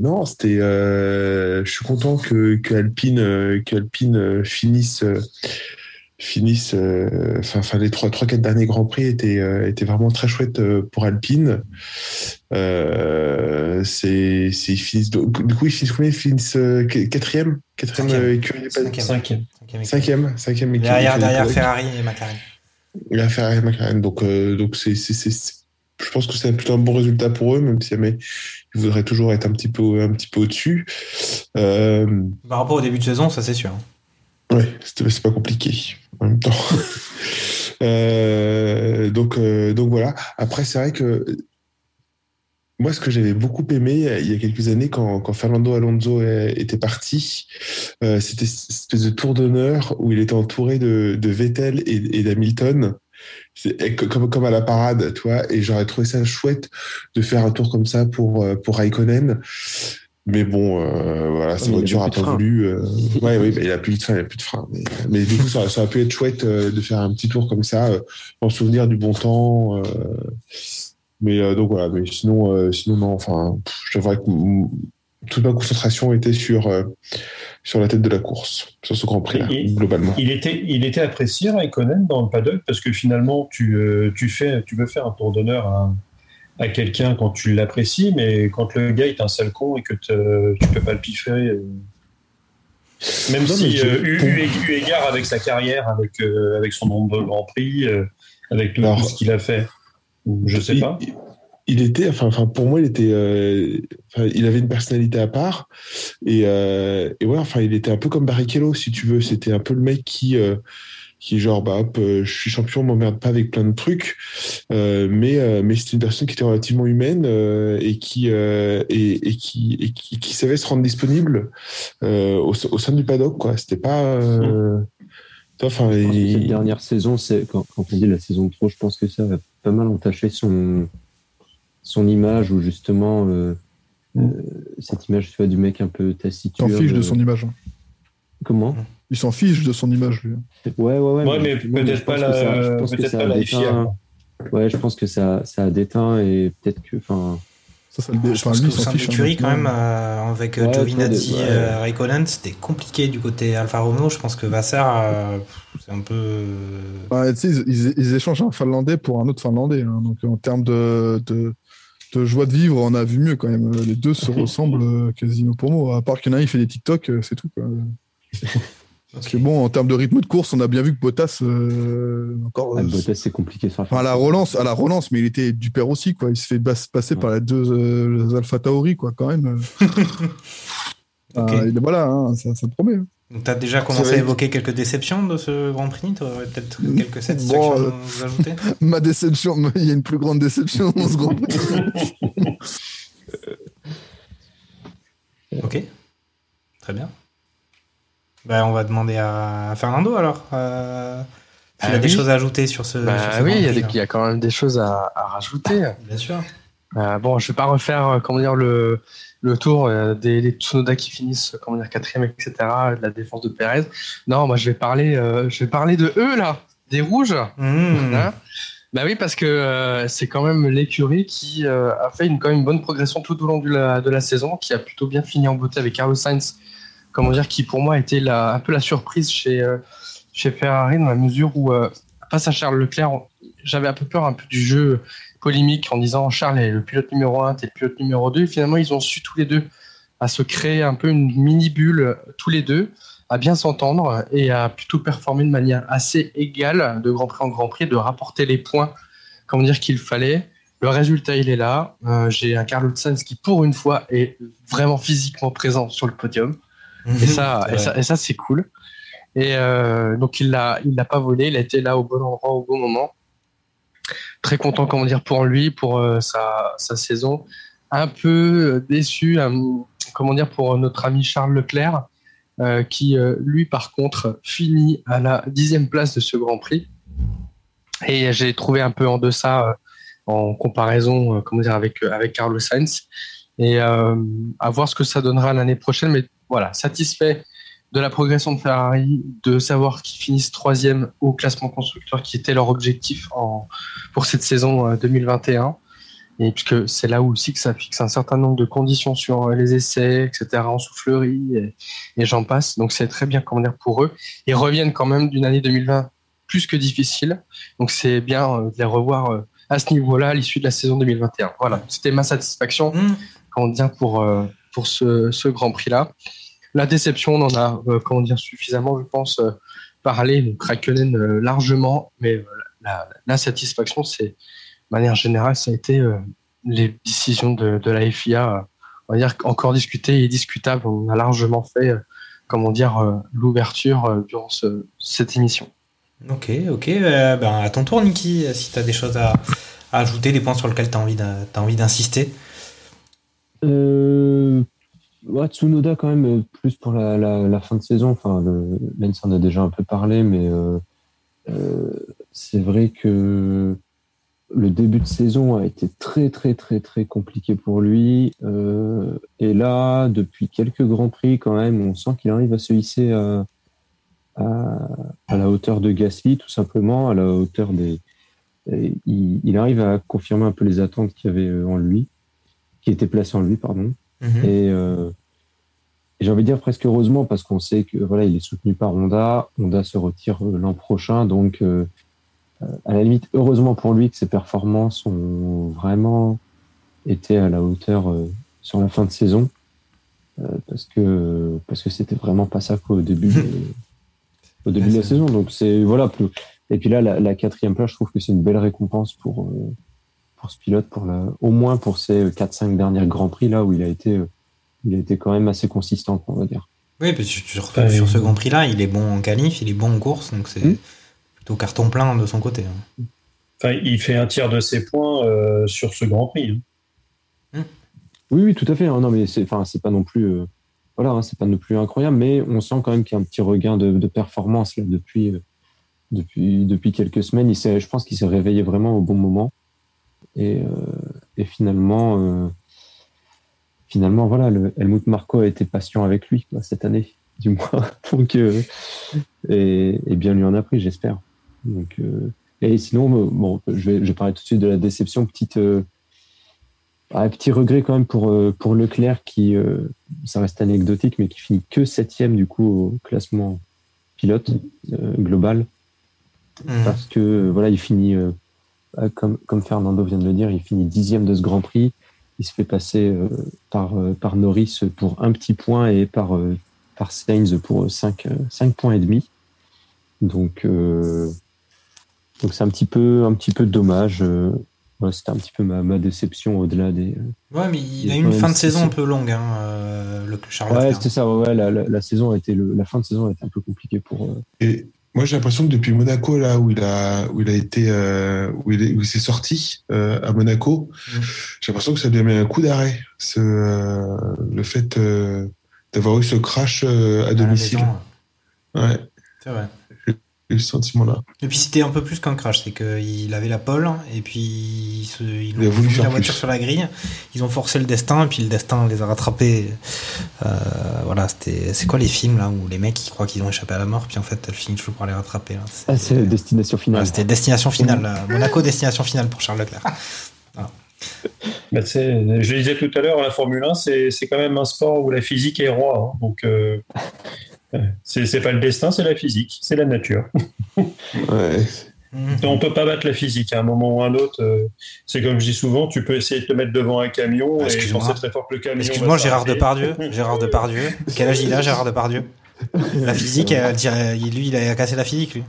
non, c'était. euh, je suis content que, que Alpine, que Alpine finisse. finisse enfin enfin les trois trois quatre derniers grands prix étaient étaient vraiment très chouettes pour Alpine c'est c'est finissent du coup ils finissent combien? Ils finissent qu- quatrième? Quatrième Cinquième. Cinquième. Cinquième. cinquième Derrière, derrière. Ferrari et McLaren. Il a McLaren. Donc, euh, donc c'est, je pense que c'est plutôt un bon résultat pour eux, même si mais, ils voudraient toujours être un petit peu, un petit peu au-dessus. Euh, Par rapport au début de saison, ça c'est sûr. ouais, c'est, c'est pas compliqué en même temps. Euh, donc, euh, donc voilà. Après, c'est vrai que moi, ce que j'avais beaucoup aimé il y a quelques années, quand, quand Fernando Alonso était parti, euh, c'était cette espèce de tour d'honneur où il était entouré de, de Vettel et, et d'Hamilton. Comme, comme à la parade, tu vois. Et j'aurais trouvé ça chouette de faire un tour comme ça pour, euh, pour Raikkonen. Mais bon, euh, voilà, sa voiture a pas voulu. euh, ouais, oui, il a plus de frein, il a plus de frein. Mais, mais du coup, ça, ça aurait pu être chouette euh, de faire un petit tour comme ça, euh, en souvenir du bon temps. Mais euh, donc voilà, mais sinon, euh, sinon non, enfin, pff, je devrais que toute ma concentration était sur, euh, sur la tête de la course, sur ce Grand Prix, Et- globalement. Il était, il était apprécié Raikkonen dans le paddock? Parce que finalement tu, tu fais, tu veux faire un tour d'honneur à, à quelqu'un quand tu l'apprécies, mais quand le gars est un sale con et que tu peux pas le piffrer, euh, même Non, si euh, eu, eu- eu égard avec sa carrière, avec euh, avec son nombre de grands prix, euh, avec tout, Alors, tout ce qu'il a fait, je sais il, pas. il- était, enfin, enfin, pour moi, il était, euh, enfin, il avait une personnalité à part, et, euh, et ouais, enfin, il était un peu comme Barrichello, si tu veux. C'était un peu le mec qui, euh, qui genre, bah, hop, euh, je suis champion, m'emmerde pas avec plein de trucs, euh, mais, euh, mais c'était une personne qui était relativement humaine euh, et qui, euh, et, et qui, et qui, qui savait se rendre disponible euh, au, au sein du paddock, quoi. C'était pas, euh, enfin, cette dernière saison, c'est quand, quand on dit la saison de trop, je pense que ça a pas mal entaché son son image ou justement euh, euh, cette image tu vois, du mec un peu taciturne. T'en fiches de euh, son image. hein. Comment? Il s'en fiche de son image, lui. Ouais, ouais, ouais. Ouais, mais peut-être pas la, peut-être pas la FIA. Ouais, je pense que ça, ça a déteint et peut-être que, enfin. Ça, ça dé- Je pense qu'au sein de fiche. l'écurie, hein, quand même, euh, avec Ouais, Giovinazzi, ouais. euh, Raikkonen, c'était compliqué du côté Alfa Romeo. Je pense que Vasser, euh, c'est un peu. Bah, tu sais, ils, ils- ils échangent un Finlandais pour un autre Finlandais. hein. Donc, en termes de, de, de joie de vivre, on a vu mieux quand même. Les deux se ressemblent euh, quasiment pour moi. À part qu'il y en a un, il fait des TikTok, euh, c'est tout. Quoi. Parce que bon, en termes de rythme de course, on a bien vu que Bottas, euh, encore. Ah, euh, Bottas, c'est compliqué sur la Enfin, à la relance, à la relance, mais il était du père aussi, quoi. Il se fait passer par les deux euh, Alpha Tauri, quoi, quand même. Ok. Ah, il- voilà, hein, ça, ça promet. hein. Donc, tu as déjà commencé à évoquer quelques déceptions de ce Grand Prix? Tu aurais peut-être quelques satisfactions Bon, à euh, ajouter? Ma déception, il y a une plus grande déception dans ce Grand Prix. Ok. Très bien. Ben, on va demander à Fernando alors. Euh, s'il Ah a des choses à ajouter sur ce. Bah sur ce oui, il y, a y quand même des choses à, à rajouter. Bien sûr. Euh, bon, je vais pas refaire euh, comment dire le, le tour euh, des, Tsunoda qui finissent comment dire quatrième, etc. De la défense de Perez. Non, moi je vais parler, je vais parler de eux là, des rouges. Mmh. Bah oui, parce que c'est quand même l'écurie qui a fait une, quand même une bonne progression tout au long de la, de la saison, qui a plutôt bien fini en beauté avec Carlos Sainz, comment dire, qui pour moi était un peu la surprise chez, euh, chez Ferrari dans la mesure où, euh, face à Charles Leclerc, j'avais un peu peur un peu du jeu polémique en disant Charles est le pilote numéro 1, t'es le pilote numéro 2. Et finalement, ils ont su tous les deux à se créer un peu une mini bulle euh, tous les deux, à bien s'entendre et à plutôt performer de manière assez égale de Grand Prix en Grand Prix, de rapporter les points, comment dire qu'il fallait. Le résultat, il est là. J'ai un Carlos Sainz qui, pour une fois, est vraiment physiquement présent sur le podium. Et ça, C'est et ça, vrai. et ça, c'est cool. Et euh, donc il l'a, il l'a pas volé. Il a été là au bon endroit au bon moment. Très content, comment dire, pour lui, pour euh, sa, sa saison. Un peu euh, déçu, euh, comment dire, pour notre ami Charles Leclerc, qui lui, par contre, finit à la dixième place de ce Grand Prix. Et j'ai trouvé un peu en deçà en comparaison, comment dire, avec avec Carlos Sainz. Et à voir ce que ça donnera l'année prochaine. Mais voilà, satisfait de la progression de Ferrari, de savoir qu'ils finissent troisième au classement constructeur, qui était leur objectif en, pour cette saison euh, 2021. Et puisque c'est là où aussi que ça fixe un certain nombre de conditions sur euh, les essais, etc., en soufflerie, et, et j'en passe. Donc c'est très bien comment dire pour eux. Ils reviennent quand même d'une année 2020 plus que difficile. Donc c'est bien euh, de les revoir euh, à ce niveau-là à l'issue de la saison 2021. Voilà, c'était ma satisfaction Mmh. comment dire, pour, euh, pour ce, ce Grand Prix-là. La déception, on en a euh, comment dire, suffisamment, je pense, euh, parlé. Donc Raikkonen euh, largement, mais euh, la, la satisfaction, c'est, de manière générale, ça a été euh, les décisions de, de la FIA. euh, on va dire encore discutées et discutables. On a largement fait, euh, comment dire, euh, l'ouverture euh, durant ce- cette émission. Ok, ok. euh, ben, à ton tour, Niki, si tu as des choses à, à ajouter, des points sur lesquels tu as envie d'insister. Ouais, Tsunoda quand même euh, plus pour la, fin de saison. Enfin, le, Lens en a déjà un peu parlé, mais euh, euh, c'est vrai que le début de saison a été très très très très compliqué pour lui. Et là, depuis quelques grands prix quand même, on sent qu'il arrive à se hisser à, la hauteur de Gasly, tout simplement, à la hauteur des. Il, il arrive à confirmer un peu les attentes qu'il y avait en lui qui était placé en lui, pardon. Mhm. Et, euh, et j'ai envie de dire presque heureusement parce qu'on sait que voilà, il est soutenu par Honda. Honda se retire euh, l'an prochain, donc euh, euh, à la limite, heureusement pour lui que ses performances ont vraiment été à la hauteur euh, sur la fin de saison, parce que parce que c'était vraiment pas ça qu'au début de, au début de la saison. Donc c'est voilà. plus- Et puis là, la, la quatrième place, je trouve que c'est une belle récompense pour pour ce pilote, pour la, au moins pour ces 4-5 derniers grands prix là où il a été, euh, il a été quand même assez consistant, on va dire. Oui, parce que sur, Ouais. sur ce Grand Prix-là, il est bon en qualif, il est bon en course, donc c'est plutôt carton plein de son côté. hein. Enfin, il fait un tiers de ses points euh, sur ce Grand Prix. hein. Oui, oui, tout à fait. hein. Non, mais c'est, enfin, c'est pas non plus, euh, voilà, hein, c'est pas non plus incroyable, mais on sent quand même qu'il y a un petit regain de, de performance là depuis, euh, depuis, depuis quelques semaines. Il s'est, je pense qu'il s'est réveillé vraiment au bon moment. Et, euh, et finalement, euh, finalement, voilà, le Helmut Marko a été patient avec lui quoi, cette année. du moins. Donc, euh, et, et, bien lui en a pris, j'espère. Donc, euh, et sinon, bon, je vais, je vais parler tout de suite de la déception. Petite, ah, petit regret quand même pour, pour Leclerc qui, ça reste anecdotique, mais qui finit que septième du coup au classement pilote global. Mmh. Parce que voilà, il finit, comme, comme Fernando vient de le dire, il finit dixième de ce Grand Prix il se fait passer par, par Norris pour un petit point et par, par Sainz pour 5, 5 points et demi. Donc, donc c'est un petit peu, un petit peu dommage. C'était un petit peu ma, ma déception au-delà des. Ouais, mais il a eu une fin de saison un peu longue, hein, le Charles. Ouais, c'était ça. Ouais, la, la, saison a été le, la fin de saison a été un peu compliquée pour. Et moi, j'ai l'impression que depuis Monaco, là où il a, où il a été, euh, où il, est, où il s'est sorti euh, à Monaco, mmh. j'ai l'impression que ça lui a mis un coup d'arrêt. Ce, euh, le fait d'avoir eu ce crash à, domicile. Ouais. C'est vrai le sentiment-là. Et puis c'était un peu plus qu'un crash, c'est qu'il avait la pole et puis ils, se, ils ont voulu la voiture sur la grille, ils ont forcé le destin et puis le destin les a rattrapés. Euh, voilà, c'était c'est quoi les films là où les mecs ils croient qu'ils ont échappé à la mort puis en fait elle finit toujours par les rattraper. Là. Ah c'est destination finale. c'était destination finale, là. Monaco destination finale pour Charles Leclerc. Voilà. Bah, je le disais tout à l'heure, la Formule 1, c'est quand même un sport où la physique est roi. Hein. donc, euh, c'est pas le destin, c'est la physique, c'est la nature. ouais. On peut pas battre la physique à un moment ou à un autre. Euh, c'est comme je dis souvent, tu peux essayer de te mettre devant un camion et penser très fort que le camion. Excuse-moi, Gérard Depardieu. Gérard Depardieu. Quel âge il a, Gérard Depardieu? La physique, elle lui, il a cassé la physique, lui.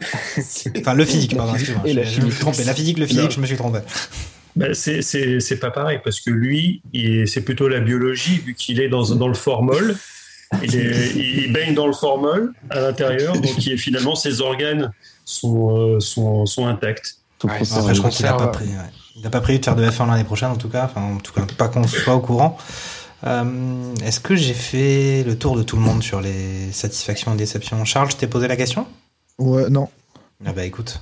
Enfin, le physique, pardon, excuse-moi. Je, je, me suis trompé. La physique, le physique, non. je me suis trompé. Ben c'est pas pareil parce que lui, c'est plutôt la biologie vu qu'il est dans, dans le formol. Il, il, baigne dans le formol à l'intérieur, donc est, finalement ses organes sont, euh, sont, sont intacts. Ouais, après, je crois qu'il n'a pas, pris, ouais. il a pas prévu de faire de F1 l'année prochaine, en tout cas. Enfin, en tout cas, pas qu'on soit au courant. Euh, Est-ce que j'ai fait le tour de tout le monde sur les satisfactions et déceptions? Charles, je t'ai posé la question? Ouais, non. Ah bah écoute.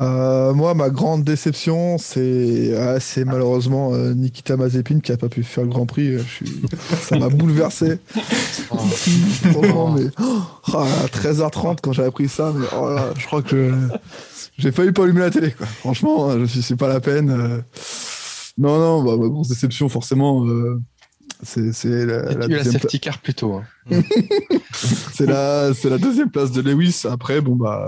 Euh, moi, ma grande déception, c'est ah, malheureusement euh, Nikita Mazepin qui a pas pu faire le Grand Prix. Je suis... Ça m'a bouleversé. Franchement, mais oh, à 13h30 quand j'ai appris ça, mais oh là, je crois que j'ai failli pas allumer la télé. Quoi. Franchement, je suis c'est pas la peine. Euh. Non, non, bah, ma grosse déception, forcément. Euh, c'est la, la, la safety car plutôt. Hein. c'est la, la deuxième place de Lewis. Après, bon bah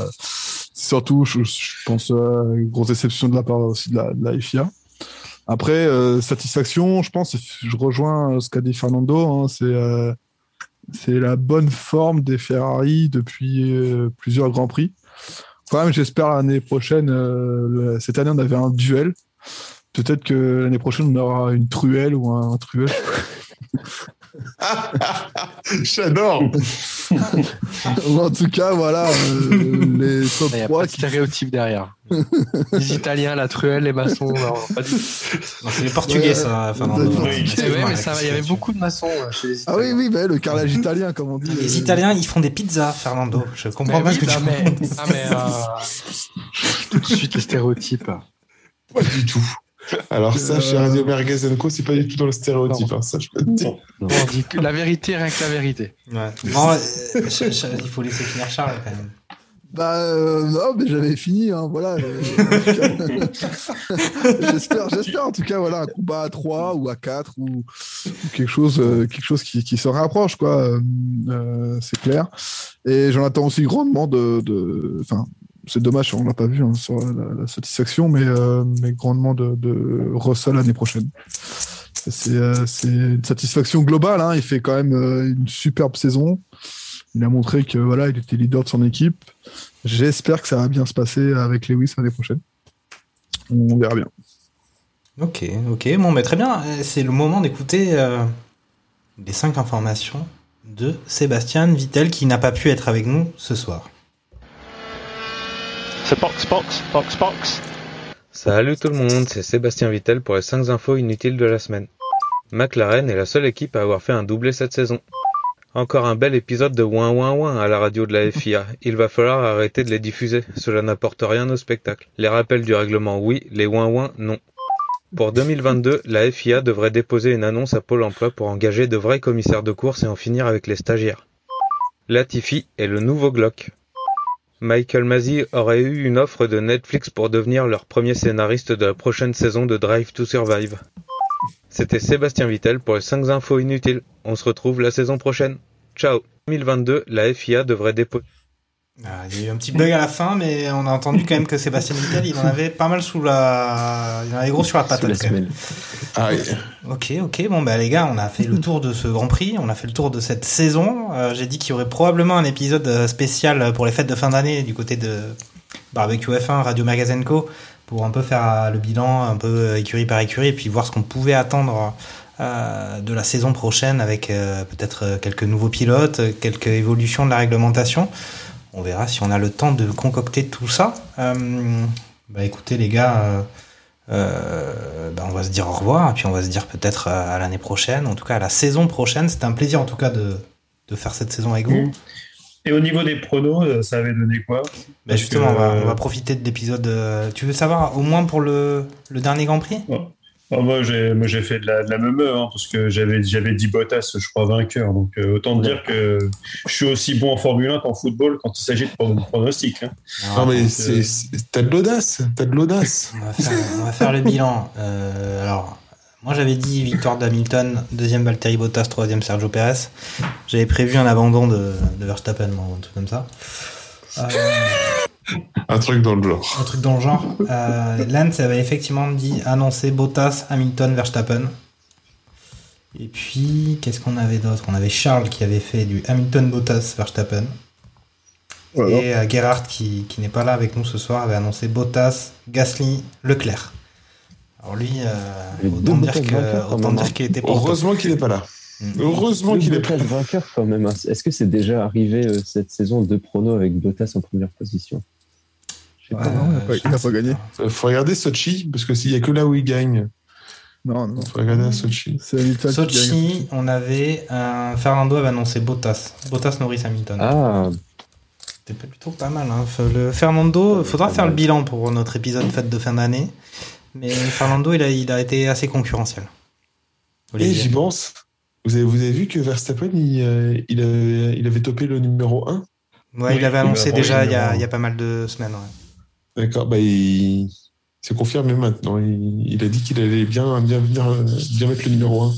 surtout, je, pense, à une grosse déception de la part aussi de la, FIA. Après, euh, satisfaction, je pense, je rejoins ce qu'a dit Fernando, hein, c'est euh, la bonne forme des Ferrari depuis euh, plusieurs Grands Prix. Quand même, j'espère l'année prochaine, euh, cette année on avait un duel. Peut-être que l'année prochaine on aura une truelle ou un, un truelle. J'adore. en tout cas, voilà, euh, les top Il y a 3 pas de stéréotype derrière. les Italiens, la truelle, les maçons. c'est les Portugais, ça. Enfin, non, oui, ouais, mais ça, il y avait beaucoup de maçons euh, chez les. Ah oui, oui, bah, le carrelage italien, comme on dit. Les Italiens, ils font des pizzas, Fernando. Je comprends mais pas oui, ce que bah, tu mais, ah, mais euh, tout de suite les stéréotypes. Pas du tout. Alors ça, chez Radio Merguez Co, c'est pas du tout dans le stéréotype. Hein, ça, je peux te dire. Bon, on dit que la vérité, rien que la vérité. Ouais. Euh, il faut laisser finir Charles quand même. Bah euh, non, mais j'avais fini, hein, voilà. j'espère, j'espère en tout cas, voilà, un combat à 3 ou à 4 ou, ou quelque chose, euh, quelque chose qui, qui, se rapproche, quoi. Euh, c'est clair. Et j'en attends aussi grandement de, de, enfin, c'est dommage, on l'a pas vu hein, sur la, satisfaction, mais, euh, mais grandement de, de Russell l'année prochaine. C'est euh, une satisfaction globale. Hein. Il fait quand même euh, une superbe saison. Il a montré que voilà, il était leader de son équipe. J'espère que ça va bien se passer avec Lewis l'année prochaine. On verra bien. Ok, ok, bon, mais très bien. C'est le moment d'écouter euh, les cinq informations de Sébastien Vittel qui n'a pas pu être avec nous ce soir. C'est box, box, box, box. Salut tout le monde, c'est Sébastien Vittel pour les 5 infos inutiles de la semaine. McLaren est la seule équipe à avoir fait un doublé cette saison. Encore un bel épisode de ouin ouin ouin à la radio de la FIA. Il va falloir arrêter de les diffuser. Cela n'apporte rien au spectacle. Les rappels du règlement oui, les ouin ouin non. Pour 2022, la FIA devrait déposer une annonce à Pôle emploi pour engager de vrais commissaires de course et en finir avec les stagiaires. Latifi est le nouveau Glock. Michael Masi aurait eu une offre de Netflix pour devenir leur premier scénariste de la prochaine saison de Drive to Survive. C'était Sébastien Vittel pour les 5 infos inutiles. On se retrouve la saison prochaine. Ciao 2022, la FIA devrait déposer... Ah, il y a eu un petit bug à la fin, mais on a entendu quand même que Sébastien Vittel, il en avait pas mal sous la, il en avait gros sur la patate. quand même. Ah oui. Ok, ok. Bon, bah les gars, on a fait le tour de ce Grand Prix, on a fait le tour de cette saison. Euh, J'ai dit qu'il y aurait probablement un épisode euh, spécial pour les fêtes de fin d'année du côté de Barbecue F1, Radio Magazine Co, pour un peu faire euh, le bilan, un peu écurie par écurie, et puis voir ce qu'on pouvait attendre euh, de la saison prochaine avec euh, peut-être quelques nouveaux pilotes, quelques évolutions de la réglementation. On verra si on a le temps de concocter tout ça. Euh, bah écoutez les gars, euh, euh, bah, on va se dire au revoir et puis on va se dire peut-être à, l'année prochaine, en tout cas à la saison prochaine. C'était un plaisir en tout cas de, de faire cette saison avec vous. Et au niveau des pronos, ça avait donné quoi? Bah justement, que, on, va, on va profiter de l'épisode. tu veux savoir au moins pour le, le dernier Grand Prix? Oh, moi, j'ai, moi, j'ai fait de la, de la meumeu, hein, parce que j'avais, j'avais dit Bottas, je crois, vainqueur. Donc, euh, autant dire que je suis aussi bon en Formule 1 qu'en football quand il s'agit de pro- pronostics. hein. Non, mais Donc, c'est, euh, c'est- t'as de l'audace, t'as de l'audace. on va, faire, on va faire le bilan. Euh, alors, moi j'avais dit victoire d'Hamilton, deuxième Valtteri Bottas, troisième Sergio Perez. J'avais prévu un abandon de, de Verstappen, un truc comme ça. Euh, Un truc dans le genre. un truc dans le genre. Euh, Lance avait effectivement dit annoncer Bottas, Hamilton, Verstappen. Et puis, qu'est-ce qu'on avait d'autre? On avait Charles qui avait fait du Hamilton, Bottas, Verstappen. Voilà. Et euh, Gerhard, qui, qui n'est pas là avec nous ce soir, avait annoncé Bottas, Gasly, Leclerc. Alors lui, euh, autant dire hein. qu'il était pas. Heureusement qu'il n'est pas là. Mm. Heureusement qu'il est pas Bottas là. vainqueur quand même. hein. Est-ce que c'est déjà arrivé euh, cette saison de pronos avec Bottas en première position? Ouais, il a pas- il gagné. Euh, Faut regarder Sochi, parce que s'il y a que là où il gagne, Non, non. faut regarder à Sochi. Sochi, on avait un Fernando avait annoncé Bottas, Bottas Norris Hamilton. Ah, C'était plutôt pas mal. Hein. Le Fernando, faudra faire le bilan pour notre épisode fête de fin d'année. Mais Fernando, il a, il a été assez concurrentiel. Et j'y pense. Vous avez, vous avez vu que Verstappen, il, euh, il, avait, il avait topé le numéro 1 Ouais, Oui, il avait il annoncé déjà il y, a, il y a pas mal de semaines. ouais. D'accord, bah il c'est confirmé maintenant. Il, il a dit qu'il allait bien, bien, venir, euh, bien mettre le numéro 1.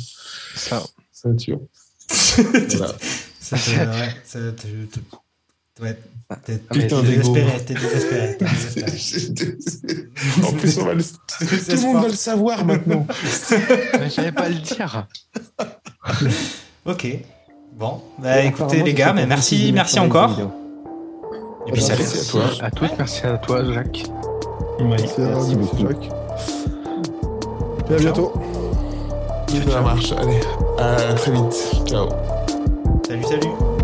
Ça. Ça, tu vois. Voilà. C'était, ouais, c'est- tu- tu- ouais, t'es- t'es Putain d'égo. désespéré, t'es désespéré, t'es désespéré. en plus, on va le- tout le monde va le savoir maintenant. Mais J'allais pas le dire. Ok. Bon, bah écoutez les gars, mais merci, merci encore. Et puis salut. Merci à toi. À toutes, merci à toi, Jacques. Merci merci beaucoup. Jacques. Et à bientôt. Ça marche. Allez, à très vite. Ciao. Salut, salut.